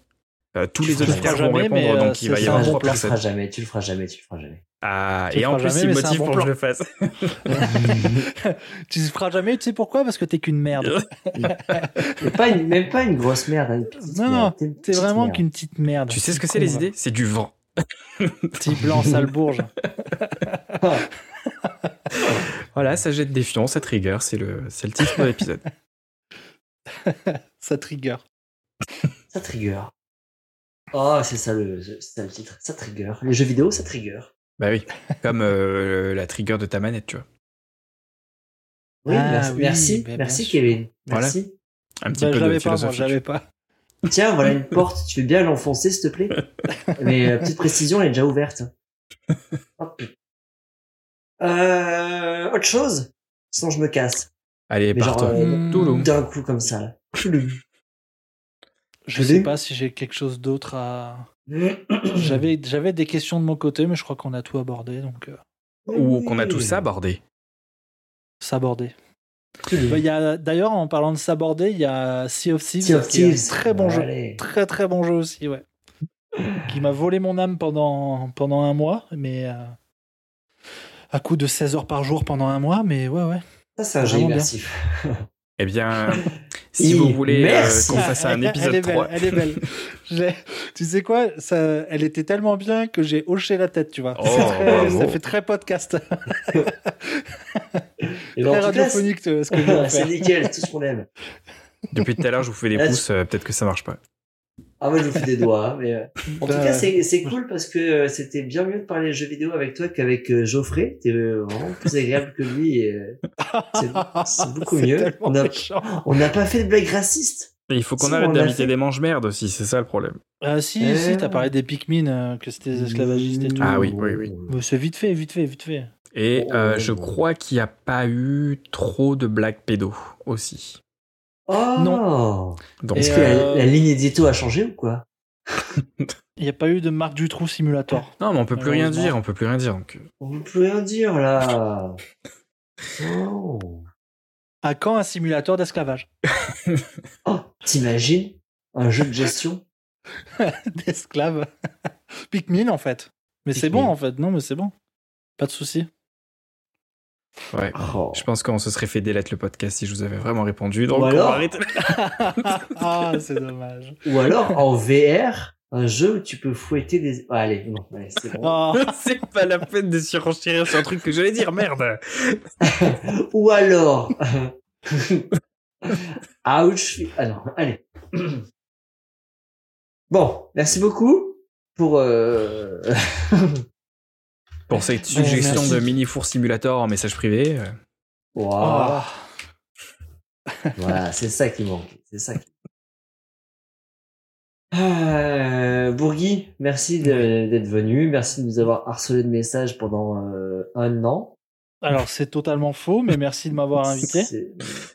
Euh, tous Tu les auditeurs vont jamais, répondre, mais, euh, donc il va y avoir un trois bon plan. Tu le feras personnes. jamais, tu le feras jamais, tu le feras jamais. Ah, Tu et en plus, jamais, il mais c'est un motive bon pour que je plan. le fasse. tu le feras jamais, tu sais pourquoi? Parce que t'es qu'une merde. Pas une, même pas une grosse merde, hein, une Non, merde. non, T'es vraiment qu'une petite merde. tu sais ce que c'est les con, idées? C'est du vent. Petit blanc, sale bourge. Voilà, ça jette des fions, ça trigger, c'est le, c'est le titre de l'épisode. Ça trigger. Ça trigger. Oh, c'est ça le, c'est ça le titre. Ça trigger. Les jeux vidéo, ça trigger. Bah oui, comme euh, la trigger de ta manette, tu vois. Oui, Ah merci, oui, merci, ben, bien merci. Kevin. Voilà. Merci. Un petit Bah, peu de pas, pas. Tiens, voilà une porte. Tu veux bien l'enfoncer, s'il te plaît? Mais euh, petite précision, elle est déjà ouverte. Hop. Euh, autre chose? Sinon, je me casse. Allez, part-toi. euh. Touloum. D'un coup, comme ça. là. Je sais pas si j'ai quelque chose d'autre à. J'avais, j'avais des questions de mon côté, mais je crois qu'on a tout abordé, donc euh, Ou qu'on a tout ça abordé. s'aborder. Bah, il y a, d'ailleurs, en parlant de s'aborder, il y a Sea of Thieves, Sea of qui est un très bon jeu. Très très bon jeu aussi, ouais. qui m'a volé mon âme pendant, pendant un mois, mais euh, à coup de 16 heures par jour pendant un mois, mais ouais, ouais. Ça, c'est un jeu immersif. Eh bien, si vous voulez euh, qu'on fasse un épisode elle est belle, 3, Elle est belle. Tu sais quoi ça, Elle était tellement bien que j'ai hoché la tête, tu vois. Oh, C'est très- bravo. ça fait très podcast, Et très radiophonique ce que c'est nickel, c'est tout ce qu'on aime. Depuis tout à l'heure, je vous fais des Là, pouces, euh, peut-être que ça marche pas. Ah, moi, je vous fais des doigts, hein, mais euh, en tout cas, c'est c'est cool parce que euh, c'était bien mieux de parler de jeux vidéo avec toi qu'avec euh, Geoffrey. T'es vraiment plus agréable que lui. Et, c'est c'est beaucoup mieux. On a- méchant. on n'a pas fait de blagues racistes. Et il faut qu'on Si, arrête d'inviter des mange-merdes aussi, c'est ça le problème. Ah, si, si, t'as parlé des Pikmin, euh, que c'était des esclavagistes et tout. Ah oui, oui, oui. Mais c'est vite fait, vite fait, vite fait. Et Oh, euh, je crois qu'il n'y a pas eu trop de blagues pédo aussi. Oh Non. Est-ce que euh, la, la ligne édito a changé ou quoi? Il n'y a pas eu de Marc Dutroux Simulator. non, mais on peut plus rien dire, on peut plus rien dire. Donc, euh, On ne peut rien dire là. Oh, À quand un simulateur d'esclavage? Oh, t'imagines? Un jeu de gestion? D'esclaves Pikmin, en fait. Mais c'est bon, en fait. Non, mais c'est bon. Pas de souci. Ouais. Oh. Je pense qu'on se serait fait délette le podcast si je vous avais vraiment répondu. Donc, Ou on va alors- arrêter. ah, c'est dommage. Ou alors en VR, un jeu où tu peux fouetter des. Ah, allez, non, allez, c'est bon. Oh, c'est pas la peine de surenchérir sur un truc que j'allais dire, merde. Ou alors. Ouch. Ah non, allez. Bon, merci beaucoup pour. Euh... Pour cette Ouais, suggestion de mini four simulator en message privé. euh, Waouh. oh. Voilà, c'est ça qui manque. C'est ça qui. Euh, Bourgui, merci de- d'être venu. Merci de nous avoir harcelé de messages pendant euh, un an. Alors, c'est totalement faux, mais merci de m'avoir invité.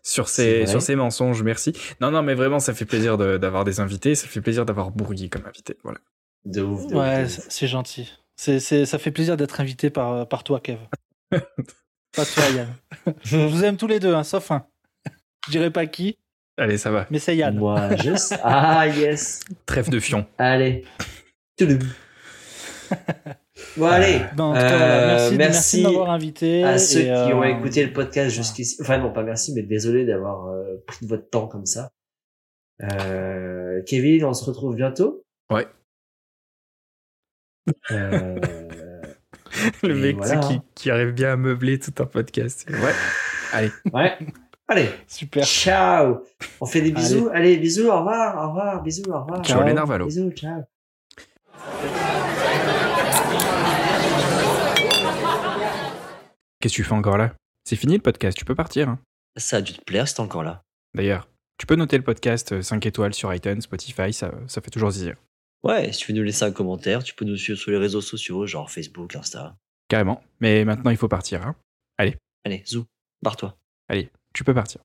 Sur ces, sur ces mensonges, merci. Non, non, mais vraiment, ça fait plaisir de- d'avoir des invités. Ça fait plaisir d'avoir Bourgui comme invité. Voilà. De ouf. De Ouais, c'est gentil. C'est, c'est, ça fait plaisir d'être invité par, par toi, Kev. pas toi, Yann. Je vous aime tous les deux, hein, sauf un. Je dirais pas qui, Allez, ça va. mais c'est Yann. Moi, je sais. Ah, yes. Trêve de fion. Allez. Bon, allez. Ben, en tout cas, voilà, Euh, merci, de- merci merci de m'avoir invité. à ceux et, qui ont euh, écouté le podcast jusqu'ici. Enfin, non, pas merci, mais désolé d'avoir euh, pris de votre temps comme ça. Euh, Kevin, on se retrouve bientôt. Ouais. Euh, Le mec voilà. qui, qui arrive bien à meubler tout un podcast. Ouais. Allez. ouais. Allez. Super. Ciao. On fait des bisous. Allez, bisous. Au revoir. Au revoir. Bisous. Au revoir. Ciao, les narvalos. Bisous. Ciao. Qu'est-ce que tu fais encore là? C'est fini le podcast, tu peux partir. hein. Ça a dû te plaire, c'est encore là. D'ailleurs, tu peux noter le podcast euh, 5 étoiles sur iTunes, Spotify, ça, ça fait toujours zizir. Ouais, si tu veux nous laisser un commentaire, tu peux nous suivre sur les réseaux sociaux, genre Facebook, Insta. Carrément. Mais maintenant, il faut partir. hein. Allez, zou, barre-toi. Allez, tu peux partir.